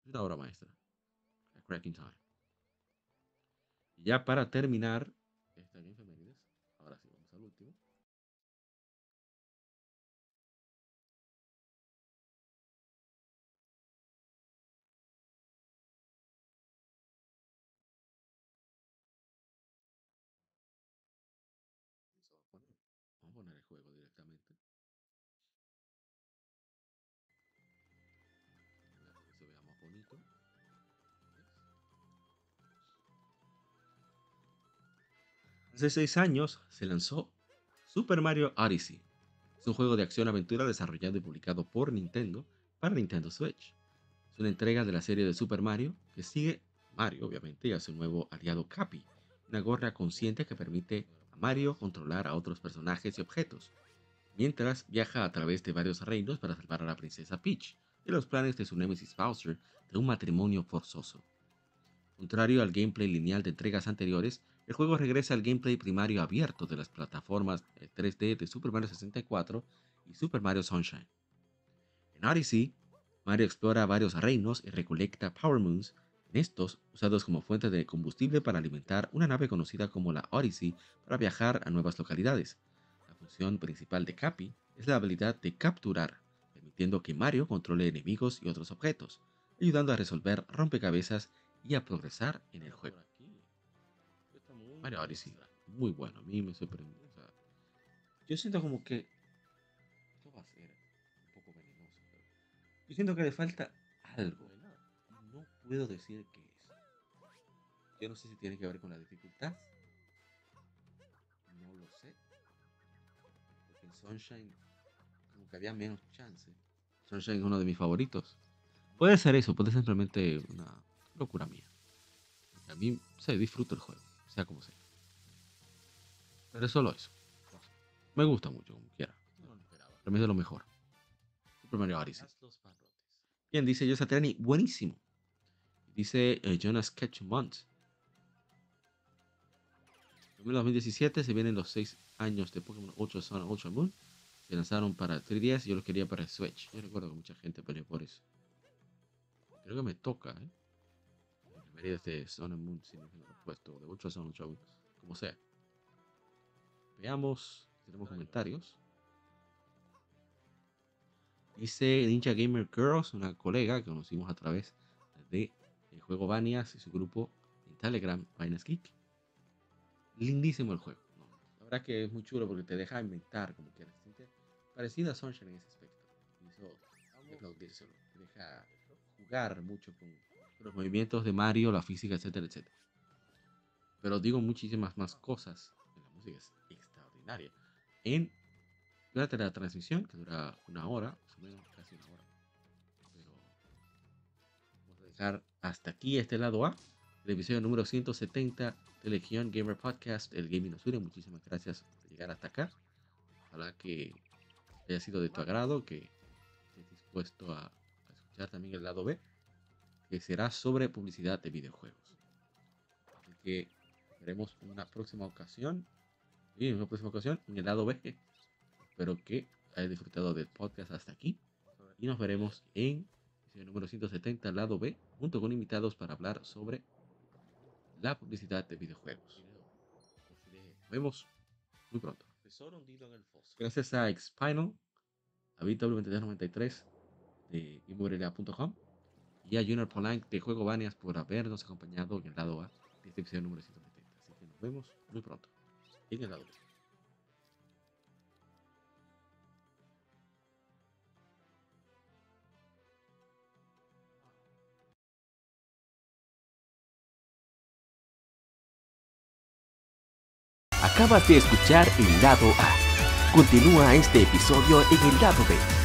Es una obra maestra. A Cracking Time. Y ya para terminar, Hace seis años se lanzó Super Mario Odyssey. Es un juego de acción-aventura desarrollado y publicado por Nintendo para Nintendo Switch. Es una entrega de la serie de Super Mario que sigue Mario, obviamente, y a su nuevo aliado Cappy, una gorra consciente que permite Mario controlar a otros personajes y objetos, mientras viaja a través de varios reinos para salvar a la princesa Peach de los planes de su némesis Bowser de un matrimonio forzoso. Contrario al gameplay lineal de entregas anteriores, el juego regresa al gameplay primario abierto de las plataformas 3D de Super Mario 64 y Super Mario Sunshine. En Odyssey, Mario explora varios reinos y recolecta Power Moons estos usados como fuente de combustible para alimentar una nave conocida como la Odyssey para viajar a nuevas localidades. La función principal de Cappy es la habilidad de capturar, permitiendo que Mario controle enemigos y otros objetos, ayudando a resolver rompecabezas y a progresar en el juego. Mario Odyssey, muy bueno, a mí me sorprendió. Yo siento como que esto va a ser un poco venenoso, pero yo siento que le falta algo. No puedo decir qué es. Yo no sé si tiene que ver con la dificultad. No lo sé. Porque en Sunshine como que había menos chance. Sunshine es uno de mis favoritos. Puede ser eso, puede ser simplemente una locura mía. A mí se disfruto el juego, sea como sea. Pero es solo eso. Me gusta mucho, como quiera. Para mí es de lo mejor. Super Mario Odyssey. Bien, dice Joe Satriani, buenísimo. Dice eh, Jonas Ketchumont. En 2017 se vienen los 6 años de Pokémon Ultra Sun Ultra Moon. Se lanzaron para 3DS y yo los quería para Switch. Yo recuerdo que mucha gente peleó por eso. Creo que me toca, ¿eh? Debería de Sun and Moon, lo puesto, de Ultra Sun Ultra Moon, como sea. Veamos, tenemos comentarios. Dice Ninja Gamer Girls, una colega que conocimos a través de el juego Vanias y su grupo en Telegram, Vainas Geek. Lindísimo el juego. la verdad que es muy chulo porque te deja inventar como quieras. Parecida a Sunshine en ese aspecto. Eso, te deja jugar mucho con los movimientos de Mario, la física, etcétera, etcétera. Pero digo muchísimas más cosas. La música es extraordinaria. En durante la transmisión, que dura una hora, más o menos, casi una hora. Pero vamos a dejar hasta aquí este lado A, el episodio número 170 de Legion Gamer Podcast, el Gaming Nos Muchísimas gracias por llegar hasta acá. Ojalá que haya sido de tu agrado, que estés dispuesto a escuchar también el lado B, que será sobre publicidad de videojuegos. Así que veremos una próxima ocasión. Y en una próxima ocasión en el lado B. Espero que hayas disfrutado del podcast hasta aquí. Y nos veremos en el número 170, lado B, junto con invitados para hablar sobre la publicidad de videojuegos. Nos vemos muy pronto. Gracias a Xpinal, a BW2393 de Inmobiliaria.com y a Junior Polank de Juego Banias por habernos acompañado en el lado A de este episodio número 170. Así que nos vemos muy pronto en el lado B. Acabas de escuchar el lado A. Continúa este episodio en el lado B